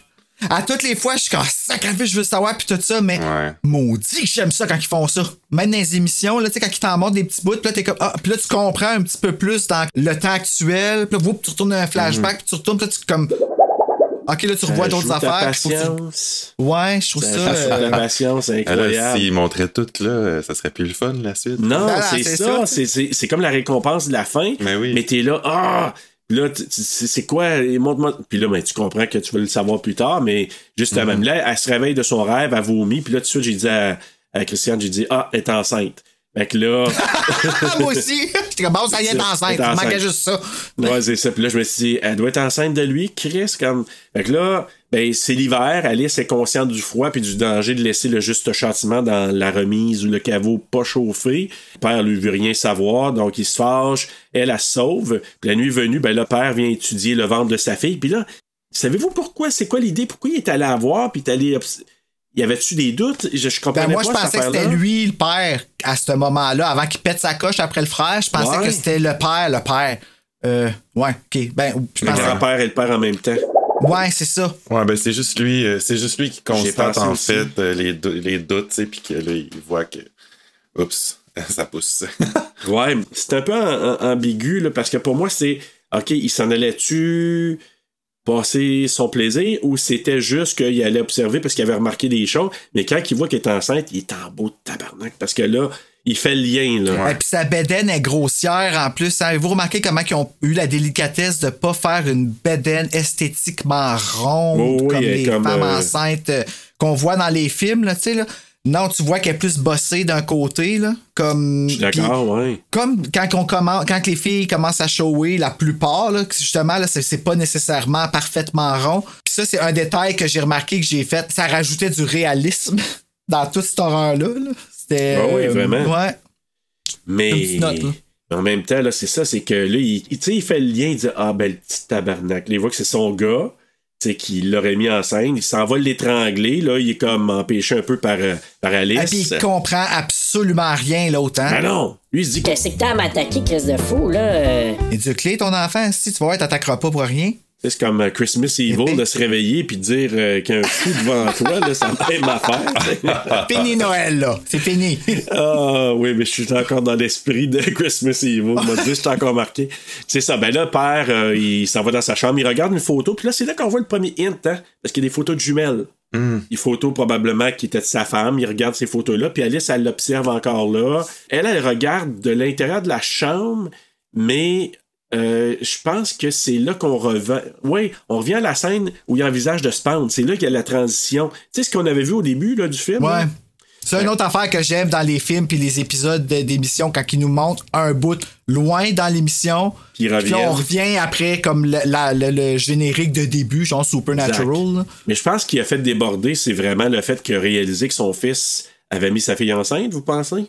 À toutes les fois, je suis comme, sacrifice, je veux savoir, puis tout ça, mais Ouais. maudit que j'aime ça quand ils font ça. Même dans les émissions, là, tu sais, quand ils t'en montrent des petits bouts, puis là, t'es comme, ah, puis là, tu comprends un petit peu plus dans le temps actuel, puis là, whoop, tu retournes dans un flashback, puis tu retournes, puis là, tu comme. Ok, là, tu revois d'autres affaires. tu- patience. Ouais, je trouve Ça, sur euh, la patience, c'est Ah, là, incroyable. s'ils montraient tout, là, ça serait plus le fun, la suite. Non, Ben, c'est ça. ça. C'est- C'est c'est comme la récompense de la fin. Mais oui. Mais t'es là, ah! Là, c'est quoi? Montre-moi. Puis là, ben, tu comprends que tu veux le savoir plus tard, mais juste Mm-hmm. même là, elle se réveille de son rêve, elle vomit. Puis là, tout de suite, j'ai dit à, à Christiane, j'ai dit, ah, elle est enceinte. Fait que là, Moi aussi. J'étais comme, bon, ça y est, t'es ça, enceinte. Il manquait juste ça. ouais, c'est ça. Puis là, je me suis dit, elle doit être enceinte de lui, Chris, comme. Fait que là, ben, c'est l'hiver, Alice est consciente du froid puis du danger de laisser le juste châtiment dans la remise ou le caveau pas chauffé. Le père lui veut rien savoir, donc il se fâche. Elle, se sauve. Puis la nuit venue, ben, le père vient étudier le ventre de sa fille. Puis là, savez-vous pourquoi? C'est quoi l'idée? Pourquoi il est allé la voir puis il est allé. obs- Y avait-tu des doutes? Je, je comprenais Ben, moi, pas je pensais que c'était lui, le père, à ce moment-là, avant qu'il pète sa coche après le frère. Je pensais Ouais. que c'était le père, le père. Euh, ouais, ok. Ben, je Le pensais. grand-père et le père en même temps. Ouais, c'est ça. Ouais, ben c'est juste lui, euh, c'est juste lui qui constate en aussi. fait euh, les, dou- les doutes, tu sais, puis que là, il voit que, oups, ça pousse. Ouais, c'est un peu ambigu, là, parce que pour moi, c'est OK, il s'en allait-tu? Passer son plaisir ou c'était juste qu'il allait observer parce qu'il avait remarqué des choses, mais quand il voit qu'elle est enceinte, il est en beau de tabarnak parce que là, il fait le lien, là. Et puis sa bédaine est grossière en plus. Avez-vous remarqué comment ils ont eu la délicatesse de pas faire une bédaine esthétiquement ronde Oh oui, comme les comme, femmes euh, enceintes qu'on voit dans les films, là, tu sais, là? Non, tu vois qu'elle est plus bossée d'un côté, là. Comme. Je suis d'accord, ouais. comme quand on commence, quand les filles commencent à shower, la plupart, là, justement, là, c'est, pas nécessairement parfaitement rond. Puis ça, c'est un détail que j'ai remarqué que j'ai fait. Ça rajoutait du réalisme dans toute cette horreur-là. là. C'était. Ah oui, euh, vraiment. Ouais. Mais note, en même temps, là, c'est ça, c'est que là, il, il- fait le lien, il dit Ah, ben, le petit tabarnak. Là, il voit que c'est son gars, sais, qui l'aurait mis en scène. Il s'en va l'étrangler, là, il est comme empêché un peu par, euh, par Alice. Et puis il comprend absolument rien l'autre. Hein? Ben non! Lui, il se dit Qu'est-ce que t'as à m'attaquer, Chris de fou, là? Il dit Clé, ton enfant, si tu vas voir, t'attaqueras pas pour rien. C'est comme euh, Christmas Evil de se réveiller puis de dire euh, qu'il y a un fou devant toi, là, c'est la même affaire. Fini Noël, là. C'est fini. Ah oui, mais je suis encore dans l'esprit de Christmas Evil. Moi, je suis encore marqué. C'est ça. Ben là, père, euh, il s'en va dans sa chambre, il regarde une photo, puis là, c'est là qu'on voit le premier hint, hein, parce qu'il y a des photos de jumelles. Des photos probablement qui étaient de sa femme. Il regarde ces photos-là, puis Alice, elle l'observe encore là. Elle, elle regarde de l'intérieur de la chambre, mais euh, je pense que c'est là qu'on revient. Oui, on revient à la scène où il y a un visage de Spawn. C'est là qu'il y a la transition. Tu sais ce qu'on avait vu au début là, du film? Ouais. C'est une autre affaire que j'aime dans les films puis les épisodes de- d'émission quand ils nous montrent un bout loin dans l'émission. Puis on revient après comme le, la- le- le générique de début, genre Supernatural. Mais je pense qu'il a fait déborder, c'est vraiment le fait qu'il a réalisé que son fils avait mis sa fille enceinte, vous pensez?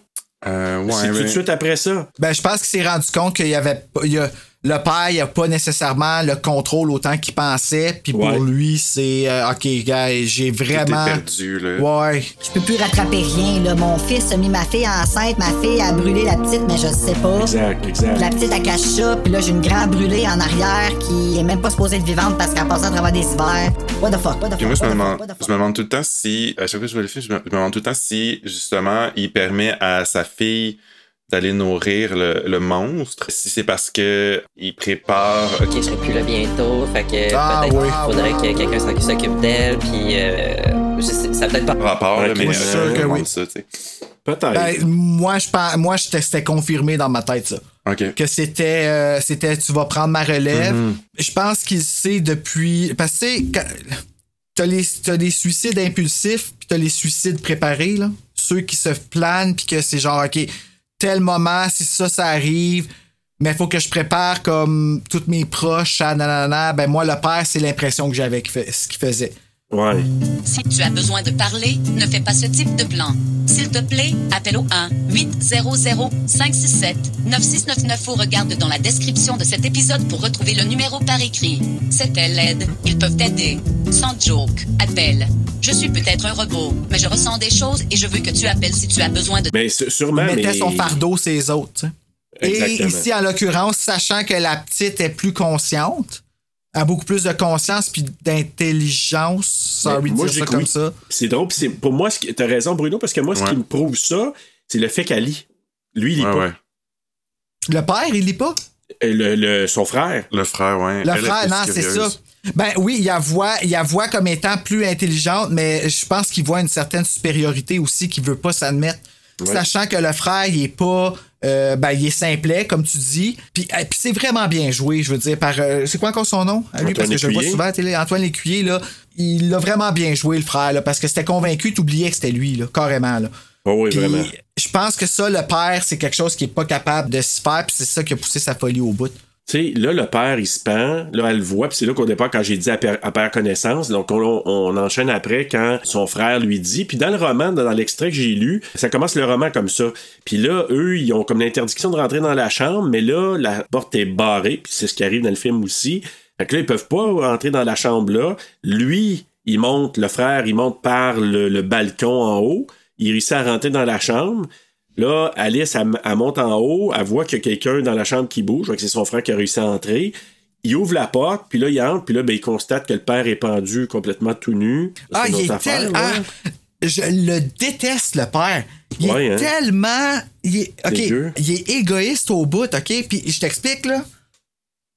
Euh, ouais, c'est tout de suite après ça. Ben, je pense qu'il s'est rendu compte qu'il y avait pas- il y a- le père, il a pas nécessairement le contrôle autant qu'il pensait. Puis Ouais. pour lui, c'est euh, OK, gars, j'ai vraiment. perdu, là. Ouais. Je peux plus rattraper rien, là. Mon fils a mis ma fille enceinte, ma fille a brûlé la petite, mais je sais pas. Exact, exact. La petite, elle cache ça, puis là, j'ai une grande brûlée en arrière qui est même pas supposée être vivante parce qu'elle passe à travers des hivers. What the fuck, what the fuck, Puis moi, je what me, the demande, fuck, what the je me demande tout le temps si, à chaque fois que je vois le film, je me, je me demande tout le temps si, justement, il permet à sa fille d'aller nourrir le, le monstre. Si c'est parce que il prépare. Ok, je serai plus là bientôt, fait que Ah, peut-être oui. faudrait que quelqu'un s'en- s'occupe d'elle, puis euh, je sais, ça a peut-être pas rapport, mais moi, je suis euh, sûr me que oui. ça, tu sais. Peut-être. Ben, moi, je moi, j'étais- c'était confirmé dans ma tête, ça. OK. que c'était euh, c'était tu vas prendre ma relève. Mm-hmm. Je pense qu'il sait depuis parce que tu sais quand- t'as les t'as des suicides impulsifs puis t'as les suicides préparés là, ceux qui se planent puis que c'est genre OK, tel moment si ça ça arrive mais faut que je prépare comme tous mes proches nanana, ben moi le père c'est l'impression que j'avais ce qu'il faisait. Ouais. Si tu as besoin de parler, ne fais pas ce type de plan. S'il te plaît, appelle au 1-800-567-9699 ou regarde dans la description de cet épisode pour retrouver le numéro par écrit. C'était l'aide. Ils peuvent t'aider. Sans joke. Appelle. Je suis peut-être un robot, mais je ressens des choses et je veux que tu appelles si tu as besoin de... Mais sûrement, Il mettait mais... son fardeau ses autres. sais. Et Exactement. ici, en l'occurrence, sachant que la petite est plus consciente, a beaucoup plus de conscience puis d'intelligence, sorry de dire ça comme oui. ça. C'est drôle. puis c'est pour moi, ce qui- t'as raison, Bruno, parce que moi, ce qui me prouve ça, c'est le fait qu'elle lit. Lui, il lit Ouais, pas. ouais. Le père, il lit pas? Euh, Le, le- son frère. Le frère, ouais. Le Elle frère, non, c'est ça. Ben oui, il la voit, il la voit comme étant plus intelligente, mais je pense qu'il voit une certaine supériorité aussi qu'il veut pas s'admettre. Ouais. Sachant que le frère, il est pas. Euh, ben, il est simplet, comme tu dis. Puis, euh, puis c'est vraiment bien joué, je veux dire, par. euh, c'est quoi encore son nom? À lui, Antoine parce que je le vois souvent à télé. Antoine Lécuyer, là. Il l'a vraiment bien joué, le frère, là, parce que c'était convaincu, t'oubliais que c'était lui, là, carrément, là. Oh oui, Puis, vraiment. je pense que ça, le père, c'est quelque chose qui est pas capable de se faire, puis c'est ça qui a poussé sa folie au bout. Sais, là, le père, il se pend. Là, elle le voit. Puis c'est là qu'au départ, quand j'ai dit à père, à père connaissance, donc on, on enchaîne après quand son frère lui dit. Puis dans le roman, dans l'extrait que j'ai lu, ça commence le roman comme ça. Puis là, eux, ils ont comme l'interdiction de rentrer dans la chambre, mais là, la porte est barrée. Puis c'est ce qui arrive dans le film aussi. Fait que là, ils peuvent pas rentrer dans la chambre là. Lui, il monte, le frère, il monte par le, le balcon en haut. Il réussit à rentrer dans la chambre. Là, Alice, elle, elle monte en haut, elle voit qu'il y a quelqu'un dans la chambre qui bouge, donc c'est son frère qui a réussi à entrer. Il ouvre la porte, puis là, il entre, puis là, ben, il constate que le père est pendu complètement tout nu. Ah, il est autre affaire, tel- là. ah, je le déteste, le père. Il Ouais, est hein. tellement. Il est, il est égoïste au bout, OK? Puis je t'explique, là.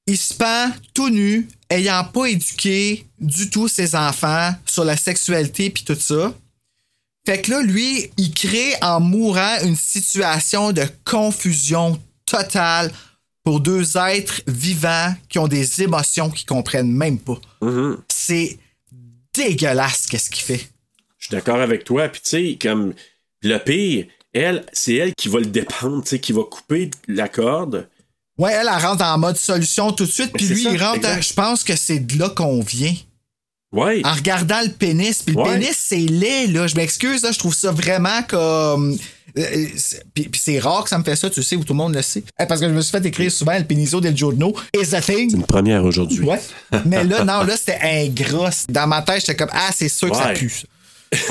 Il se pend tout nu, ayant pas éduqué du tout ses enfants sur la sexualité puis tout ça. Fait que là, lui, il crée en mourant une situation de confusion totale pour deux êtres vivants qui ont des émotions qu'ils comprennent même pas. Mhm. C'est dégueulasse qu'est-ce qu'il fait. Je suis d'accord avec toi, puis tu sais, comme le pire, elle, c'est elle qui va le dépendre, tu sais, qui va couper la corde. Ouais, elle, elle rentre en mode solution tout de suite, puis c'est lui, ça, il rentre. exact. Je pense que c'est de là qu'on vient. Ouais. En regardant le pénis, puis le Ouais. pénis, c'est laid, là. Je m'excuse, là, je trouve ça vraiment comme. euh, c'est- Puis, c'est rare que ça me fait ça, tu sais, où tout le monde le sait. Eh, Parce que je me suis fait écrire souvent le péniso del giorno is a thing. Une première aujourd'hui. Ouais. Mais là, non, là, c'était ingrat. Dans ma tête, j'étais comme, ah, c'est sûr que ça pue. ça.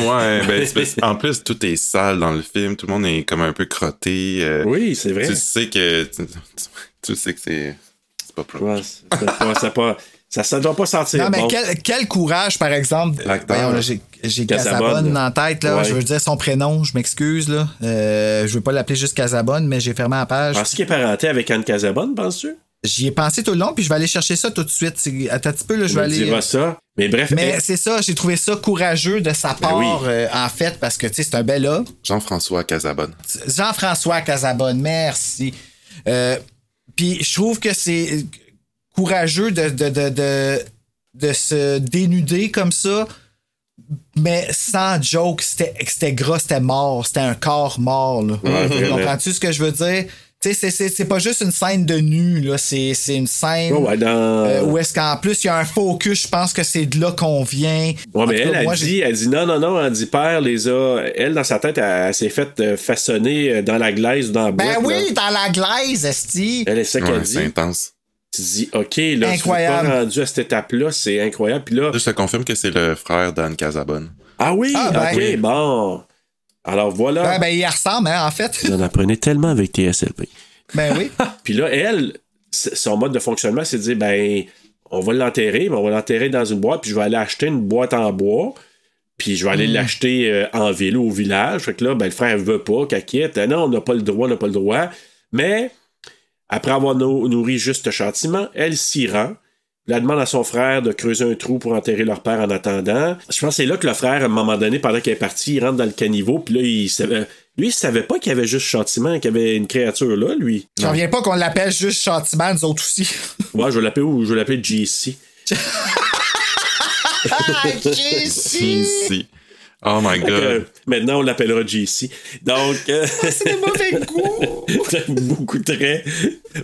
Ouais, ben, c'est en plus, tout est sale dans le film. Tout le monde est comme un peu crotté. euh, Oui, c'est vrai. Tu sais que. Tu, sais que c'est. C'est pas propre. Ouais, c'est pas- c'est pas- ça, ça doit pas sentir Non, mais bon. quel, quel courage, par exemple. J'ai Casabonne, en tête, là. Ouais. Je veux dire son prénom, je m'excuse, là. Euh, je veux pas l'appeler juste Casabonne, mais j'ai fermé la page. Penses-tu qu'il est parenté avec Anne Casabonne, penses-tu? J'y ai pensé tout le long, puis je vais aller chercher ça tout de suite. Attends un petit peu, là, je Tu vais aller. diras ça. Mais bref, Mais elle- c'est ça, j'ai trouvé ça courageux de sa part, oui. euh, en fait, parce que, tu sais, c'est un bel homme. Jean-François Casabonne. Jean-François Casabonne, merci. Euh, Puis je trouve que c'est courageux de, de, de, de, de se dénuder comme ça, mais sans joke, c'était c'était gras, c'était mort, c'était un corps mort. Là. Ouais, vraiment. Comprends-tu ce que je veux dire? Tu sais, c'est- c'est c'est pas juste une scène de nu, là, c'est c'est une scène Oh, ouais, dans... euh, où est-ce qu'en plus il y a un focus, je pense que c'est de là qu'on vient. Ouais, mais elle, cas, elle moi, dit, elle dit non, non, non, elle dit père les a. Elle, dans sa tête, elle, elle s'est faite euh, façonner euh, dans la glaise ou dans la Ben boîte. oui, là. dans la glaise, Esti. Elle, c'est ça qu'elle Ouais, c'est dit. intense. Tu dis, OK, là, Incroyable. tu pas rendu à cette étape-là, c'est incroyable. Puis là, Je te confirme que c'est le frère d'Anne Casabonne. ah oui, Ah, ben. OK, bon. Alors voilà. Ben, ben, il ressemble, hein, en fait. Vous en apprenez tellement avec TSLP. Ben oui. Puis là, elle, son mode de fonctionnement, c'est de dire, ben, on va l'enterrer, mais on va l'enterrer dans une boîte, puis je vais aller acheter une boîte en bois, puis je vais Hmm. aller l'acheter euh, en ville ou au village. Fait que là, ben, le frère veut pas, qu'elle quitte. Non, on n'a pas le droit, on n'a pas le droit. Mais, après avoir nou- nourri juste châtiment, elle s'y rend. Elle demande à son frère de creuser un trou pour enterrer leur père en attendant. Je pense que c'est là que le frère, à un moment donné, pendant qu'elle est partie, il rentre dans le caniveau, puis là, il savait... Lui, il savait pas qu'il y avait juste châtiment, qu'il y avait une créature là, lui. Je reviens pas qu'on l'appelle juste châtiment, nous autres aussi. Ouais, je vais l'appeler où? Je vais l'appeler JC. Ah. Oh my que, euh, god. maintenant, on l'appellera JC. Donc. euh, C'est des mauvais goûts. beaucoup très.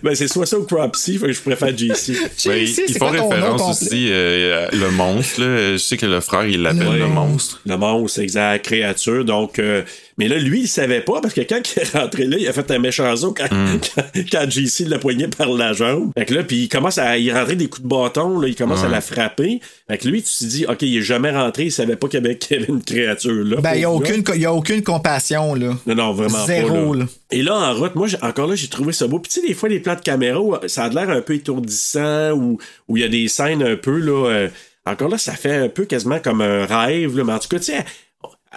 Ben, c'est soit ça ou Cropsy, je préfère JC. Ben, ils, JC, ils c'est font quoi ton nom référence aussi euh, le monstre. Là. Je sais que le frère, il l'appelle le monstre. Le monstre, exact, créature. Donc, euh, mais là, lui, il savait pas parce que quand il est rentré là, il a fait un méchant saut quand, quand, quand JC l'a poigné par la jambe. Fait que là, puis il commence à y rentrer des coups de bâton, là, il commence à la frapper. Fait que lui, tu te dis, OK, il est jamais rentré, il savait pas qu'il y avait, qu'il y avait une créature là. Ben, il n'y a, aucune- y a aucune compassion, là. Non, non, vraiment Zéro, pas. là. Et là, en route, moi, encore là, j'ai trouvé ça beau. Puis, tu sais, des fois, les plans de caméra, ça a l'air un peu étourdissant ou où il y a des scènes un peu, là. euh, encore là, ça fait un peu quasiment comme un rêve, là. Mais en tout cas, tu sais,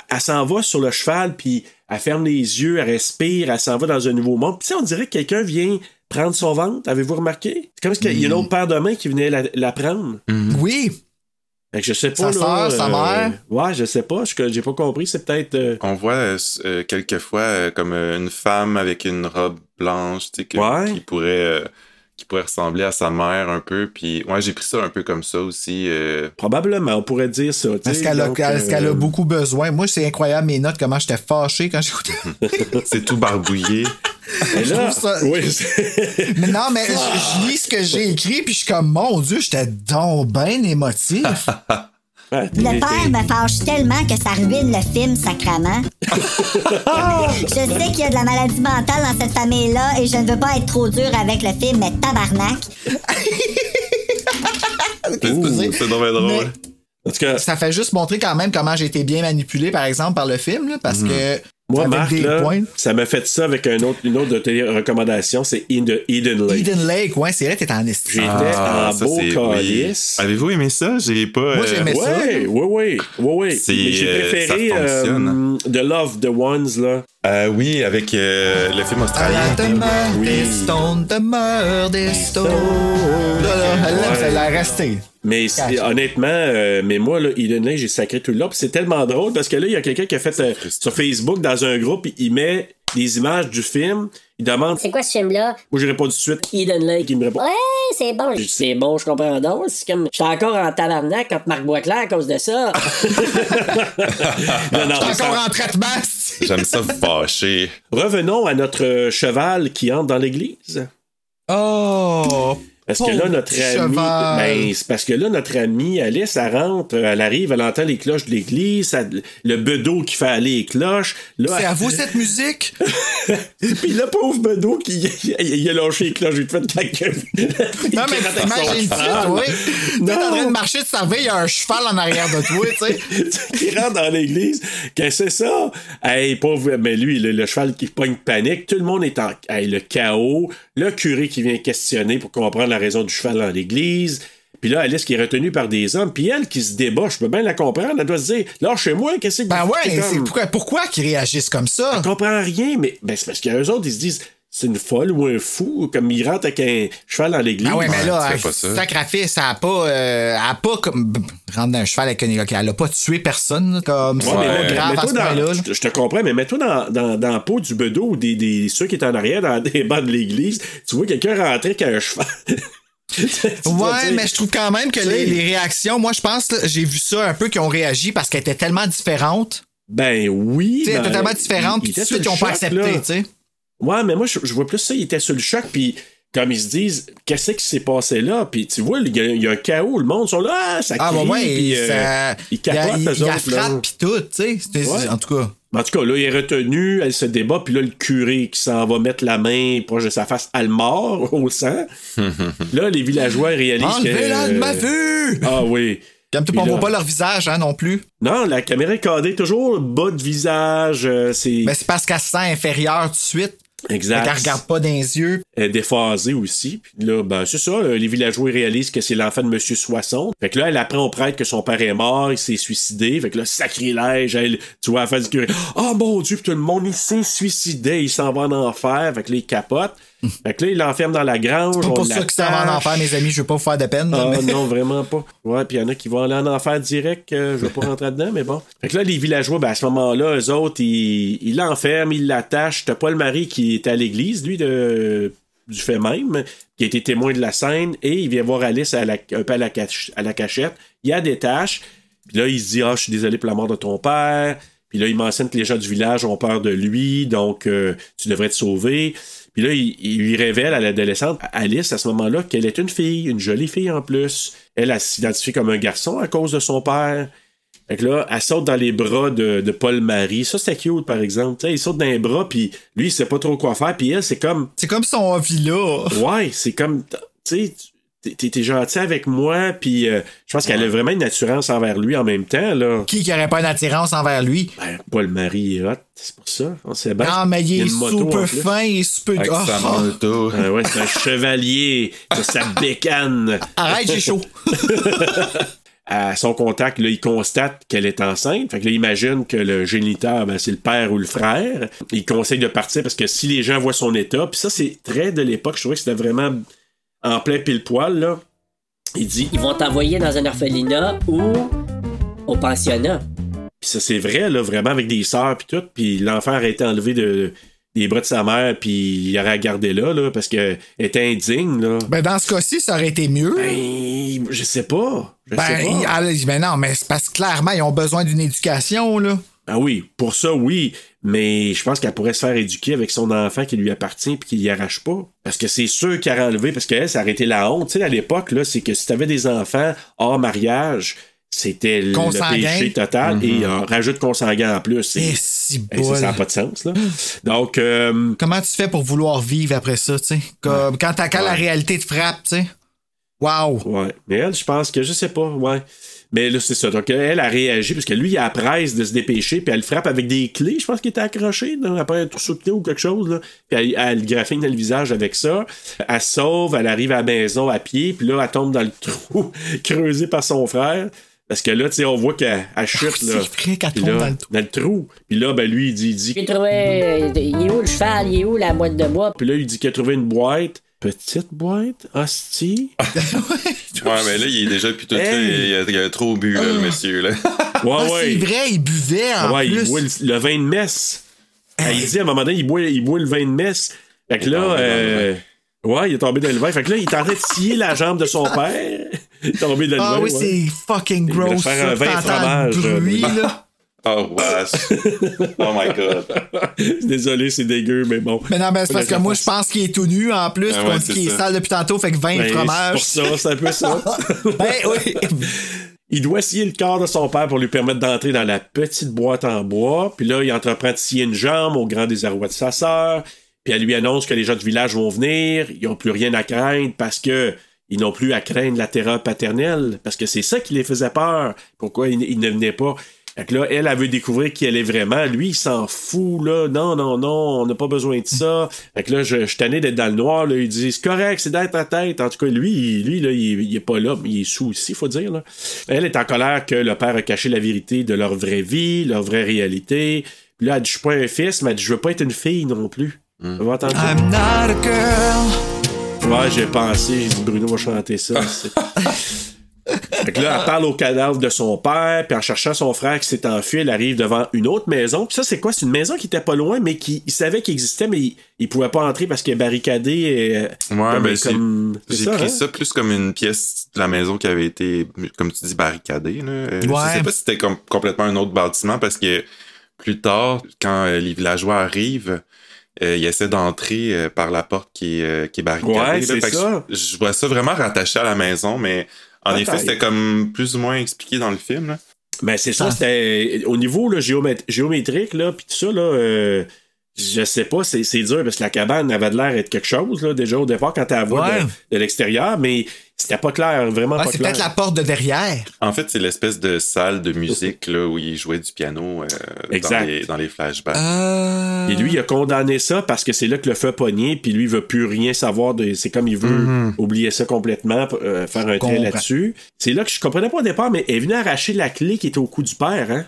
elle, s'en va sur le cheval, puis elle ferme les yeux, elle respire, elle s'en va dans un nouveau monde. Puis, tu sais, on dirait que quelqu'un vient prendre son ventre. Avez-vous remarqué? C'est comme s'il y a une autre paire de mains qui venait la, la prendre. Oui. Fait que je sais Sa pas. là, sœur, sa mère? Ouais, je sais pas. Je- J'ai pas compris. C'est peut-être. euh, On voit euh, euh, quelquefois euh, comme euh, une femme avec une robe blanche, tu sais, que- Ouais. qui pourrait euh, qui pourrait ressembler à sa mère un peu. Puis, ouais, j'ai pris ça un peu comme ça aussi. euh. Probablement, on pourrait dire ça. tu sais. Est-ce qu'elle a, est-ce qu'elle a euh, beaucoup besoin? Moi, c'est incroyable mes notes, comment j'étais fâché quand j'écoutais. C'est tout barbouillé. Mais là, trouve ça- oui, Mais non, mais je, je lis ce que j'ai écrit, puis je suis comme, mon Dieu, j'étais donc bien émotif. Le père me fâche tellement que ça ruine le film sacrament. je sais qu'il y a de la maladie mentale dans cette famille-là et je ne veux pas être trop dur avec le film, mais tabarnak. C'est? Bien drôle. En tout cas, Ça fait juste montrer quand même comment j'ai été bien manipulé, par exemple, par le film, là, parce que. Moi, Marc, là, ça m'a fait ça avec un autre, une autre de tes recommandations, c'est Eden, Eden Lake. Eden Lake, ouais, c'est vrai, t'es en esti. J'étais Ah, en ça, beau oui. calice. Avez-vous aimé ça? J'ai pas. Moi, j'aimais ça. Ouais, ouais, ouais, ouais, ouais. C'est, Mais J'ai euh, préféré ça euh, The Love, The Ones, là. Euh, oui, avec euh, le film À australien. la demeure Oui. des stones, demeure des stones. Là, là, elle Ouais. elle l'a resté. Mais honnêtement, euh, mais moi, là, Eden Lake, j'ai sacré tout le long. Puis c'est tellement drôle parce que là, il y a quelqu'un qui a fait euh, sur Facebook, dans un groupe, il met des images du film. Il demande. C'est quoi ce film-là? Moi, j'ai répondu tout de suite. Eden Lake. Il me répond. Ouais, c'est bon. C'est bon, je comprends donc. C'est comme. J'étais encore en tabarnak contre Marc Boisclair à cause de ça. Non, non, encore en traitement. J'aime ça fâcher. Revenons à notre euh, cheval qui entre dans l'église. Oh! Parce que là, notre ami. Ben, c'est parce que là, notre amie Alice, elle rentre, elle arrive, elle entend les cloches de l'église, le bedeau qui fait aller les cloches. C'est elle- à vous cette musique? Puis le pauvre bedeau qui il, a lâché les cloches, il fait de la gueule. Non, mais imagine ça, oui. T'es en train de marcher de sa veille, il y a un cheval en arrière de toi, tu sais. qui rentre dans l'église. Qu'est-ce que c'est ça? Hey, pauvre, mais lui, le, le cheval qui pogne panique, tout le monde est en hey, le chaos. Le curé qui vient questionner pour comprendre la raison du cheval dans l'église. Puis là, Alice qui est retenue par des hommes. Puis elle qui se débat, je peux bien la comprendre. Elle doit se dire, lâchez-moi, qu'est-ce que Ben ouais, c'est c'est comme- pourquoi, pourquoi qu'ils réagissent comme ça? Je comprends rien, mais ben, c'est parce qu'eux autres, ils se disent, c'est une folle ou un fou, comme ils rentrent avec un cheval dans l'église? Ah ouais, mais là, ça. sacrifice, ça a pas, euh, elle a pas comme, rentre dans un cheval avec un, elle a pas tué personne, là, comme, c'est Ouais, pas mais grave à mets-toi ce dans- là. je, je te comprends, mais mets-toi dans, dans, dans la peau du bedeau ou des, des, ceux qui étaient en arrière dans des bancs de l'église. Tu vois quelqu'un rentrer avec un cheval. Ouais, dire, mais je trouve quand même que les, les réactions, moi, je pense, là, j'ai vu ça un peu qui ont réagi parce qu'elles étaient tellement différentes. Ben oui. Ben, totalement différentes, il- puis il tout de suite, ils sur ont le pas accepté, là. tu sais. Ouais, mais moi, je, je vois plus ça, il était sur le choc, puis comme ils se disent, qu'est-ce qui s'est passé là? Puis tu vois, il y, a- il y a un chaos, le monde sont là, ah, ça Ah, crie, bah ouais, puis, euh, ça. ils capotent, il, eux il frappe, puis tout, tu sais. Ouais. En tout cas. En tout cas, là, il est retenu, elle se débat, puis là, le curé qui s'en va mettre la main proche de sa face, elle mord au sang. là, les villageois réalisent que... Enlevez-la de ma vue! Ah oui. Comme tout, on là- voit pas leur visage, hein, non plus. Non, la caméra est cadrée toujours bas de visage, euh, c'est... Mais c'est parce qu'elle se sent inférieure tout de suite. Exact. Fait qu'elle regarde pas dans les yeux. Elle est déphasée aussi. Puis là, ben, c'est ça, les villageois réalisent que c'est l'enfant de Monsieur Soissons. Fait que là, elle apprend au prêtre que son père est mort, il s'est suicidé. Fait que là, sacrilège, elle, tu vois, la face du curé. Oh mon Dieu, puis tout le monde, il s'est suicidé, il s'en va en enfer. Fait que là, il capote. Fait que là, il l'enferme dans la grange. C'est pas pour ça que ça va en enfer, mes amis. Je veux pas vous faire de peine. Ah mais- non, vraiment pas. Ouais, puis il y en a qui vont aller en enfer direct. euh, je vais pas rentrer dedans, mais bon. Fait que là, les villageois, ben, à ce moment-là, eux autres, ils l'enferment, ils l'attachent. T'as pas le mari qui est à l'église, lui, de, du fait même, qui a été témoin de la scène, et il vient voir Alice à la- un peu à la, cach- à la cachette. Il y a des tâches. Puis là, il se dit Ah, je suis désolé pour la mort de ton père. Puis là, il mentionne que les gens du village ont peur de lui, donc euh, tu devrais te sauver. Puis là, il, il lui révèle à l'adolescente, Alice, à ce moment-là, qu'elle est une fille, une jolie fille en plus. Elle, elle s'identifie comme un garçon à cause de son père. Fait que là, elle saute dans les bras de, de Paul-Marie. Ça, c'était cute, par exemple. Tu sais, il saute dans les bras, puis lui, il sait pas trop quoi faire. Puis elle, c'est comme... C'est comme son villa. Ouais, c'est comme... Tu sais, t'es- gentil avec moi, puis euh, je pense qu'elle a vraiment une assurance envers lui en même temps, là. Qui qui aurait pas une attirance envers lui? Ben, Paul-Marie est hot, c'est pour ça. On sait bien. Non, mais il a est super fin, il est super... Avec Oh, sa moto. Ah ouais, c'est un chevalier de sa bécane. Arrête, j'ai chaud. À son contact, là, il constate qu'elle est enceinte. Fait que là, il imagine que le géniteur, ben, c'est le père ou le frère. Il conseille de partir parce que si les gens voient son état, puis ça, c'est très de l'époque, je trouvais que c'était vraiment en plein pile-poil, là. Il dit, Ils vont t'envoyer dans un orphelinat ou au pensionnat. Puis ça, c'est vrai, là, vraiment, avec des sœurs, puis tout. Puis l'enfant aurait été enlevé de, des bras de sa mère, puis il aurait gardé là, là, parce qu'elle était indigne, là. Ben, dans ce cas-ci, ça aurait été mieux. Ben, je sais pas. Je Ben, sais il- pas. allez, ben non, mais c'est parce que clairement, ils ont besoin d'une éducation, là. Ah oui, pour ça, oui. Mais je pense qu'elle pourrait se faire éduquer avec son enfant qui lui appartient puis qu'il y arrache pas. Parce que c'est sûr qu'elle a enlevé, parce qu'elle, ça aurait été la honte. Tu sais, à l'époque, là, c'est que si t'avais des enfants hors mariage, c'était le péché total et euh, rajoute consanguin en plus. C'est- Eh, si Eh, ça, n'a pas de sens, là. Donc, euh, Comment tu fais pour vouloir vivre après ça, tu sais? Comme quand, t'as- quand la réalité te frappe, tu sais? Wow! Ouais. Mais elle, je pense que je sais pas, ouais. Mais là, c'est ça. Donc, elle a réagi parce que lui, il a la presse de se dépêcher, puis elle le frappe avec des clés. Je pense qu'il était accroché après un trousseau de clés ou quelque chose. Là. Puis elle, elle le graphine dans le visage avec ça. Elle sauve, elle arrive à la maison à pied, puis là, elle tombe dans le trou creusé par son frère. Parce que là, tu sais, on voit qu'elle elle chute. C'est là. vrai qu'elle Puis tombe là, dans le trou. Dans le trou. Puis là, ben lui, il dit, il dit J'ai trouvé. euh, Il est où le cheval? Il est où la boîte de bois? Puis là, il dit qu'il a trouvé une boîte. Petite boîte? Hostie? Ouais, mais là, il est déjà, puis tout, Hey! là, il, a, il a trop bu, là, le monsieur, là. Ouais, Ah, ouais. c'est vrai, il buvait en ouais, il plus. boit le, le vin de messe. Ah, Il dit à un moment donné, il boit, il boit le vin de messe. Fait que là, euh, ouais, il est tombé dans le vin. Fait que là, il est en train de scier la jambe de son père. Il est tombé dans le Ah vin. oui, ouais. c'est fucking gross. faire un vin fromage, bruit, là. Oh, wesh. Oh my god. Désolé, c'est dégueu, mais bon. Mais non, mais c'est parce que moi, je pense qu'il est tout nu en plus. Ah qu'on ouais, qu'il est sale depuis tantôt, fait que 20 Ben, fromages. C'est pour ça, c'est un peu ça. Ben oui. Il doit scier le corps de son père pour lui permettre d'entrer dans la petite boîte en bois. Puis là, il entreprend de scier une jambe au grand désarroi de sa sœur. Puis elle lui annonce que les gens du village vont venir. Ils n'ont plus rien à craindre parce que ils n'ont plus à craindre la terreur paternelle. Parce que c'est ça qui les faisait peur. Pourquoi ils, ils ne venaient pas? Fait que là, elle, elle veut découvrir qui elle est vraiment. Lui, il s'en fout, là. Non, non, non, on n'a pas besoin de ça. Fait que là, je, je suis tanné d'être dans le noir, là. Il dit, c'est correct, c'est dans ta tête. En tout cas, lui, il- lui, là, il, il est pas là, mais il est sous aussi, faut dire, là. Elle est en colère que le père a caché la vérité de leur vraie vie, leur vraie réalité. Puis là, elle dit, je suis pas un fils, mais elle dit, je veux pas être une fille non plus. Vous avez entendu ça? I'm not a girl. Ouais, j'ai pensé, j'ai dit Bruno va chanter ça. fait que là, elle parle au cadavre de son père, puis en cherchant son frère qui s'est enfui, elle arrive devant une autre maison. Puis ça, c'est quoi? C'est une maison qui était pas loin, mais qui il savait qu'il existait, mais il, il pouvait pas entrer parce qu'elle est barricadée. Et, euh, Ouais, comme- ben, c'est- comme- c'est j'ai ça, pris hein? ça plus comme une pièce de la maison qui avait été, comme tu dis, barricadée. Là. Euh, Ouais. Je sais pas si c'était comme complètement un autre bâtiment parce que plus tard, quand euh, les villageois arrivent, euh, ils essaient d'entrer euh, par la porte qui est, euh, qui est barricadée. Ouais, c'est ça. Je, je vois ça vraiment rattaché à la maison, mais en effet, c'était comme plus ou moins expliqué dans le film. Là. Ben, c'est ça, Ah. c'était au niveau là, géomét- géométrique, là, puis tout ça, là, euh, je sais pas, c'est c'est dur parce que la cabane avait de l'air d'être quelque chose, là, déjà au départ, quand tu la vois Ouais. de, de l'extérieur, mais c'était pas clair, vraiment pas c'est clair. peut-être la porte de derrière. En fait, c'est l'espèce de salle de musique là, où ils jouaient du piano euh, Exact. Dans, les, dans les flashbacks. Euh... Et lui, il a condamné ça parce que c'est là que le feu a pogné, puis lui, il veut plus rien savoir de. C'est comme il veut oublier ça complètement, euh, faire un trait là-dessus. C'est là que je comprenais pas au départ, mais elle est venue arracher la clé qui était au cou du père, hein?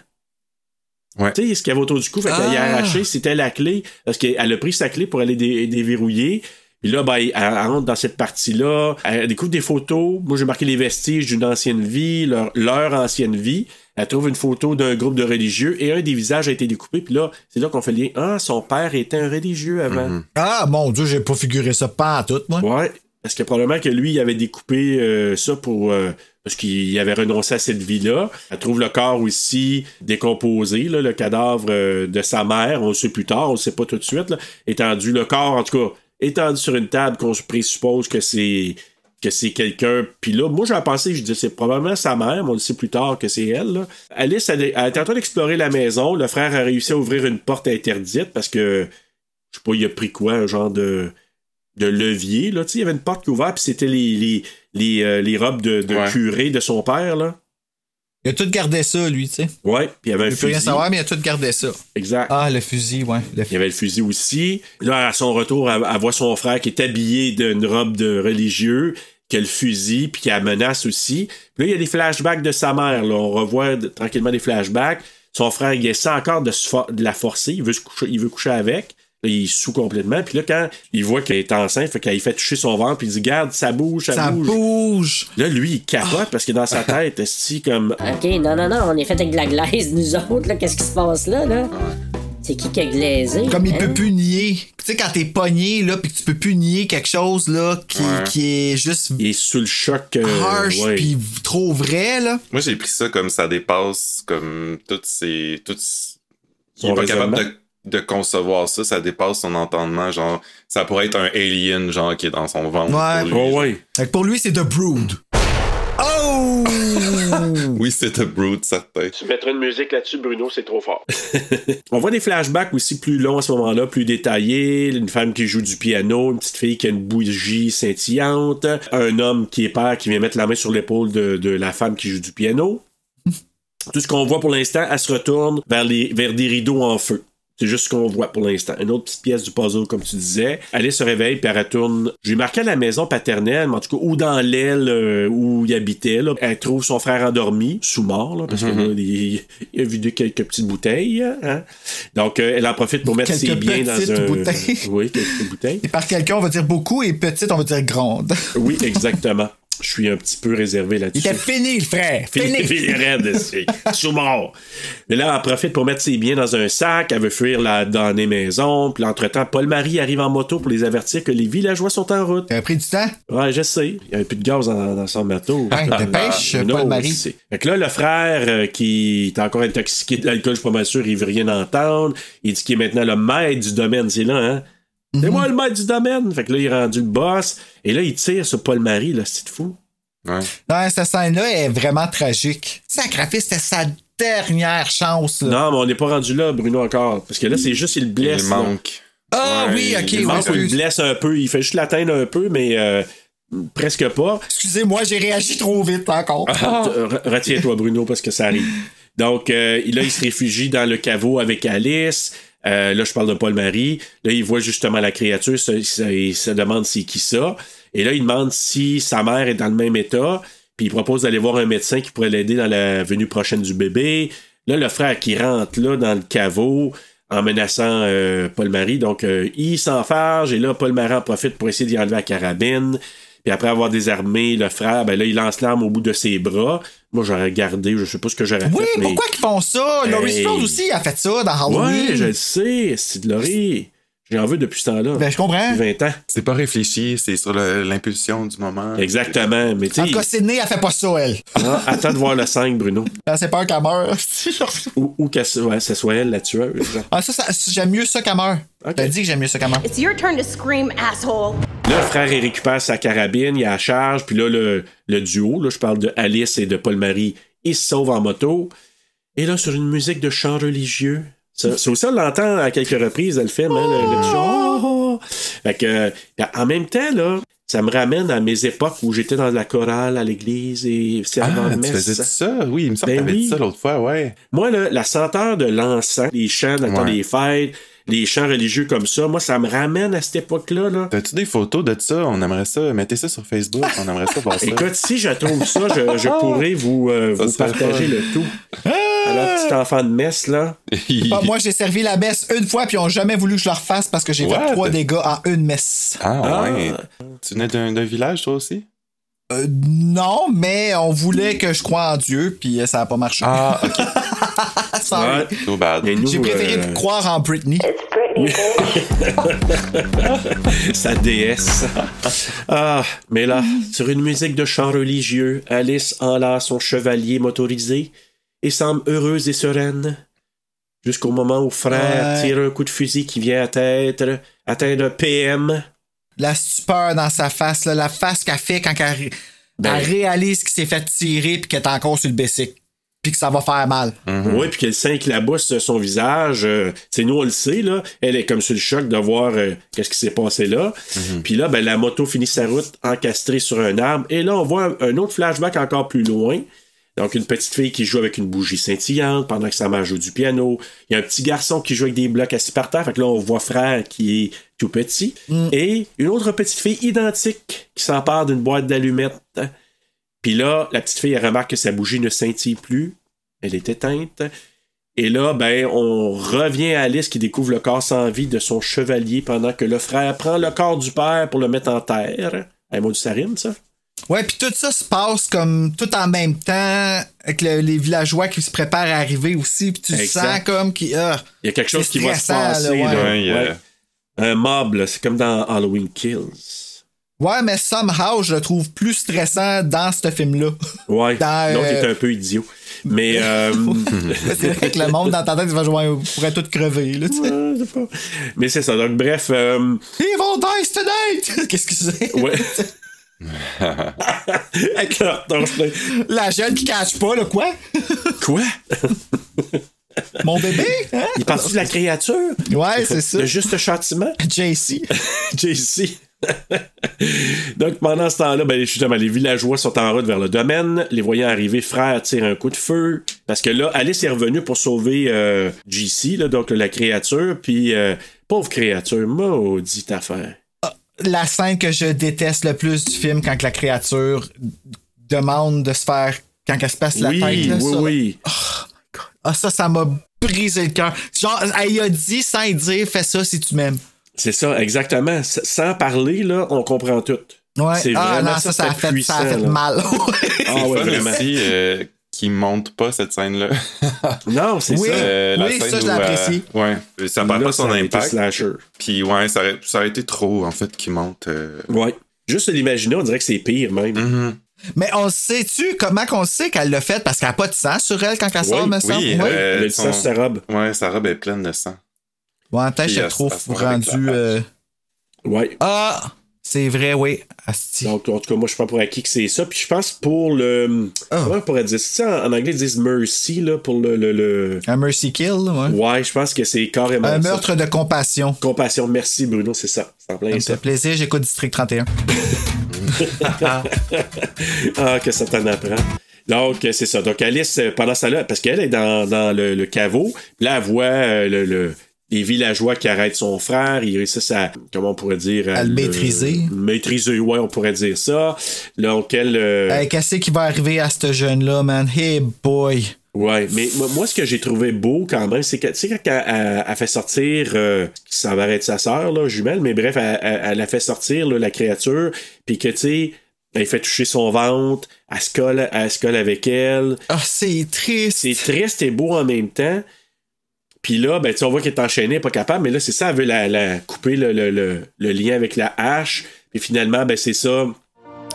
Ouais. Tu sais, ce qu'il y avait autour du cou, fait qu'elle a Ah. arraché, c'était la clé, parce qu'elle a pris sa clé pour aller dé- déverrouiller. Puis là, ben, elle, elle rentre dans cette partie-là, elle découvre des photos. Moi, j'ai marqué les vestiges d'une ancienne vie, leur, leur ancienne vie. Elle trouve une photo d'un groupe de religieux et un des visages a été découpé. Puis là, c'est là qu'on fait le lien. Ah, son père était un religieux avant. Ah, mon Dieu, j'ai pas figuré ça pas en tout, moi. Ouais. Parce que probablement que lui, il avait découpé euh, ça pour. euh, parce qu'il avait renoncé à cette vie-là. Elle trouve le corps aussi décomposé, là, le cadavre euh, de sa mère. On le sait plus tard, on le sait pas tout de suite. Là. Étendu, le corps, en tout cas, étendu sur une table qu'on se présuppose que c'est que c'est quelqu'un. Puis là, moi, j'ai pensé, je dis, c'est probablement sa mère, mais on le sait plus tard que c'est elle. là. Alice, elle, elle était en train d'explorer la maison. Le frère a réussi à ouvrir une porte interdite parce que, je sais pas, il a pris quoi, un genre de, de levier. Là. Tu sais, il y avait une porte qui ouvrait, puis c'était les, les, les, euh, les robes de, de Ouais. curé de son père. là. Il a tout gardé ça, lui, tu sais. Ouais, puis il y avait un Il veut rien fusil. savoir, mais il a tout gardé ça. Exact. Ah, le fusil, ouais. Le Il y avait le fusil aussi. Là, à son retour, elle, elle voit son frère qui est habillé d'une robe de religieux, qui a le fusil, puis qui a menace aussi. Puis là, il y a des flashbacks de sa mère. Là. On revoit tranquillement des flashbacks. Son frère, il essaie encore de, se for- de la forcer. Il veut, se coucher, il veut coucher avec. Là, il est sous complètement. Puis là, quand il voit qu'elle est enceinte, fait qu'il fait toucher son ventre, puis il dit Garde, ça bouge, ça, Ça bouge. bouge. Là, lui, il capote parce que dans sa tête, c'est comme. Ok, non, non, non, on est fait avec de la glaise, nous autres, là. Qu'est-ce qui se passe là, là? C'est qui qui a glaisé? Comme il hein? peut plus nier. Tu sais, quand t'es pogné, là, pis que tu peux plus nier quelque chose, là, qui, Ouais. qui est juste Il est sous le choc. euh, harsh ouais. pis trop vrai, là. Moi, j'ai pris ça comme ça dépasse comme toutes ces. Toutes... Il est pas capable de, de concevoir ça, ça dépasse son entendement. Genre, ça pourrait être un alien, genre, qui est dans son ventre. Ouais. pour lui. Oh, ouais. Fait que pour lui, c'est The Brood. Oh! Oui, c'est un brute, certain. Tu mettras une musique là-dessus, Bruno, c'est trop fort. On voit des flashbacks aussi plus longs à ce moment-là, plus détaillés. Une femme qui joue du piano, une petite fille qui a une bougie scintillante, un homme qui est père qui vient mettre la main sur l'épaule de, de la femme qui joue du piano. Tout ce qu'on voit pour l'instant, elle se retourne vers, les, vers des rideaux en feu. C'est juste ce qu'on voit pour l'instant. Une autre petite pièce du puzzle, comme tu disais. Alice se réveille, puis elle retourne. J'ai marqué à la maison paternelle, mais en tout cas, ou dans l'aile euh, où il habitait. Là. Elle trouve son frère endormi, sous mort, là, parce que là, il, il a vidé quelques petites bouteilles. hein. Donc, euh, elle en profite pour mettre ses biens dans petites un. bouteilles. Oui, quelques petites bouteilles. Et par quelqu'un, on va dire beaucoup, et petite, on va dire grande. Oui, exactement. Je suis un petit peu réservé Il là-dessus. était fini, le frère. Fini, Fini. fini, raide, c'est sous mort. Mais là, elle profite pour mettre ses biens dans un sac. Elle veut fuir la, dans les maisons. Puis, entre-temps, Paul-Marie arrive en moto pour les avertir que les villageois sont en route. T'as pris du temps? Ouais, je sais. Il y avait plus de gaz dans, dans son bateau. Dépêche, Ah, non, Paul-Marie? Fait que là, le frère euh, qui est encore intoxiqué de l'alcool, je suis pas mal sûr, il veut rien entendre. Il dit qu'il est maintenant le maître du domaine. C'est là, hein? Mhm. C'est moi le maître du domaine. Fait que là, il est rendu le boss. Et là, il tire sur Paul-Marie, là. C'est fou. Ouais. Non, cette scène-là est vraiment tragique. Sacrifice, c'était sa dernière chance, là. Non, mais on n'est pas rendu là, Bruno, encore. Parce que là, c'est juste, il le blesse. Il là. manque. Ah Ouais, oui, ok, Il, manque, il blesse un peu. Il fait juste l'atteindre un peu, mais euh, presque pas. Excusez-moi, j'ai réagi trop vite encore. Euh, re- Retiens-toi, Bruno, parce que ça arrive. Donc, euh, là, il se réfugie dans le caveau avec Alice. Euh, là, je parle de Paul-Marie. Là, il voit justement la créature. Ça- il se demande c'est qui ça. Et là, il demande si sa mère est dans le même état. Puis il propose d'aller voir un médecin qui pourrait l'aider dans la venue prochaine du bébé. Là, le frère qui rentre là dans le caveau en menaçant euh, Paul-Marie. Donc, euh, il s'enfarge. Et là, Paul-Marie en profite pour essayer d'y enlever la carabine. Puis après avoir désarmé le frère, ben là, il lance l'arme au bout de ses bras. Moi, j'aurais gardé, je sais pas ce que j'aurais Oui, fait. mais- pourquoi qu'ils font ça? Laurie Hey. Strode aussi a fait ça dans Halloween. Ouais, je le sais. C'est de Laurie. J'en veux depuis ce temps-là. Ben, je comprends. Depuis 20 ans. C'est pas réfléchi, c'est sur l'impulsion du moment. Exactement. Mais En tout cas, Sydney, elle fait pas ça, elle. ah, attends de voir le 5, Bruno. Elle c'est peur qu'elle meure. Ou, ou que ce ouais, ce soit elle la tueuse. ah, ça, ça j'aime mieux ça qu'elle meure. Ok. T'as dit que j'aime mieux ça qu'elle meure. It's your turn to scream, asshole. Là, le frère, il récupère sa carabine, il a la charge, puis là, le, le duo, là, je parle de Alice et de Paul-Marie, ils se sauvent en moto. Et là, sur une musique de chant religieux, ça, ça aussi, on l'entend à quelques reprises dans le film, hein, le, le. Fait que, euh, en même temps, là, ça me ramène à mes époques où j'étais dans la chorale à l'église et c'est avant Ah, tu messe. faisais ça? Oui, il me semble Ben que oui. dit ça l'autre fois, ouais. Moi, là, la senteur de l'encens, les chants dans le temps Ouais. des fêtes, les chants religieux comme ça, moi, ça me ramène à cette époque-là. Là. T'as-tu des photos de ça? On aimerait ça. Mettez ça sur Facebook. On aimerait ça voir ça. Écoute, si je trouve ça, je, je pourrais vous, euh, vous partager le tout. Alors, petit enfant de messe, là. Pas- moi, j'ai servi la messe une fois, puis ils ont jamais voulu que je le refasse parce que j'ai fait trois dégâts en une messe. Ah, Ah. ouais. Tu venais d'un d'un village, toi aussi? Euh, non, mais on voulait que je croie en Dieu, puis euh, ça a pas marché. Ah, ok. Sorry. Ouais. Too bad. Mais nous, J'ai préféré euh, croire en Britney. sa déesse. Ah, mais là, sur une musique de chant religieux, Alice enlace son chevalier motorisé et semble heureuse et sereine. Jusqu'au moment où frère Ouais. tire un coup de fusil qui vient à tête, atteindre PM. La stupeur dans sa face, là, la face qu'elle fait quand elle, Ben. elle réalise qu'il s'est fait tirer puis qu'elle est encore sur le bicycle. Puis que ça va faire mal. Oui, puis qu'elle sent qu'il labousse son visage. euh, c'est nous, on le sait, là. Elle est comme sur le choc de voir euh, qu'est-ce qui s'est passé là. Puis là, ben, la moto finit sa route encastrée sur un arbre. Et là, on voit un, un autre flashback encore plus loin. Donc, une petite fille qui joue avec une bougie scintillante pendant que sa mère joue du piano. Il y a un petit garçon qui joue avec des blocs assis par terre. Fait que là, on voit frère qui est tout petit. Et une autre petite fille identique qui s'empare d'une boîte d'allumettes. Puis là, la petite fille, elle remarque que sa bougie ne scintille plus. Elle est éteinte. Et là, ben, on revient à Alice qui découvre le corps sans vie de son chevalier pendant que le frère prend le corps du père pour le mettre en terre. Hey, mon Dieu, ça rime, ça? Ouais, puis tout ça se passe comme tout en même temps avec le- les villageois qui se préparent à arriver aussi. Puis tu Exact. sens comme qui. ah. Il y a quelque chose qui va se là, passer. ouais. là. Ouais, Ouais. Un mob, là, c'est comme dans Halloween Kills. Ouais, mais somehow, je le trouve plus stressant dans ce film-là. Ouais, Dans, l'autre euh, est un peu idiot. Mais, euh, c'est vrai que le monde dans ta tête, il va jouer, pourrait tout crever. Là, tu sais. je sais pas. mais c'est ça. Donc, bref, euh, Evil dies tonight! Qu'est-ce que c'est? ouais. Avec leur torche-là. La jeune qui cache pas, là, quoi? Quoi? Mon bébé? Hein? Il parle de la créature? Ouais, c'est ça. Le juste châtiment? JC. JC. Donc, pendant ce temps-là, ben, justement, les villageois sont en route vers le domaine. Les voyant arriver, frère tire un coup de feu. Parce que là, Alice est revenue pour sauver euh, JC, là, donc la créature. Puis, euh, pauvre créature, maudite affaire. La scène que je déteste le plus du film, quand que la créature demande de se faire. Quand elle se passe la oui, tête, là, oui, ça, oui. Ah, ça, ça m'a brisé le cœur. Genre, elle a dit sans dire, fais ça si tu m'aimes. C'est ça, exactement. S- Sans parler, là, on comprend tout. Ouais. C'est Ah vraiment non, ça, ça, a fait, ça a fait puissant, mal. Ah ouais, vraiment. aussi euh, qu'ils montent pas cette scène-là. Non, c'est Oui. ça. Euh, la Oui, scène ça, je où, l'apprécie. euh, ouais, ça perd pas son impact. slasher. Puis ouais, ça aurait, ça aurait été trop en fait qu'ils montent. euh, Ouais. Juste l'imaginer, on dirait que c'est pire même. mhm. Mais on sait-tu comment qu'on sait qu'elle l'a fait? Parce qu'elle n'a pas de sang sur elle quand elle sort, me semble? Oui, Ouais. euh, Elle a dit son- ça sur sa robe. Ouais, sa robe est pleine de sang. Bon, peut-être Puis je met avec rendu. euh, Ouais. Ah! C'est vrai, oui. Asti. Donc, en tout cas, moi, je prends pour acquis que c'est ça. Puis je pense pour le. Ah. Comment on pourrait dire ça? En, en anglais, ils disent mercy, là, pour le. le, le- Un mercy kill, ouais. Ouais, je pense que c'est carrément. Un ça. meurtre de compassion. Compassion, merci, Bruno, c'est ça. Ça me ça. fait plaisir, j'écoute District 31. ah, que ça t'en apprend. Donc, c'est ça. Donc, Alice, pendant ça là, parce qu'elle est dans, dans le, le caveau, là, elle voit euh, le, le- les villageois qui arrêtent son frère. Ils réussissent à, comment on pourrait dire, À le maîtriser. Maîtriser, ouais, on pourrait dire ça. Donc, elle. euh, Hey, Qu'est-ce qui va arriver à ce jeune-là, man? Hey boy! Ouais, mais moi, ce que j'ai trouvé beau quand même, c'est que, tu sais, quand elle, elle- elle fait sortir, euh, s'en va être sa sœur, là, jumelle, mais bref, elle, a fait sortir, là, la créature, puis que, tu sais, elle fait toucher son ventre, elle se colle, elle se colle avec elle. Ah, c'est triste. C'est triste et beau en même temps. Puis là, ben, tu sais, on voit qu'elle est enchaînée, pas capable, mais là, c'est ça, elle veut la, la couper le, le- le- le lien avec la hache. Puis finalement, ben, c'est ça.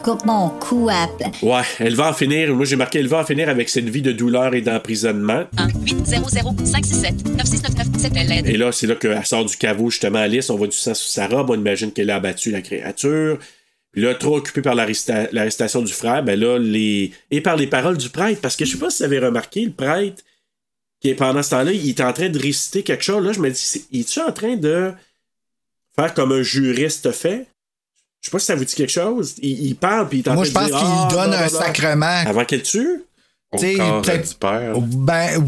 Coupe mon cou à. Ouais, elle va en finir. Moi, j'ai marqué, elle va en finir avec cette vie de douleur et d'emprisonnement. 1 800 567 9699 c'était l'aide. Et là, c'est là qu'elle sort du caveau, justement, Alice. On voit du sang sur sa robe. On imagine qu'elle a abattu la créature. Puis là, trop occupée par l'arresta- l'arrestation du frère, ben là, les. Et par les paroles du prêtre. Parce que je sais pas si vous avez remarqué, le prêtre, qui est pendant ce temps-là, il est en train de réciter quelque chose. Là, je me dis, il est-tu en train de faire comme un juriste fait? Je sais pas si ça vous dit quelque chose. Il, il parle, puis il est en Moi, train je de pense dire, qu'il Ah, donne un sacrement. Avant qu'elle tue? Au T'sais, corps peut-être- du père. Ben,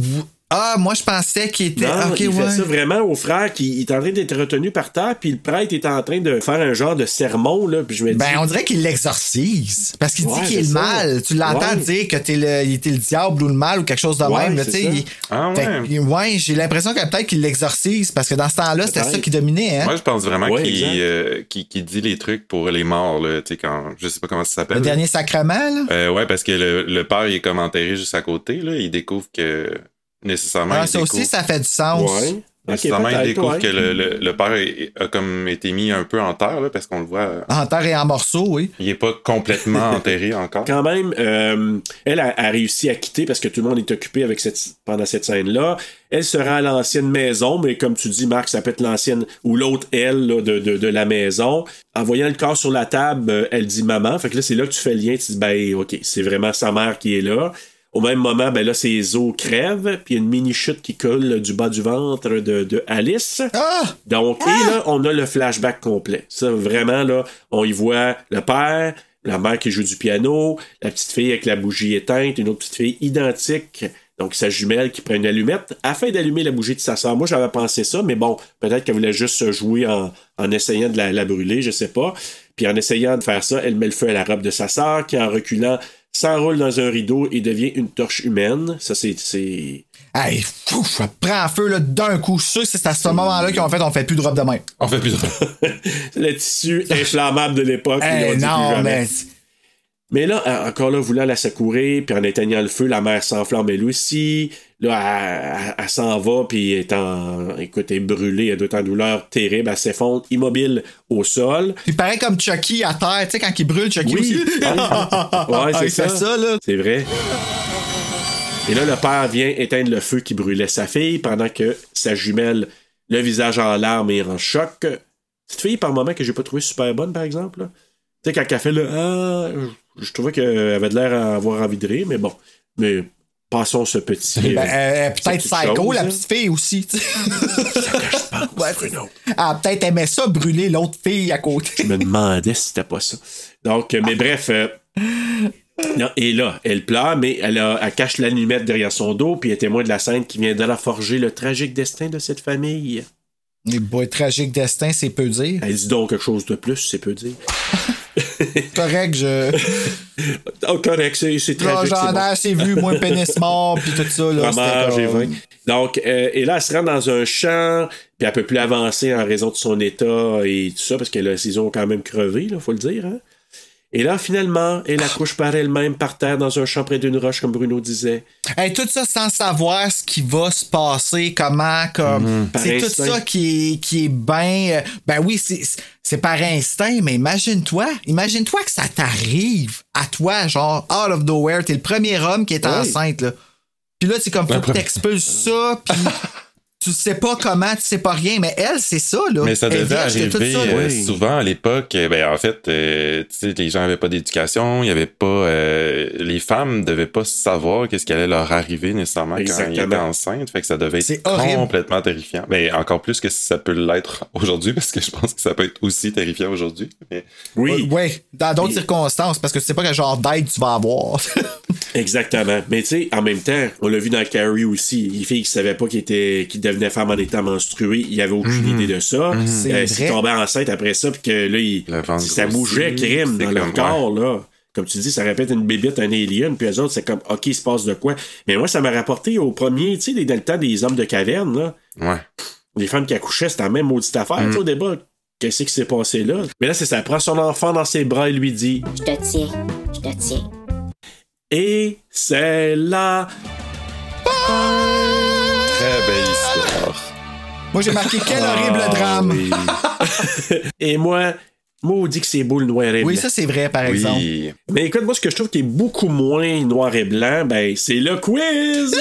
ah, moi, je pensais qu'il était. Non, ok, il ouais. fait ça vraiment au frère qui est en train d'être retenu par terre, puis le prêtre est en train de faire un genre de sermon, là, puis je me dis... Ben, on dirait qu'il l'exorcise. Parce qu'il Ouais, dit qu'il est le ça. mal. Tu l'entends Ouais. dire que t'es le, il était le diable ou le mal ou quelque chose de Ouais, même. tu sais, il- Ah ouais. Ouais, j'ai l'impression que peut-être qu'il l'exorcise parce que dans ce temps-là, c'était ça qui dominait. Hein? Moi, je pense vraiment Ouais, qu'il exact. euh, qu'il dit les trucs pour les morts, là, tu sais, quand. Je sais pas comment ça s'appelle. le dernier sacrement, là? Euh, ouais, parce que le, le père, il est comme enterré juste à côté, là. Il découvre que nécessairement, Ah, il ça aussi, ça fait du sens. Ouais. Nécessairement, il peut-être, découvre ouais. que le, le- le père est- a comme été mis un peu en terre, là, parce qu'on le voit. euh, En terre et en morceaux, oui. Il est pas complètement enterré encore. Quand même, euh, elle a, a réussi à quitter parce que tout le monde est occupé avec cette, pendant cette scène-là. Elle se rend à l'ancienne maison, mais comme tu dis, Marc, ça peut être l'ancienne ou l'autre elle là, de, de, de la maison. En voyant le corps sur la table, euh, elle dit maman. Fait que là, c'est là que tu fais le lien. Tu dis, ben, OK, c'est vraiment sa mère qui est là. Au même moment, ben là, ses os crèvent, puis une mini-chute qui coule du bas du ventre de, de Alice. Donc, et là, on a le flashback complet. Ça, vraiment, là, on y voit le père, la mère qui joue du piano, la petite fille avec la bougie éteinte, une autre petite fille identique, donc sa jumelle qui prend une allumette, afin d'allumer la bougie de sa soeur. Moi, j'avais pensé ça, mais bon, peut-être qu'elle voulait juste se jouer en, en essayant de la, la brûler, je sais pas. Puis en essayant de faire ça, elle met le feu à la robe de sa sœur, qui en reculant s'enroule dans un rideau et devient une torche humaine. Ça, c'est... Hey, fou, ça prend feu là, d'un coup. Je suis sûr que c'est à ce moment-là qu'en fait, on fait plus de robe de main. On fait plus de le tissu inflammable de l'époque. Hey, non, mais- Mais là, encore là, voulant la secourir, puis en éteignant le feu, la mère s'enflamme elle aussi. Là, elle, elle- elle s'en va, puis est en, écoute, elle est brûlée, elle doit en douleur terrible, elle s'effondre immobile au sol. Puis pareil comme Chucky à terre, tu sais, quand il brûle, Chucky Oui. aussi. ouais, c'est ça. ça, là. C'est vrai. Et là, le père vient éteindre le feu qui brûlait sa fille pendant que sa jumelle, le visage en larmes et en choc. Cette fille, par moment, que j'ai pas trouvé super bonne, par exemple. là. Tu sais, quand elle fait le Ah, je trouvais qu'elle avait de l'air à avoir envie de rire, mais bon. Mais passons ce petit. Ben, euh, elle est peut-être psycho, chose, la hein. petite fille aussi. tu sais. Ouais, Elle a peut-être aimé ça, brûler l'autre fille à côté. Je me demandais si c'était pas ça. Donc, euh, mais bref. euh, non, et là, elle pleure, mais elle, a- elle cache l'allumette derrière son dos, puis elle est témoin de la scène qui vient de la forger le tragique destin de cette famille. Les boys tragique destin, c'est peu dire. Elle dit donc quelque chose de plus, c'est peu dire. Correct, je. Oh, correct, c'est c'est tragique. C'est j'en ai bon. assez vu, moi, pénis mort, puis tout ça. Là, et vin. Donc, euh, et là, elle se rend dans un champ, puis elle peut plus avancer en raison de son état et tout ça, parce que là, ont quand même crevé, là, faut le dire. hein. Et là, finalement, elle accouche par elle-même par terre dans un champ près d'une roche, comme Bruno disait. Hey, tout ça sans savoir ce qui va se passer, comment, comme. Mhm. C'est tout ça qui est, qui est bien. ben oui, c'est, c'est par instinct, mais imagine-toi, imagine-toi que ça t'arrive à toi, genre, out of nowhere. T'es le premier homme qui est Oui. enceinte, là. Puis là, c'est comme, faut que t'expulses ça, puis tu sais pas comment, tu sais pas rien, mais elle, c'est ça, là. Mais ça Elle devait de arriver ça, euh, souvent à l'époque. euh, Ben, en fait, euh, tu sais, les gens n'avaient pas d'éducation, il y avait pas. euh, les femmes devaient pas savoir qu'est-ce qui allait leur arriver nécessairement quand ils Exactement. étaient enceintes. Fait que ça devait être horrible. complètement terrifiant. Ben, encore plus que ça peut l'être aujourd'hui, parce que je pense que ça peut être aussi terrifiant aujourd'hui. Mais... Oui. Ouais, dans d'autres Et- circonstances, parce que tu sais pas quel genre d'aide tu vas avoir. Exactement. Mais tu sais, en même temps, on l'a vu dans Carrie aussi. Les filles qui savaient pas qu'ils étaient, qu'ils devenaient femmes en étant menstruées, il y avait aucune idée de ça. C'est Euh, S'ils tombaient enceinte après ça, puis que là, il- Le ventre si ça bougeait crime dans leur corps, là. Comme tu dis, ça répète une bébite, un alien, puis eux autres, c'est comme, OK, il se passe de quoi? Mais moi, ça m'a rapporté au premier, tu sais, dans le temps des hommes de caverne, là. Ouais. Les femmes qui accouchaient, c'était la même maudite affaire. Tu sais, au débat, qu'est-ce qui s'est passé là? Mais là, c'est ça. Elle prend son enfant dans ses bras et lui dit Je te tiens, je te tiens. Et c'est là. Très belle histoire. Moi, j'ai marqué quel Ah, horrible drame. oui. et moi, maudit que c'est beau le noir et blanc. Oui, ça, c'est vrai, par exemple. Oui. Mais écoute, moi, ce que je trouve qui est beaucoup moins noir et blanc, ben, c'est le quiz!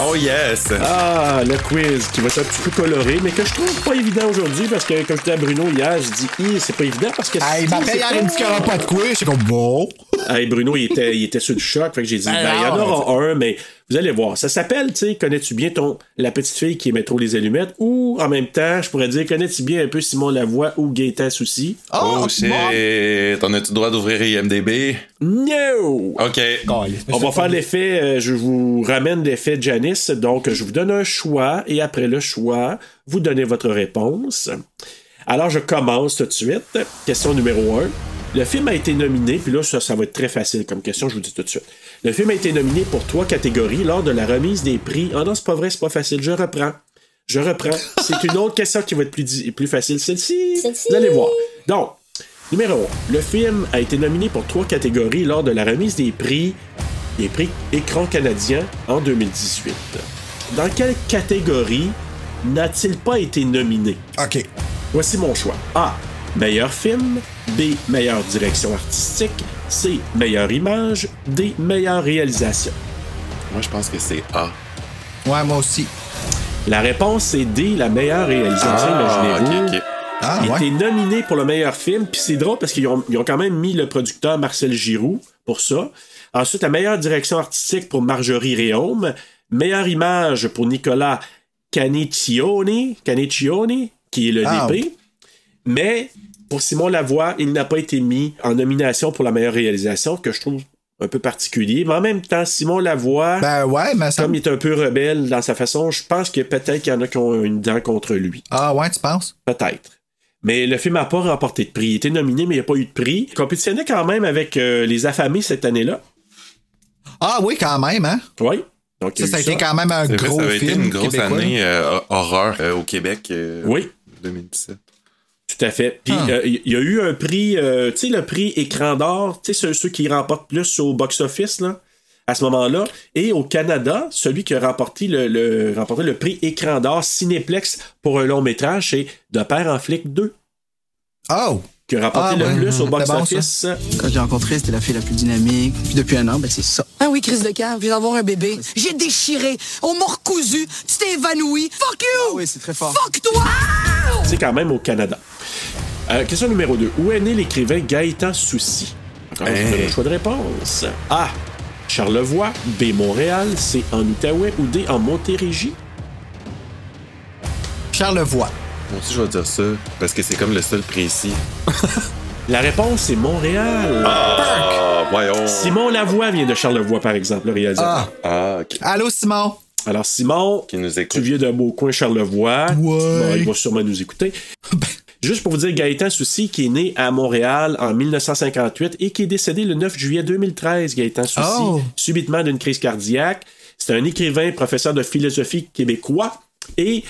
Oh yes! Ah, le quiz qui va être un petit peu coloré, mais que je trouve pas évident aujourd'hui parce que, comme je disais à Bruno hier, je dis, c'est pas évident parce que. Hey, hier, il me dit qu'il n'y aura pas de quiz. C'est comme bon. Hey, Bruno, il était, il était sur le choc. Fait que j'ai dit, ben, il y en aura un, mais vous allez voir. Ça s'appelle, tu sais, connais-tu bien ton, la petite fille qui aimait trop les allumettes? Ou, en même temps, je pourrais dire, connais-tu bien un peu Simon Lavoie ou Gaëtan Souci? Oh, shit! T'en as-tu le droit d'ouvrir IMDB? No! OK. On va faire l'effet, euh, je vous ramène l'effet Janice. Donc, je vous donne un choix et après le choix, vous donnez votre réponse. Alors, je commence tout de suite. Question numéro 1. Le film a été nominé, puis là, ça, ça va être très facile comme question, je vous dis tout de suite. Le film a été nominé pour trois catégories lors de la remise des prix. Ah non, c'est pas vrai, c'est pas facile. Je reprends. Je reprends. C'est une autre question qui va être plus, plus facile. Celle-ci, Celle-ci. vous allez voir. Donc, numéro 1. Le film a été nominé pour trois catégories lors de la remise des prix des prix Écran canadien en 2018. Dans quelle catégorie n'a-t-il pas été nominé? OK. Voici mon choix. A. Meilleur film. B. Meilleure direction artistique. C. Meilleure image. D. Meilleure réalisation. Moi, je pense que c'est A. Ouais, moi aussi. La réponse c'est D. La meilleure réalisation. Ah, Imaginez-vous. ok, ok. Ah, Il a ouais. été nominé pour le meilleur film, puis c'est drôle parce qu'ils ont, ils ont quand même mis le producteur Marcel Giroux pour ça. Ensuite, la meilleure direction artistique pour Marjorie Réaume. Meilleure image pour Nicolas Caniccioni, Caniccioni qui est le Ah, DP. Mais pour Simon Lavoie, il n'a pas été mis en nomination pour la meilleure réalisation, que je trouve un peu particulier. Mais en même temps, Simon Lavoie, Ben ouais, mais ça. comme il est un peu rebelle dans sa façon, je pense que peut-être qu'il y en a qui ont une dent contre lui. Ah ouais, tu penses? Peut-être. Mais le film n'a pas remporté de prix. Il était nominé, mais il n'y a pas eu de prix. Il compétitionnait quand même avec euh, Les Affamés cette année-là. Ah oui, quand même, hein? Oui. Donc, Ça, a ça a été quand même un C'est vrai, gros ça avait film. été une grosse québécois. année euh, horreur euh, au Québec. euh, Oui. 2017. Tout à fait. Puis Ah. euh, il y a eu un prix, euh, tu sais, le prix écran d'or, tu sais, ceux, ceux qui remportent plus au box-office, là, à ce moment-là. Et au Canada, celui qui a remporté le, le- remporté le prix écran d'or Cinéplex pour un long métrage, c'est De Père en flic 2, Oh! qui a remporté Ah, le ouais. plus au bon, box-office. Quand j'ai rencontré, c'était la fille la plus dynamique. Puis depuis un an, ben c'est ça. Ah oui, crise de cœur, je viens d'avoir un bébé. J'ai déchiré, on m'a recousu, tu t'es évanoui. Fuck you! Ah oui, c'est très fort. Fuck toi! C'est quand même au Canada. Euh, question numéro 2. Où est né l'écrivain Gaëtan Soucy? Encore une Hein? choix de réponse. A. Charlevoix. B. Montréal. C. En Outaouais. Ou D. En Montérégie? Charlevoix. Moi aussi, je vais dire ça, parce que c'est comme le seul précis. La réponse est Montréal. Ah, voyons. Simon Lavoie vient de Charlevoix, par exemple, le réalisateur. Ah, ok. Allô, Simon? Alors, Simon, Qui nous tu écoute. viens d'un beau coin Charlevoix. Ouais. Bon, il va sûrement nous écouter. Juste pour vous dire, Gaëtan Soucy, qui est né à Montréal en 1958 et qui est décédé le 9 juillet 2013, Gaëtan Soucy, Oh. subitement d'une crise cardiaque. C'est un écrivain, professeur de philosophie québécois et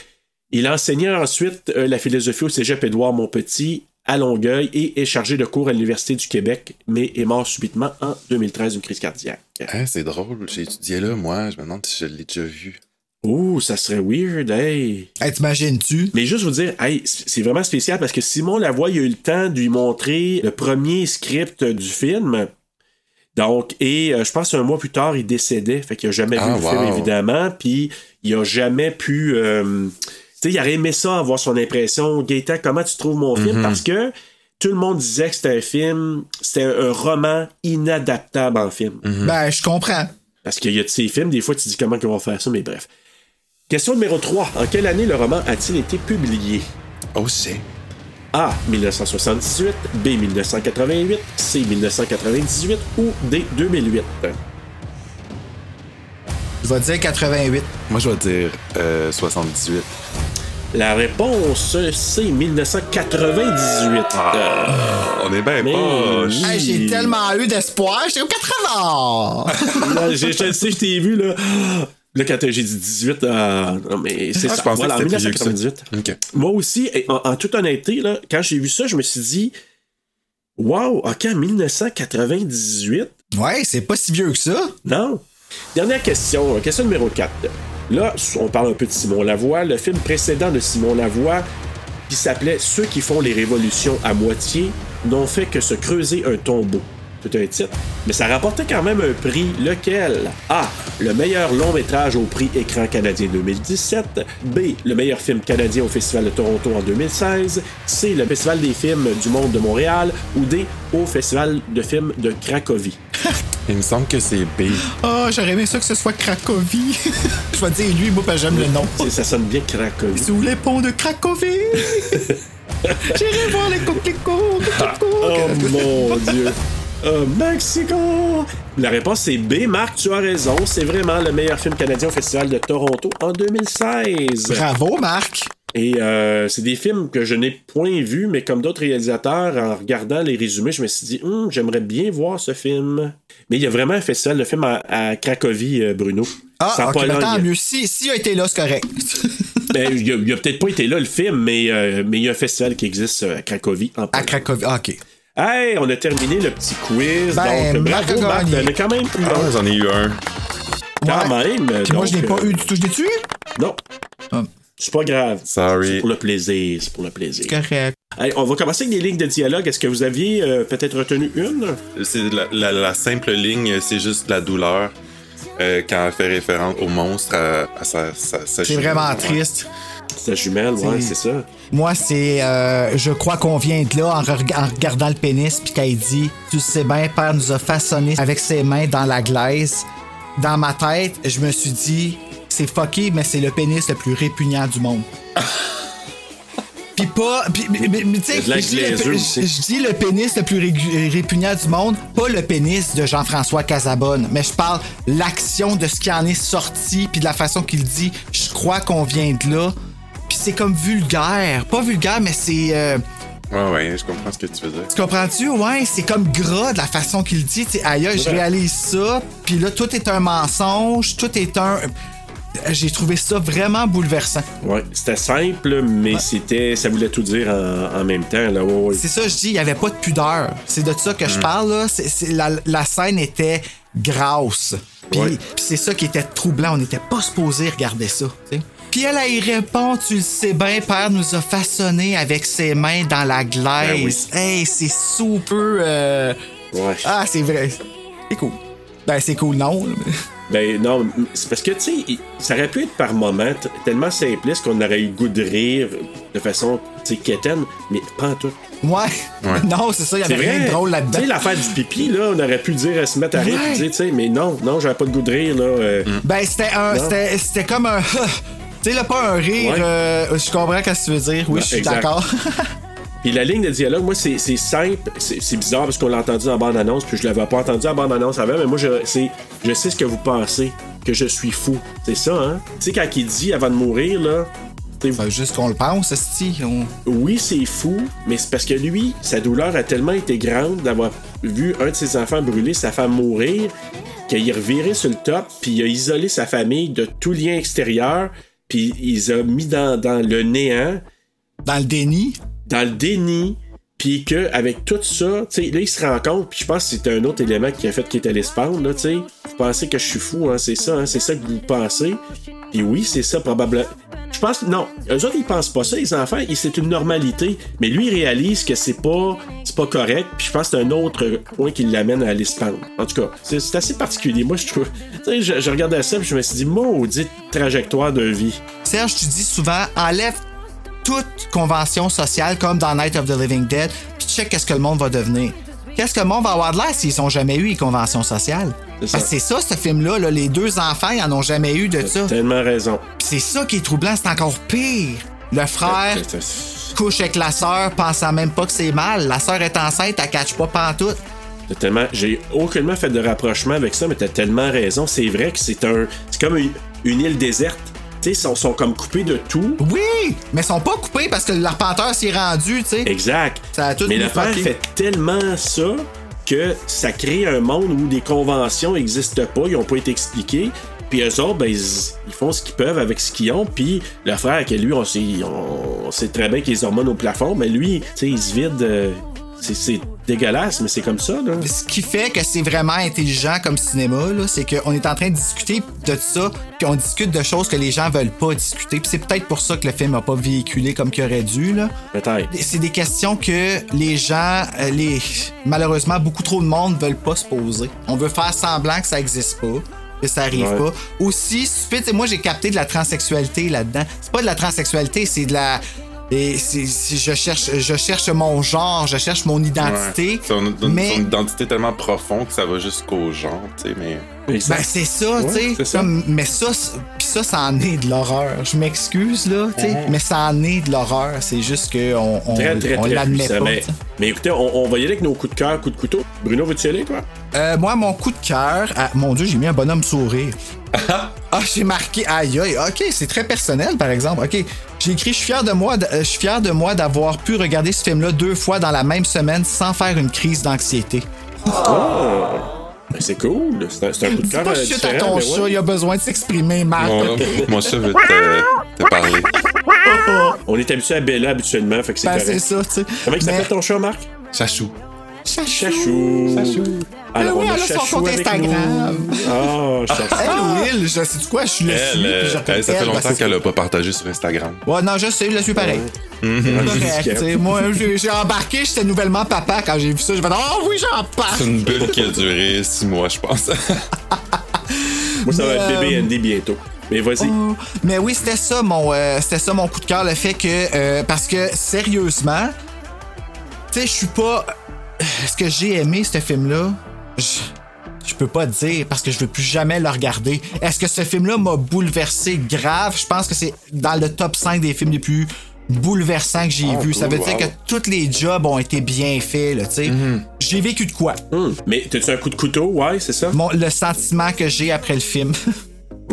il enseignait ensuite euh, la philosophie au cégep Édouard Montpetit à Longueuil et est chargé de cours à l'Université du Québec, mais est mort subitement en 2013 d'une crise cardiaque. Hein, c'est drôle, j'ai étudié là, moi. Je me demande si je l'ai déjà vu. Ouh, ça serait weird, hey! Hey, t'imagines-tu? Mais juste vous dire, hey, c'est vraiment spécial parce que Simon Lavoie, il a eu le temps de lui montrer le premier script du film. Donc, et euh, je pense un mois plus tard, il décédait. Fait qu'il a jamais Ah, vu le film, évidemment. Puis, il a jamais pu. euh, tu sais, il aurait aimé ça, avoir son impression. Gaëtan, comment tu trouves mon film? Parce que tout le monde disait que c'était un film, c'était un roman inadaptable en film. Mhm. Ben, je comprends. Parce qu'il y a de ces films, des fois, tu dis comment ils vont faire ça, mais bref. Question numéro 3. En quelle année le roman a-t-il été publié? Oh, c'est. A. 1978, B. 1988, C. 1998 ou D. 2008. Je vais dire 88. Moi, je vais dire euh, 78. La réponse, c'est 1998. On est bien poche. oui. Hey, j'ai tellement eu d'espoir, j'étais au 80! Là, j'ai- je le sais, je t'ai vu, là. Là, quand j'ai dit 18, euh, non, mais c'est Ah, ça. je pensais Voilà, en que c'était plus vieux que ça. 1998. Ok. Moi aussi, et en, en toute honnêteté, là, quand j'ai vu ça, je me suis dit, wow, ok, 1998. Ouais, c'est pas si vieux que ça. Non. Dernière question, question numéro 4. Là, on parle un peu de Simon Lavoie. Le film précédent de Simon Lavoie, qui s'appelait Ceux qui font les révolutions à moitié, n'ont fait que se creuser un tombeau. C'est un titre. Mais ça rapportait quand même un prix, lequel? A. Le meilleur long métrage au prix Écran canadien 2017. B. Le meilleur film canadien au Festival de Toronto en 2016. C. Le Festival des films du monde de Montréal. Ou D. Au Festival de films de Cracovie. Il me semble que c'est B. Oh, j'aurais aimé ça que ce soit Cracovie. Je vais dire lui, moi, j'aime le nom. Ça sonne bien Cracovie. Sous les ponts de Cracovie. J'irai voir les coquelicots. Oh mon dieu. Oh, Mexico! La réponse c'est B. Marc, tu as raison. C'est vraiment le meilleur film canadien au Festival de Toronto en 2016. Bravo, Marc. Et euh, c'est des films que je n'ai point vus, mais comme d'autres réalisateurs, en regardant les résumés, je me suis dit, Hum, j'aimerais bien voir ce film. Mais il y a vraiment un festival de films à, à Cracovie, euh, Bruno. Ah, Ça a ok, pas tant mieux. Si, si a été là, c'est correct. Ben, il a, peut-être pas été là le film, mais euh, mais il y a un festival qui existe euh, à Cracovie en à Cracovie. Ah, ok. Hey, on a terminé le petit quiz. Ben, donc, Marc bravo, Marc. est quand même plus Ah, j'en ai eu un. Quand Ouais. même. Puis moi, je donc, n'ai pas euh, eu du tout. Je l'ai tué? Non. Ah. C'est pas grave. Sorry. C'est pour le plaisir. C'est pour le plaisir. Correct. Hey, on va commencer avec des lignes de dialogue. Est-ce que vous aviez euh, peut-être retenu une? C'est la, la- la simple ligne, c'est juste la douleur. euh, quand elle fait référence au monstre, à, à sa, sa- sa C'est vraiment triste. Sa jumelle, ouais, C'est- ça. Moi, c'est. euh, je crois qu'on vient de là en, reg- en regardant le pénis, puis qu'elle dit Tu sais bien, Père nous a façonné avec ses mains dans la glaise. Dans ma tête, je me suis dit C'est fucké, mais c'est le pénis le plus répugnant du monde. Puis pas. Mais, mais- mais la je dis le glaiseux pé- aussi. je dis le pénis le plus répugnant du monde, pas le pénis de Jean-François Casabonne, mais je parle l'action de ce qui en est sorti, puis de la façon qu'il dit Je crois qu'on vient de là. C'est comme vulgaire. Pas vulgaire, mais c'est. euh, Ouais, ouais, je comprends ce que tu veux dire. tu comprends-tu? Ouais, c'est comme gras de la façon qu'il dit. Tu aïe, aïe, je réalise ça. Puis là, tout est un mensonge. Tout est un. J'ai trouvé ça vraiment bouleversant. Ouais, c'était simple, mais c'était, ça voulait tout dire en, en même temps. Là. Ouais, ouais. C'est ça, je dis, il n'y avait pas de pudeur. C'est de ça que je parle, là. C'est, c'est- la, la scène était grasse. Puis, Ouais. puis c'est ça qui était troublant. On n'était pas supposé regarder ça. Puis elle, elle y répond, tu le sais bien, Père nous a façonné avec ses mains dans la glaise. Hey, c'est super... euh, Ouais. Ah, c'est vrai. C'est cool. Ben, c'est cool, non. là, Ben non, c'est parce que, tu sais, ça aurait pu être par moment tellement simpliste qu'on aurait eu le goût de rire de façon, tu sais, quétaine, mais pas en tout. Ouais. Non, c'est ça, il y avait C'est rien vrai. de drôle là-dedans. Tu sais, l'affaire du pipi, là, on aurait pu dire, euh, se mettre à rire Ouais. et dire, tu sais, mais non, non, j'avais pas de goût de rire, là. euh, Ben, c'était un. C'était comme un. tu sais, là, pas un rire. Ouais. euh, je comprends ce que tu veux dire. Oui, Ouais, je suis d'accord. Puis la ligne de dialogue, moi, c'est simple. C'est bizarre parce qu'on l'a entendu en bande-annonce, puis je l'avais pas entendu en bande-annonce avant, mais moi, je, c'est- je sais ce que vous pensez, que je suis fou. C'est ça, hein? Tu sais, quand il dit avant de mourir, là. Ben, juste qu'on le pense. On... Oui, c'est fou, mais c'est parce que lui, sa douleur a tellement été grande d'avoir vu un de ses enfants brûler, sa femme mourir, qu'il est reviré sur le top, puis il a isolé sa famille de tout lien extérieur, puis il les a mis dans, dans le néant, Dans le déni. dans le déni, puis que avec tout ça, tu sais, là, il se rend compte, puis je pense que c'est un autre élément qui a fait qu'il est allé se là, tu sais. Vous pensez que je suis fou, hein, c'est ça, hein, c'est ça que vous pensez. Puis oui, c'est ça, probablement. Je pense non, eux autres, ils pensent pas ça, les enfants, c'est une normalité. Mais lui, il réalise que c'est pas, c'est pas correct, puis je pense que c'est un autre point qui l'amène à aller. En tout cas, c'est, c'est assez particulier. Moi, je trouve. Tu sais, je, je regardais ça, puis je me suis dit, maudite trajectoire de vie. Serge, tu dis souvent, enlève toute convention sociale comme dans Night of the Living Dead, puis check qu'est-ce que le monde va devenir. Qu'est-ce que le monde va avoir de l'air s'ils ont jamais eu les conventions sociales? C'est ça. Ce film-là. là, les deux enfants, ils en ont jamais eu de ça. Tellement raison. C'est ça qui est troublant, c'est encore pire. Le frère couche avec la sœur, pensant même pas que c'est mal. La sœur est enceinte, elle catch pas pantoute. T'as tellement, j'ai aucunement fait de rapprochement avec ça, mais t'as tellement raison. C'est vrai que c'est un, c'est comme une, une île déserte. Tu sais, ils sont, sont comme coupés de tout. Oui, mais ils sont pas coupés parce que l'arpenteur s'y est rendu, tu sais. Exact. Ça a tout mais l'affaire fait tellement ça que ça crée un monde où des conventions n'existent pas, ils ont pas été expliquées. Puis eux autres, ben, ils, ils font ce qu'ils peuvent avec ce qu'ils ont. Puis le frère, que lui, on sait, on, sait très bien qu'il les hormones au plafond, mais lui, tu sais, il se vide. euh, c'est, dégueulasse, mais c'est comme ça, là. Ce qui fait que c'est vraiment intelligent comme cinéma, c'est qu'on est en train de discuter de ça, puis on discute de choses que les gens veulent pas discuter. Puis c'est peut-être pour ça que le film a pas véhiculé comme qu'il aurait dû. Peut-être. C'est des questions que les gens, euh, les malheureusement, beaucoup trop de monde veulent pas se poser. On veut faire semblant que ça existe pas. Que ça arrive Ouais. pas. Aussi, moi j'ai capté de la transsexualité là-dedans. C'est pas de la transsexualité, c'est de la. Et je, cherche, je cherche mon genre, je cherche mon identité. Ouais. Son, son- mais- son identité tellement profonde que ça va jusqu'au genre, tu sais, mais. Ben, c'est ça, Ouais, tu sais. Mais ça, pis ça, ça en est de l'horreur. Je m'excuse, là, tu sais. Mais ça en est de l'horreur. C'est juste qu'on on, Très, très, on l'admet pas. Mais, écoutez, on, on va y aller avec nos coups de cœur, coups de couteau. Bruno, veux-tu y aller, toi? Euh, moi, mon coup de cœur, ah, mon Dieu, j'ai mis un bonhomme sourire. ah, j'ai marqué, aïe, aïe, ok, c'est très personnel, par exemple. Ok, j'ai écrit, je suis fier de moi, euh, je suis fier de moi d'avoir pu regarder ce film-là deux fois dans la même semaine sans faire une crise d'anxiété. Ah! Ben, c'est cool. C'est un, un coup de Dis cœur. pas euh, chute à ton mais chat, ouais. il a besoin de s'exprimer, Marc. Mon, mon chat veut te, te parler. On est habitué à Bella habituellement, fait que c'est Ben, correct. c'est ça, tu sais. Comment il s'appelle ton chat, Marc? Chachou. Chachou. Alors, Ah oui, on a son Chachou Instagram. Ah, Chachou. Elle, Will, je sais quoi, je le suis. Elle, euh, je elle, ça fait elle, longtemps qu'elle a pas partagé sur Instagram. Ouais, non, je sais, je le suis pareil. Mhm. Correct. Moi, j'ai embarqué, j'étais nouvellement papa quand j'ai vu ça. J'ai fait Oh oui, j'en parle. C'est une bulle qui a duré six mois, je pense. Moi, ça va être bébé euh, Andy bientôt. Mais vas-y. Oh, Mais oui, c'était ça mon euh, c'était ça mon coup de cœur, le fait que euh, parce que sérieusement, tu sais, je suis pas est-ce que j'ai aimé ce film-là Je je peux pas dire parce que je veux plus jamais le regarder. Est-ce que ce film-là m'a bouleversé grave? Je pense que c'est dans le top 5 des films les plus bouleversants que j'ai Ah, vus. Ça veut dire que tous les jobs ont été bien faits, là, tu sais. J'ai vécu de quoi? Hum. Mais t'as-tu un coup de couteau? Ouais, c'est ça? Mon- le sentiment que j'ai après le film.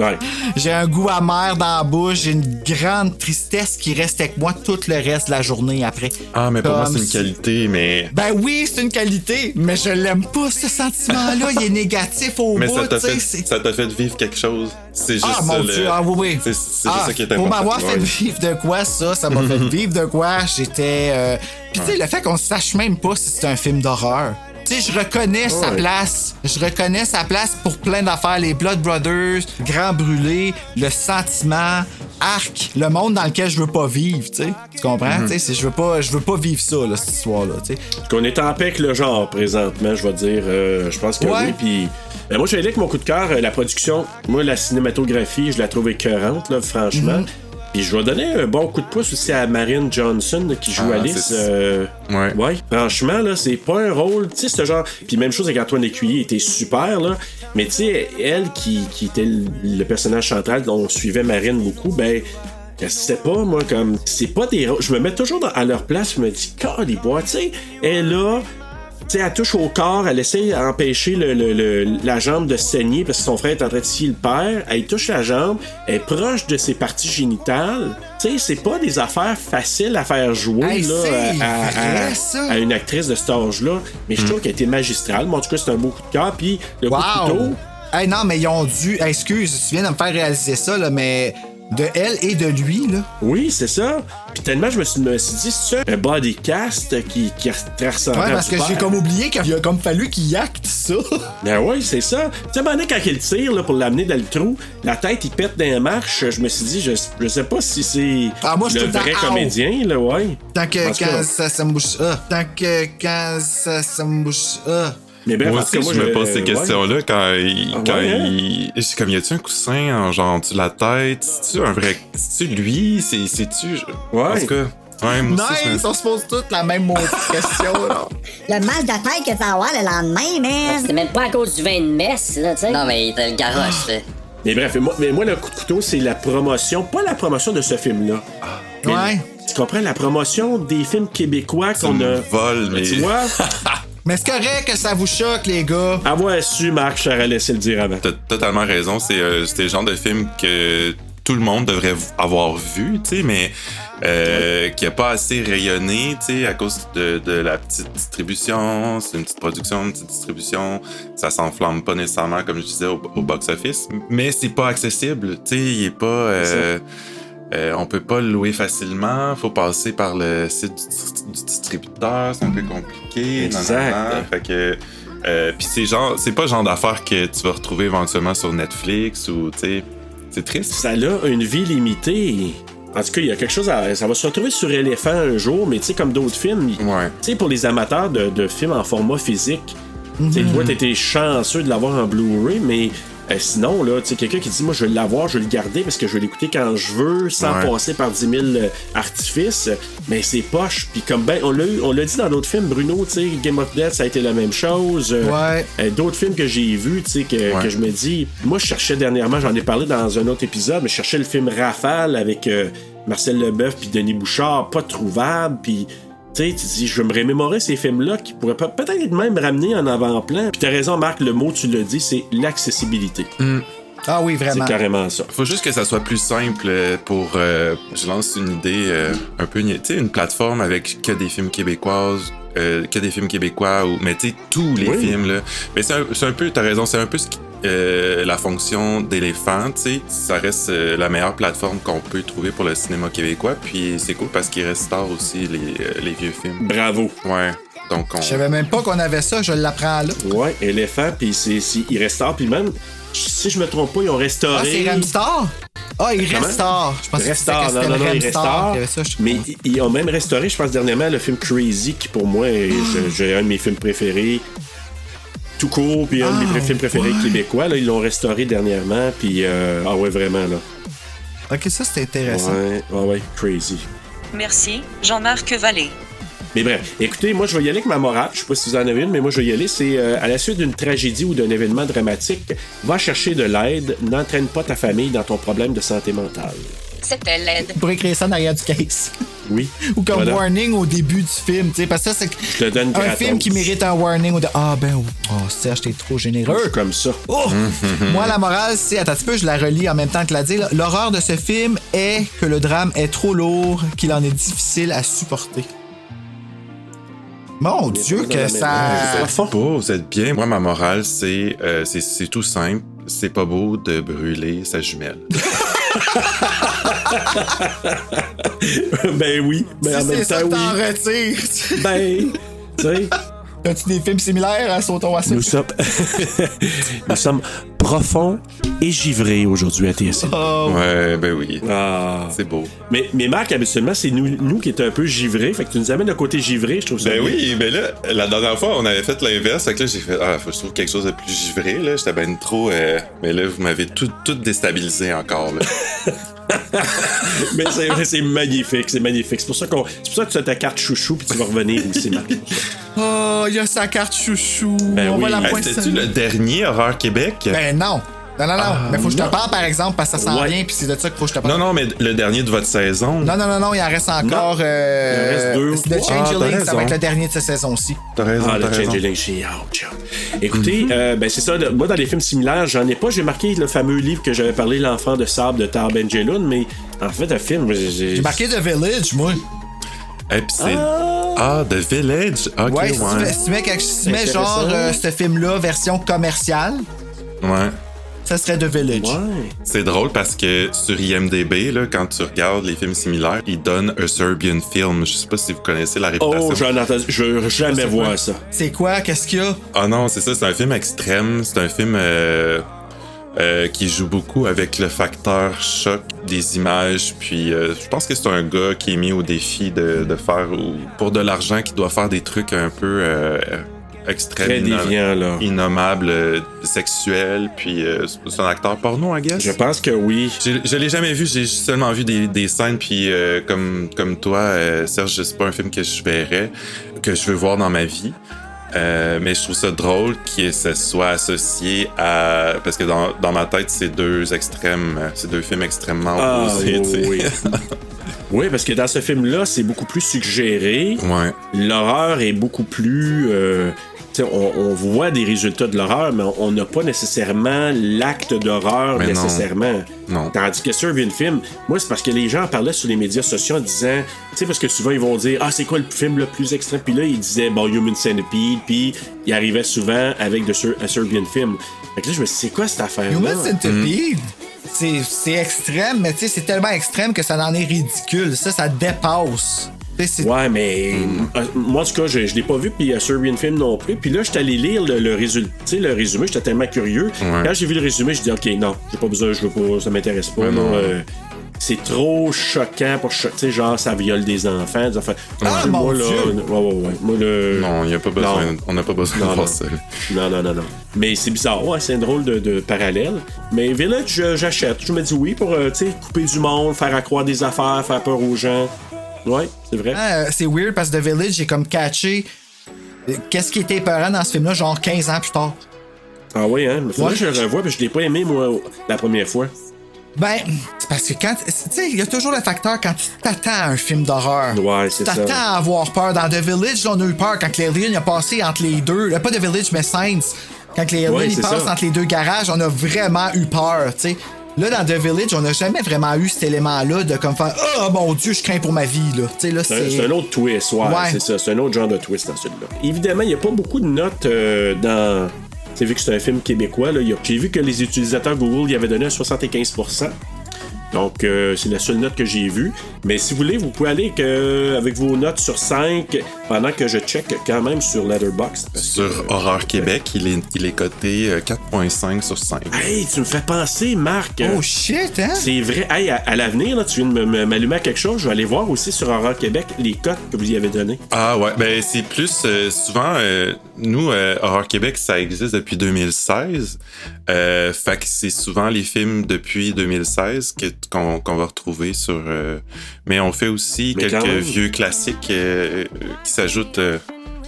Ouais. J'ai un goût amer dans la bouche, j'ai une grande tristesse qui reste avec moi tout le reste de la journée après. Ah, mais pour moi, c'est une si- qualité, mais. Ben oui, c'est une qualité, mais je l'aime pas, ce sentiment-là. Il est négatif au Mais bout, ça t'a tu sais. fait, c'est- ça t'a fait vivre quelque chose. C'est juste Ah, ça, mon le- Dieu, ah oui, oui. C'est c'est Ah, juste ça qui est Pour important. m'avoir fait Ouais. vivre de quoi, ça, ça m'a fait vivre de quoi. J'étais. euh, Puis, tu sais, le fait qu'on sache même pas si c'est un film d'horreur. Tu sais, je reconnais sa Ouais. place. Je reconnais sa place pour plein d'affaires. Les Blood Brothers, Grand Brûlé, le sentiment, Arc, le monde dans lequel je veux pas vivre, tu sais. Tu comprends? Tu sais, c'est- je veux pas, je veux pas vivre ça, là, cette histoire-là, tu sais. Qu'on est en paix avec le genre présentement, je vais dire. euh, je pense que Ouais. oui. Puis, ben, moi, je vais aller avec mon coup de cœur. euh, la production, moi, la cinématographie, je la trouve écœurante, là, franchement. Mhm. Puis je vais donner un bon coup de pouce aussi à Marine Johnson qui joue Ah, Alice. c'est- euh, Ouais. Ouais, franchement, là, c'est pas un rôle, tu sais, ce genre. Puis même chose avec Antoine Écuyer, il était super, là. Mais tu sais, elle qui, qui était le, personnage central dont on suivait Marine beaucoup, ben. Sais pas, moi, comme. C'est pas des rôles. Je me mets toujours dans- à leur place, je me dis, bois, tu sais, elle. Tu sais, elle touche au corps, elle essaie d'empêcher le, le- le- la jambe de saigner parce que son frère est en train de scier le père. Elle touche la jambe, elle est proche de ses parties génitales. Tu sais, c'est pas des affaires faciles à faire jouer Hey, là, à, à- vrai, ça. à une actrice de cet âge-là. Mais je trouve qu'elle était magistrale. Moi, en tout cas, c'est un beau coup de cœur. Puis le coup de couteau. Hey, non, mais ils ont dû. excuse, tu viens de me faire réaliser ça, là, mais de elle et de lui, là. Oui, c'est ça. Puis tellement, je me suis, me suis dit, c'est ça, un body cast qui, qui ressemble Ouais, parce que j'ai comme oublié qu'il a comme fallu qu'il acte ça. Ben oui, c'est ça. Tu sais, donné, quand il tire là, pour l'amener dans le trou, la tête, il pète dans les marches. Je me suis dit, je, je sais pas si c'est Ah, moi, je le vrai comédien, là, ouais. Tant que quand ça, ça me bouge. Ah. Tant que quand ça, ça me bouge. Ah. Mais bref, moi aussi, cas, je me pose ces ouais. questions-là quand il. Ah quand ouais, hein? il... C'est comme, y a-tu un coussin en genre de la tête? C'est-tu un vrai. C'est-tu lui? C'est- C'est-tu. Ouais. En tout cas, ouais, moi aussi, Nice, on se pose toutes la même maudite question, là. Le mal de tête que tu vas avoir le lendemain, man. C'est même pas à cause du vin de messe, là, tu sais. Non, mais il te le garoche, là. Mais bref, moi, mais moi, le coup de couteau, c'est la promotion, pas la promotion de ce film-là. Ouais. Tu comprends? La promotion des films québécois qu'on a. vole, mais. Tu vois? Mais c'est correct que ça vous choque, les gars. Avoir su, Marc, j'aurais laissé le dire avant. T'as totalement raison. C'est euh, c'est le genre de film que tout le monde devrait avoir vu, tu sais, mais euh, qui a pas assez rayonné, tu sais, à cause de, de la petite distribution. C'est une petite production, une petite distribution. Ça s'enflamme pas nécessairement, comme je disais, au, au box-office. Mais c'est pas accessible, tu sais, il est pas... euh, euh, on peut pas le louer facilement, faut passer par le site du, dis- du distributeur, c'est un peu compliqué. Exact. Fait que euh, puis c'est genre c'est pas le genre d'affaires que tu vas retrouver éventuellement sur Netflix ou tu sais c'est triste. Ça a une vie limitée. En tout cas, il y a quelque chose à. Ça va se retrouver sur éléphant un jour, mais tu sais, comme d'autres films, il- Ouais. tu sais, pour les amateurs de, de films en format physique, tu sais, toi, t'étais chanceux de l'avoir en Blu-ray, mais euh, sinon, là, tu sais, quelqu'un qui dit, moi, je vais l'avoir, je vais le garder parce que je vais l'écouter quand je veux, sans Ouais. passer par 10 000 euh, artifices, mais c'est poche. Puis comme ben, on l'a on l'a dit dans d'autres films, Bruno, tu sais, Game of Death, ça a été la même chose. Euh, Ouais. d'autres films que j'ai vus, tu sais, que, Ouais. que je me dis. Moi, je cherchais dernièrement, j'en ai parlé dans un autre épisode, mais je cherchais le film Rafale avec Marcel Leboeuf puis Denis Bouchard, pas trouvable, puis. Tu sais, tu dis, je vais me remémorer ces films-là qui pourraient pe- peut-être même ramener en avant-plan. Puis t'as raison, Marc, le mot, tu l'as dit, c'est l'accessibilité. Ah oui, C'est vraiment. carrément ça. Faut juste que ça soit plus simple euh, pour euh, je lance une idée euh, un peu tu sais une plateforme avec que des films québécoises euh, que des films québécois ou mais tu sais tous les Oui. films là mais c'est un, c'est un peu t'as raison c'est un peu ce qui- euh, la fonction d'éléphant, tu sais, ça reste euh, la meilleure plateforme qu'on peut trouver pour le cinéma québécois. Puis c'est cool parce qu'il restaure aussi les, euh, les vieux films. Bravo. Ouais. Donc, on... Je savais même pas qu'on avait ça, je l'apprends là. Ouais, éléphant, puis il restaure, puis même, si je me trompe pas, ils ont restauré. Ah, c'est Ramstar? Ah, il restaure. Je pensais que c'était Restaure, que non, non, non, il Ramstar restaure. qui avait ça, je- Mais ils- ont même restauré, je pense, dernièrement, le film Crazy, qui pour moi, est je- j'ai un de mes films préférés. Tout court, puis un de mes Ah, films préférés ouais. québécois. Là, ils l'ont restauré dernièrement, puis euh, ah ouais, vraiment, là. Ok, ça c'était intéressant. Ouais, ouais, ouais, Crazy. Merci, Jean-Marc Vallée. Mais bref, écoutez, moi je vais y aller avec ma morale. Je sais pas si vous en avez une, mais moi je vais y aller. C'est euh, à la suite d'une tragédie ou d'un événement dramatique, va chercher de l'aide, n'entraîne pas ta famille dans ton problème de santé mentale. C'était l'aide. Tu pourrais écrire ça en arrière du case. Oui. Ou comme Voilà. warning au début du film, tu sais, parce que ça, c'est Je te donne un gratos. film qui mérite un warning ou de Ah ben, oh Serge, t'es trop généreux. comme ça. Oh! Moi, la morale, c'est, attends un petit peu, je la relis en même temps que la dire. là. L'horreur de ce film est que le drame est trop lourd, qu'il en est difficile à supporter. Mon Dieu, que ça. Vous êtes beau, vous êtes bien. Moi, ma morale, c'est euh, c'est- c'est tout simple. C'est pas beau de brûler sa jumelle. ben oui, mais en Si même c'est ça temps, que oui. t'en retires. Ben, tu sais. As-tu des films similaires à Sautons à ça? Nous sommes, nous sommes profonds et givrés aujourd'hui à TSN. Ouais, ben oui. Ah. C'est beau. Mais, mais Marc, habituellement, c'est nous, nous qui étions un peu givrés. Fait que tu nous amènes le côté givré, je trouve ça Ben bien. oui, mais là, la dernière fois, on avait fait l'inverse. Fait que là, j'ai fait, ah, faut que je trouve quelque chose de plus givré, là. J'étais ben trop. euh, Mais là, vous m'avez tout, tout déstabilisé encore, là. Mais c'est vrai, c'est magnifique, c'est magnifique. C'est pour ça qu'on, c'est pour ça que tu as ta carte chouchou puis tu vas revenir aussi, Marc. Oh, il y a sa carte chouchou. Ben On oui. va la Hey. C'était-tu le dernier Horreur Québec? Ben non. Non, non, non. Ah, mais faut que je te non. parle, par exemple, parce que ça s'en Ouais. vient, puis c'est de ça qu'il faut que je te parle. Non, non, mais le dernier de votre saison. Non, non, non, non, il en reste encore. Euh, Il en reste deux ou The trois. Ah, Changeling, ça va être le dernier de cette saison-ci. T'as raison, Ah, le. Changeling, j'ai ouch. Écoutez, euh, ben c'est ça. moi, dans les films similaires, j'en ai pas. J'ai marqué le fameux livre que j'avais parlé, L'enfant de sable de Tar Benjelloun, mais en fait, un film, j'ai. J'ai marqué The Village, moi. Et puis c'est. Ah, The Village. Ok, ouais, ouais. si tu mets, si tu mets, quelque- si tu mets Intéressant. genre euh, ce film-là, version commerciale, Ouais. Ça serait The Village. Ouais. C'est drôle parce que sur IMDB, là, quand tu regardes les films similaires, ils donnent un Serbian film. Je sais pas si vous connaissez la réputation. Oh, j'en. Je veux jamais voir ça. C'est quoi? Qu'est-ce qu'il y a? Ah non, c'est ça, c'est un film extrême. C'est un film euh, euh, qui joue beaucoup avec le facteur choc des images. Puis euh, je pense que c'est un gars qui est mis au défi de, de faire, ou- pour de l'argent, qui doit faire des trucs un peu extrêmes. Très innom- déviant, là. Innommables, euh, sexuels. Puis euh, c'est un acteur porno, I guess? Je pense que oui. Je, l'ai jamais vu, j'ai seulement vu des, des scènes, puis euh, comme, comme toi, Serge, c'est pas un film que je verrais, que je veux voir dans ma vie. Mais je trouve ça drôle que ça soit associé à. Parce que dans, dans ma tête, c'est deux extrêmes, c'est deux films extrêmement Ah, opposés. oui, oui. Parce que dans ce film-là, c'est beaucoup plus suggéré. Ouais. L'horreur est beaucoup plus. euh, on, on voit des résultats de l'horreur, mais on n'a pas nécessairement l'acte d'horreur non. nécessairement. Non. Tandis que Serbian Film, moi, c'est parce que les gens en parlaient sur les médias sociaux en disant, tu sais, parce que souvent ils vont dire, ah, c'est quoi le film le plus extrême? Puis là, ils disaient, bon, Human Centipede, puis ils arrivaient souvent avec de un Serbian Film. Fait que là, je me suis dit, c'est quoi cette affaire-là? Human Centipede, c'est- c'est extrême, mais tu sais, c'est tellement extrême que ça en est ridicule. Ça, ça dépasse. Ouais, mais euh, moi, en tout cas, je, je l'ai pas vu, puis euh, Serbian Film non plus. Puis là, j'étais allé lire le, le, résul- tu sais, le résumé, j'étais tellement curieux. Ouais. Quand j'ai vu le résumé, je dis, OK, non, j'ai pas besoin, je veux pas, ça m'intéresse pas. Ouais, non, euh, c'est trop choquant pour tu sais, genre, ça viole des enfants. Des enfants. Ah, Ouais, mon moi, là, Dieu! ouais, ouais, ouais. Moi, le. Non, y a pas besoin, Non. on n'a pas besoin Non, de voir ça. Non, non, non, non. Mais c'est bizarre, ouais, c'est un drôle de, de parallèle. Mais Village, je- j'achète. Je me dis oui pour, tu sais, couper du monde, faire accroire des affaires, faire peur aux gens. Ouais, c'est vrai. Ah, c'est weird parce que The Village, j'ai comme catché. euh, Qu'est-ce qui était épeurant dans ce film-là, genre 15 ans plus tard? Ah oui, hein? Mais faudrait Ouais. que je le revoie, que je l'ai pas aimé, moi, la première fois. Ben, c'est parce que quand. Tu sais, il y a toujours le facteur quand tu t'attends à un film d'horreur. Ouais, Tu c'est ça. t'attends à avoir peur. Dans The Village, là, on a eu peur quand les aliens a passé entre les deux. euh, Pas The Village, mais Saints. Quand les aliens Ouais, passent ça. entre les deux garages, on a vraiment eu peur, tu sais. Là, dans The Village, on n'a jamais vraiment eu cet élément-là de comme faire Oh mon Dieu, je crains pour ma vie, là. C'est un, c'est. c'est autre twist, ouais, Ouais. c'est ça. C'est un autre genre de twist dans celui-là. Évidemment, il n'y a pas beaucoup de notes euh, dans. Sais, vu que c'est un film québécois, là, a- j'ai vu que les utilisateurs Google y avaient donné un 75 Donc, euh, c'est la seule note que j'ai vue. Mais si vous voulez, vous pouvez aller que- avec vos notes sur 5 pendant que je check quand même sur Letterboxd. parce que- Sur Horreur Québec, il est, il est coté euh, 4.5 sur 5. Hey, tu me fais penser, Marc. Oh shit, hein? C'est vrai. Hey, à, à l'avenir, là, tu viens de me- me- m'allumer à quelque chose. Je vais aller voir aussi sur Horror Québec les cotes que vous y avez données. Ah ouais, ben c'est plus euh, souvent euh, nous euh, Horror Québec ça existe depuis 2016. Euh, fait que c'est souvent les films depuis 2016 que- qu'on va retrouver sur euh, mais on fait aussi Mais quelques vieux classiques euh, euh, qui s'ajoutent euh,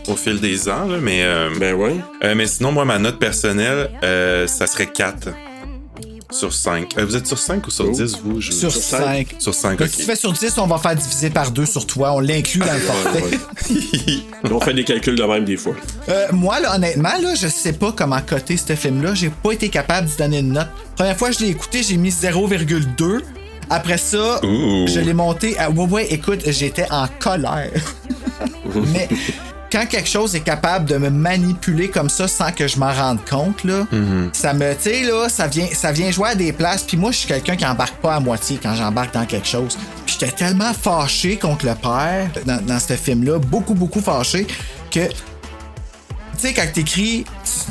au fil des ans là, mais euh, Ben ouais. euh, mais sinon moi ma note personnelle euh, ça serait 4 sur 5. Euh, vous êtes sur 5 ou sur 10 vous Je- Sur 5. Sur 5, Mais OK. Si tu fais sur 10, on va faire diviser par 2 sur toi. On l'inclut dans le forfait. On fait des calculs de même des fois. Euh, moi, là, honnêtement, là, je sais pas comment coter ce film-là. J'ai pas été capable d'y donner une note. Première fois que je l'ai écouté, j'ai mis 0,2. Après ça, je l'ai monté à. Ouais, ouais, écoute, j'étais en colère. Mais quand quelque chose est capable de me manipuler comme ça sans que je m'en rende compte, là, ça me. Tu sais, là, ça vient, ça vient jouer à des places. Puis moi, je suis quelqu'un qui embarque pas à moitié quand j'embarque dans quelque chose. Puis j'étais tellement fâché contre le père dans, dans ce film-là, beaucoup, beaucoup fâché, que tu sais, quand t'écris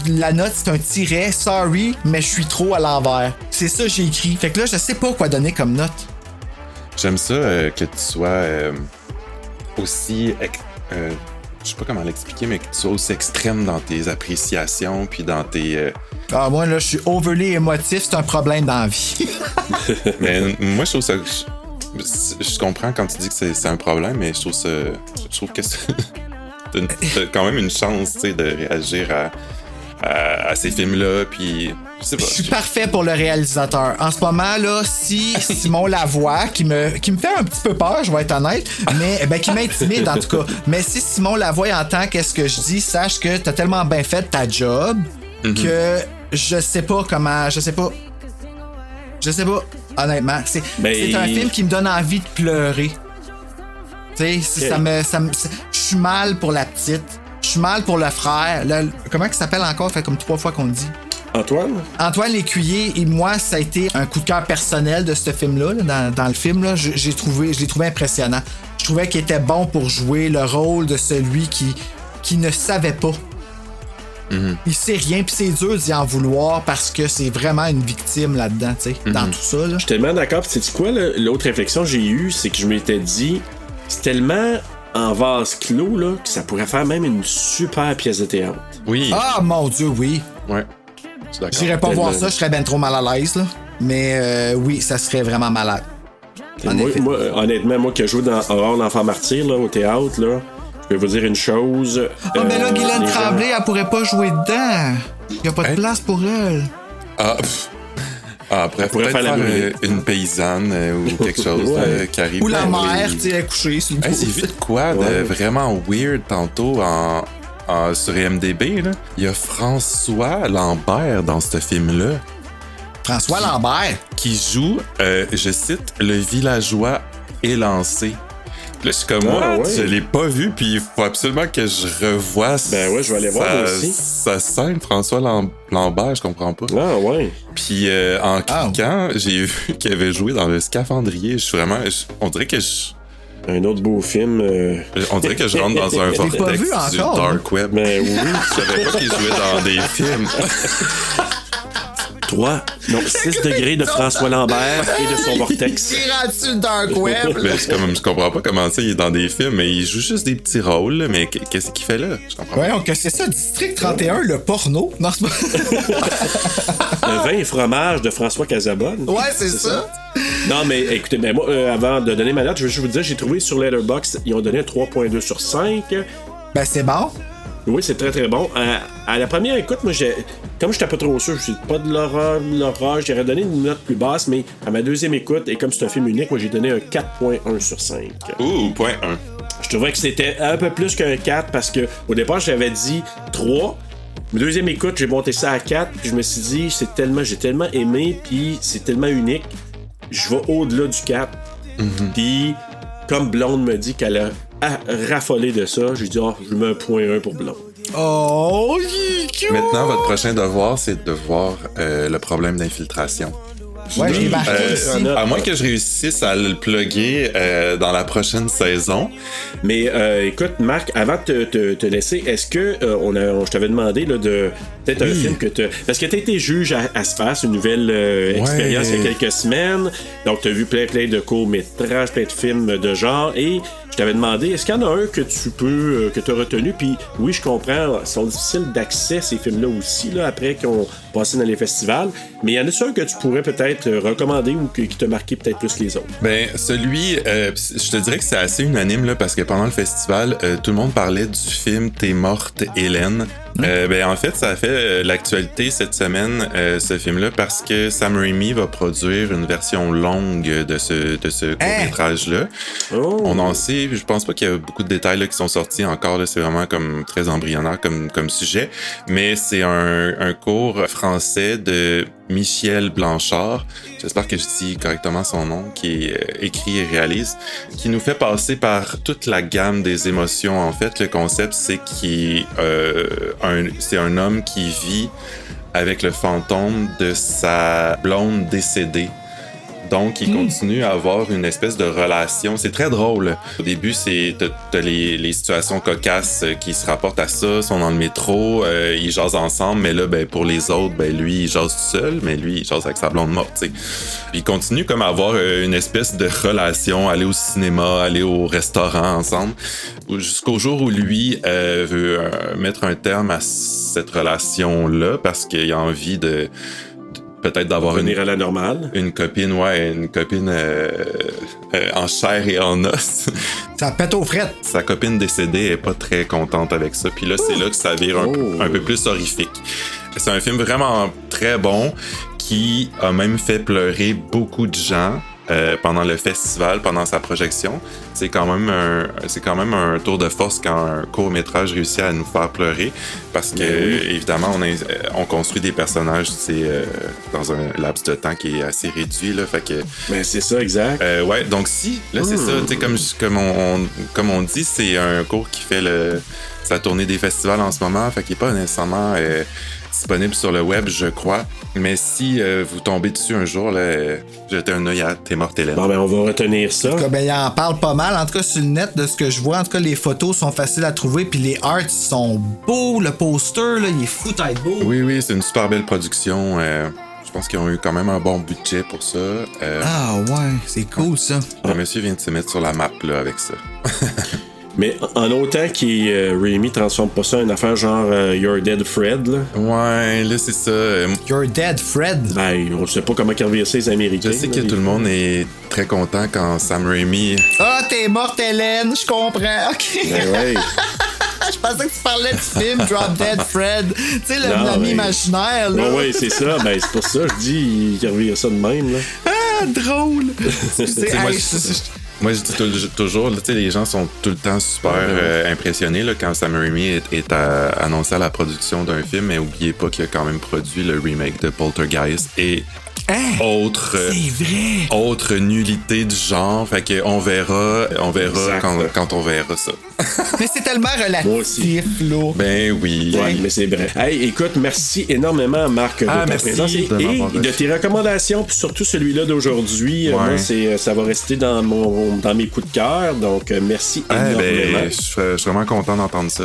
la note, c'est un tiret, sorry, mais je suis trop à l'envers. C'est ça que j'ai écrit. Fait que là, je sais pas quoi donner comme note. J'aime ça euh, que tu sois euh, aussi. euh, je sais pas comment l'expliquer, mais que tu sois aussi extrême dans tes appréciations, puis dans tes. euh, Ah, moi, là, je suis overly émotif, c'est un problème dans la vie. mais moi, je trouve ça. Je, je comprends quand tu dis que c'est un problème, mais je trouve ça. Je trouve que c'est. T'as quand même une chance, tu sais, de réagir à, à, à ces films-là, puis. Je sais pas. Je suis parfait pour le réalisateur. En ce moment, là, si Simon Lavoie, qui me, qui me fait un petit peu peur, je vais être honnête, mais ben, qui m'intimide en tout cas. Mais si Simon Lavoie entend qu'est-ce que je dis, sache que t'as tellement bien fait ta job que je sais pas comment. Je sais pas. Je sais pas, honnêtement. C'est Ben, un film qui me donne envie de pleurer. Tu sais, ça me. ça me- Je suis mal pour la petite. Suis mal pour le frère. Le- comment il s'appelle encore? Ça fait comme trois fois qu'on le dit. Antoine? Antoine Lécuyer et moi, ça a été un coup de cœur personnel de ce film-là. là, dans, dans le film, là, je- j'ai trouvé, je l'ai trouvé impressionnant. Je trouvais qu'il était bon pour jouer le rôle de celui qui, qui ne savait pas. Il sait rien, puis c'est dur d'y en vouloir parce que c'est vraiment une victime là-dedans, tu sais, dans tout ça. Là. Je suis tellement d'accord. Sais-tu quoi, l'autre réflexion que j'ai eue, c'est que je m'étais dit, c'est tellement en vase clos, là, que ça pourrait faire même une super pièce de théâtre. Oui. Ah mon Dieu, oui. Ouais. J'irais pas voir ça, je serais ben trop mal à l'aise, là. Mais euh, oui, ça serait vraiment malade. En Moi, effet. moi, euh, honnêtement, moi qui ai joué dans Aurore l'enfant martyr là, au théâtre, là, je vais vous dire une chose. Ah, mais là, euh, Guylaine gens- Tremblay, elle pourrait pas jouer dedans. Y a pas de place pour elle. Ah, pff. Ah, après, pourrait faire faire, la brûlée. une paysanne euh, ou quelque chose Ouais. euh, qui arrive. Ou la mère, tu sais, elle est couchée sur le Hey, j'ai dos. vu de quoi de Ouais. vraiment weird tantôt en, en- sur IMDB. Là. Il y a François Lambert dans ce film-là François Lambert? qui joue, euh, je cite, le villageois élancé. Là, je suis comme, Ah, What? ouais. je l'ai pas vu, puis il faut absolument que je revoie Ben ouais, je vais aller voir, sa, moi aussi. sa scène, François Lam- Lambert, je comprends pas. Ah, ouais. Puis euh, en Ah. cliquant, j'ai vu qu'il avait joué dans le scaphandrier. Je suis vraiment. je- on dirait que je. Un autre beau film. euh, On dirait que je rentre dans un vortex du dark web. Ben oui. Je savais pas qu'il jouait dans des films. 3, non, 6 degrés de François Lambert et de son vortex. Il dark web. Je, comme, je comprends pas comment ça, il est dans des films, mais il joue juste des petits rôles. Mais qu'est-ce qu'il fait là? Je comprends pas. Ouais, que c'est ça, District 31, le porno? Non, c'est pas. Le vin et fromage de François Casabonne. Ouais, c'est ça. Non, mais écoutez, ben moi, euh, avant de donner ma note, je veux juste vous dire, j'ai trouvé sur Letterboxd, ils ont donné un 3.2 sur 5. Ben, c'est bon. Oui, c'est très très bon. À, à la première écoute, moi, j'ai, comme j'étais pas trop sûr, je suis pas de l'horreur, l'horreur, j'aurais donné une note plus basse, mais à ma deuxième écoute, et comme c'est un film unique, moi, j'ai donné un 4.1 sur 5. Ouh, point 1. Je trouvais que c'était un peu plus qu'un 4 parce que au départ, j'avais dit 3. Ma deuxième écoute, j'ai monté ça à 4, puis je me suis dit, c'est tellement, j'ai tellement aimé, puis c'est tellement unique, je vais au-delà du 4. Puis, comme Blonde me dit qu'elle a- raffolé de ça, j'ai dit, oh, je mets un point 1 pour Blonde. Oh. Maintenant, votre prochain devoir, c'est de voir euh, le problème d'infiltration. Ouais, je Euh, ici. à moins que je réussisse à le plugger euh, dans la prochaine saison. Mais euh, écoute, Marc, avant de te, te- te laisser, est-ce que euh, on a, on- je t'avais demandé là, de peut-être un film que tu parce que tu été juge à, à Space, une nouvelle euh, Ouais. expérience il y a quelques semaines. Donc tu as vu plein plein de courts métrages, plein de films de genre et je t'avais demandé est-ce qu'il y en a un que tu peux euh, que tu as retenu? Puis oui, je comprends, ils sont difficiles d'accès ces films-là aussi là après qu'ils passé dans les festivals, mais il y en a un que tu pourrais peut-être euh, recommander ou que- qui t'a marqué peut-être plus les autres. Ben, celui, euh, je te dirais que c'est assez unanime, là, parce que pendant le festival, euh, tout le monde parlait du film T'es morte, Hélène. Euh, ben, en fait, ça a fait euh, l'actualité cette semaine, euh, ce film-là, parce que Sam Raimi va produire une version longue de ce, de ce court-métrage-là. On en sait, je pense pas qu'il y a beaucoup de détails là, qui sont sortis encore, là, c'est vraiment comme très embryonnaire comme, comme sujet, mais c'est un, un cours de Michel Blanchard, j'espère que je dis correctement son nom, qui euh, écrit et réalise, qui nous fait passer par toute la gamme des émotions. En fait, le concept, c'est qu'il euh, c'est un homme qui vit avec le fantôme de sa blonde décédée. Donc, il continue à avoir une espèce de relation. C'est très drôle. Au début, c'est t'as- les, les situations cocasses euh, qui se rapportent à ça. Ils sont dans le métro, euh, ils jasent ensemble, mais là, ben, pour les autres, ben, lui, il jase tout seul, mais lui, il jase avec sa blonde morte, tu sais. Puis Il continue comme à avoir euh, une espèce de relation, aller au cinéma, aller au restaurant ensemble, jusqu'au jour où lui euh, veut euh, mettre un terme à cette relation-là parce qu'il a envie de peut-être d'avoir une, à la normale. une copine, ouais, une copine euh, euh, en chair et en os. Ça pète aux frettes. Sa copine décédée est pas très contente avec ça. Puis là, c'est là que ça vire un, un peu plus horrifique. C'est un film vraiment très bon qui a même fait pleurer beaucoup de gens. Euh, pendant le festival, pendant sa projection, c'est quand même un, c'est quand même un tour de force quand un court métrage réussit à nous faire pleurer, parce que oui. évidemment on, est- euh, on construit des personnages, c'est euh, dans un laps de temps qui est assez réduit là, fait que. Ben c'est ça exact. Euh, ouais, donc si, là c'est Hmm. ça, tu sais comme comme on, on- comme on dit, c'est un cours qui fait le sa tournée des festivals en ce moment, fait qu'il est pas nécessairement euh, disponible sur le web, je crois. Mais si euh, vous tombez dessus un jour, là, euh, jetez un œil à T'es morte Hélène. Bon ben on va retenir ça. En tout cas, ben, il en parle pas mal. En tout cas, sur le net, de ce que je vois, en tout cas, les photos sont faciles à trouver, puis les arts sont beaux. Le poster, là, il est fou tête beau. Oui, oui, c'est une super belle production. euh, je pense qu'ils ont eu quand même un bon budget pour ça. Euh, Ah ouais, c'est cool ça. Le monsieur vient de se mettre sur la map là, avec ça. Mais en autant que euh, Raimi transforme pas ça en une affaire genre euh, You're Dead Fred, là. Ouais, là c'est ça. You're Dead Fred? Ben, on sait pas comment revient ça les Américains. Je sais là, que les- tout le monde est très content quand Sam Raimi. Ah, t'es morte, Hélène, je comprends. Ok. Ben ouais. je pensais que tu parlais du film Drop Dead Fred. Tu sais, l'ami mais- imaginaire, là. Ouais, ouais, c'est ça. Ben, c'est pour ça que je dis qu'il revient ça de même, là. Ah, drôle. Sais, moi, je- Moi, je dis tou- toujours, là, tu sais, les gens sont tout le temps super euh, impressionnés là, quand Sam Raimi est, est à- annoncé à la production d'un film, mais oubliez pas qu'il a quand même produit le remake de Poltergeist et autre, euh, vrai. autre nullité du genre. Fait que on verra, on verra quand, quand on verra ça. Mais c'est tellement relatif, là. Ben oui. Ouais, mais c'est vrai. Hey, écoute, merci énormément, Marc, de Ah, ta merci présence et, de et tes recommandations, puis surtout celui-là d'aujourd'hui. Euh, Ouais. Moi, c'est, ça va rester dans, mon, dans mes coups de cœur. Donc, euh, merci Ah, énormément. ben, je suis je suis vraiment content d'entendre ça.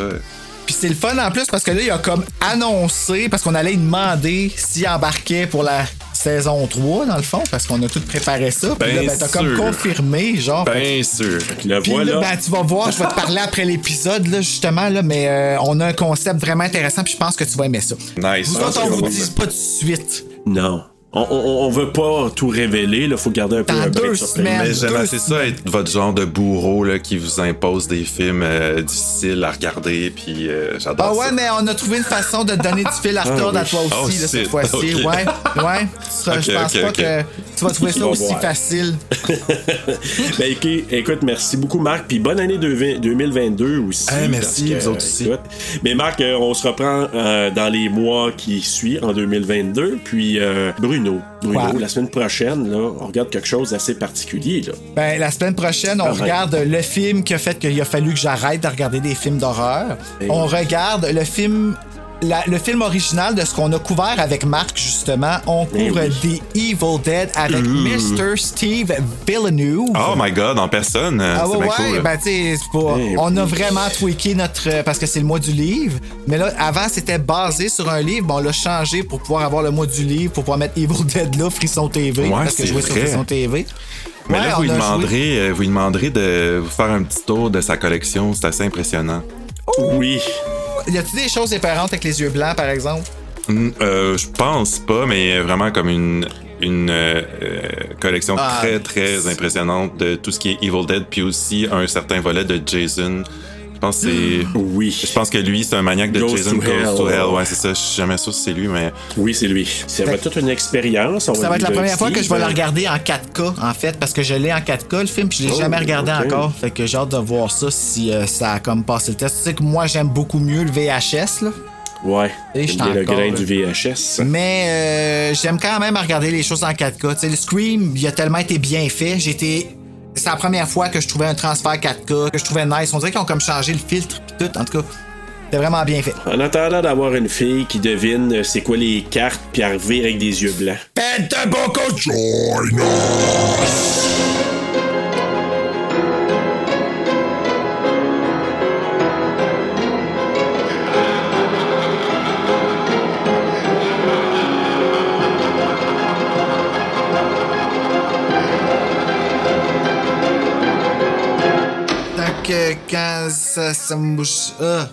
Puis c'est le fun en plus parce que là, il a comme annoncé, parce qu'on allait lui demander s'il embarquait pour la saison 3, dans le fond, parce qu'on a tout préparé ça. Puis là, Ben ben, t'as comme confirmé, genre. Bien sûr. Le Puis voilà. là, ben, tu vas voir, je vais te parler après l'épisode, là, justement, là, mais euh, on a un concept vraiment intéressant, puis je pense que tu vas aimer ça. Nice. Vous Ah, autres, on vous dit pas tout de suite. Non. On, on, on veut pas tout révéler. Il faut garder un peu un break deux sur semaines. Mais j'aime assez ça être votre genre de bourreau là, qui vous impose des films euh, difficiles à regarder, puis euh, j'adore Ah ouais, ça. mais on a trouvé une façon de donner du fil à retordre Ah à oui. toi aussi, Oh, là, cette fois-ci. Ok. Ouais, ouais. Tu seras- je pense pas que tu vas trouver ça vas aussi voir. facile. Ben, écoute, merci beaucoup, Marc. Puis bonne année de- 2022 aussi. Hey, merci, vous autres aussi. écoute, mais Marc, euh, on se reprend euh, dans les mois qui suivent, en 2022. Puis euh, Bruno, Bruno, Quoi? la semaine prochaine, là, on regarde quelque chose d'assez particulier. Là. Ben, la semaine prochaine, on Ah ouais. regarde le film qui a fait qu'il a fallu que j'arrête de regarder des films d'horreur. On regarde le film la- le film original de ce qu'on a couvert avec Marc, justement, on Eh couvre oui. The Evil Dead avec. Mr. Steve Villeneuve. Oh my god, en personne. Ah c'est ouais, ouais, cool. ben Eh on a oui. vraiment tweaké notre... euh, parce que c'est le mois du livre. Mais là, avant, c'était basé sur un livre. Bon, on l'a changé pour pouvoir avoir le mois du livre, pour pouvoir mettre Evil Dead là, Frisson TV. Ouais, parce que je c'est jouais sur vrai. Frisson TV. Mais Ouais, là, vous on lui, demanderez, euh, vous lui demanderez de vous faire un petit tour de sa collection. C'est assez impressionnant. Oui. Y a-tu des choses différentes avec les yeux blancs, par exemple? Hmm, euh, je pense pas, mais vraiment comme une, une euh, euh, collection Ah, très, très impressionnante de tout ce qui est Evil Dead, puis aussi un certain volet de Jason. Je pense que c'est. Oui. Je pense que lui, c'est un maniaque de Goes Jason to Goes Hell. to Hell. Ouais, c'est ça. Je suis jamais sûr si c'est lui, mais. Oui, c'est lui. Ça va être toute une expérience. Ça va être la première fois que je vais la regarder en 4K, en fait, parce que je l'ai en 4K, le film, puis je l'ai Oh, jamais regardé encore. Fait que j'ai hâte de voir ça si euh, ça a comme passé le test. Tu sais que moi, j'aime beaucoup mieux le VHS, là. Ouais. Et je le grain là. du VHS. Mais euh, j'aime quand même regarder les choses en 4K. Tu sais, le Scream, il a tellement été bien fait. J'ai été. C'est la première fois que je trouvais un transfert 4K, que je trouvais nice. On dirait qu'ils ont comme changé le filtre pis tout. En tout cas, c'était vraiment bien fait. En attendant d'avoir une fille qui devine euh, c'est quoi les cartes puis revire avec des yeux blancs. Join us! Donc, euh,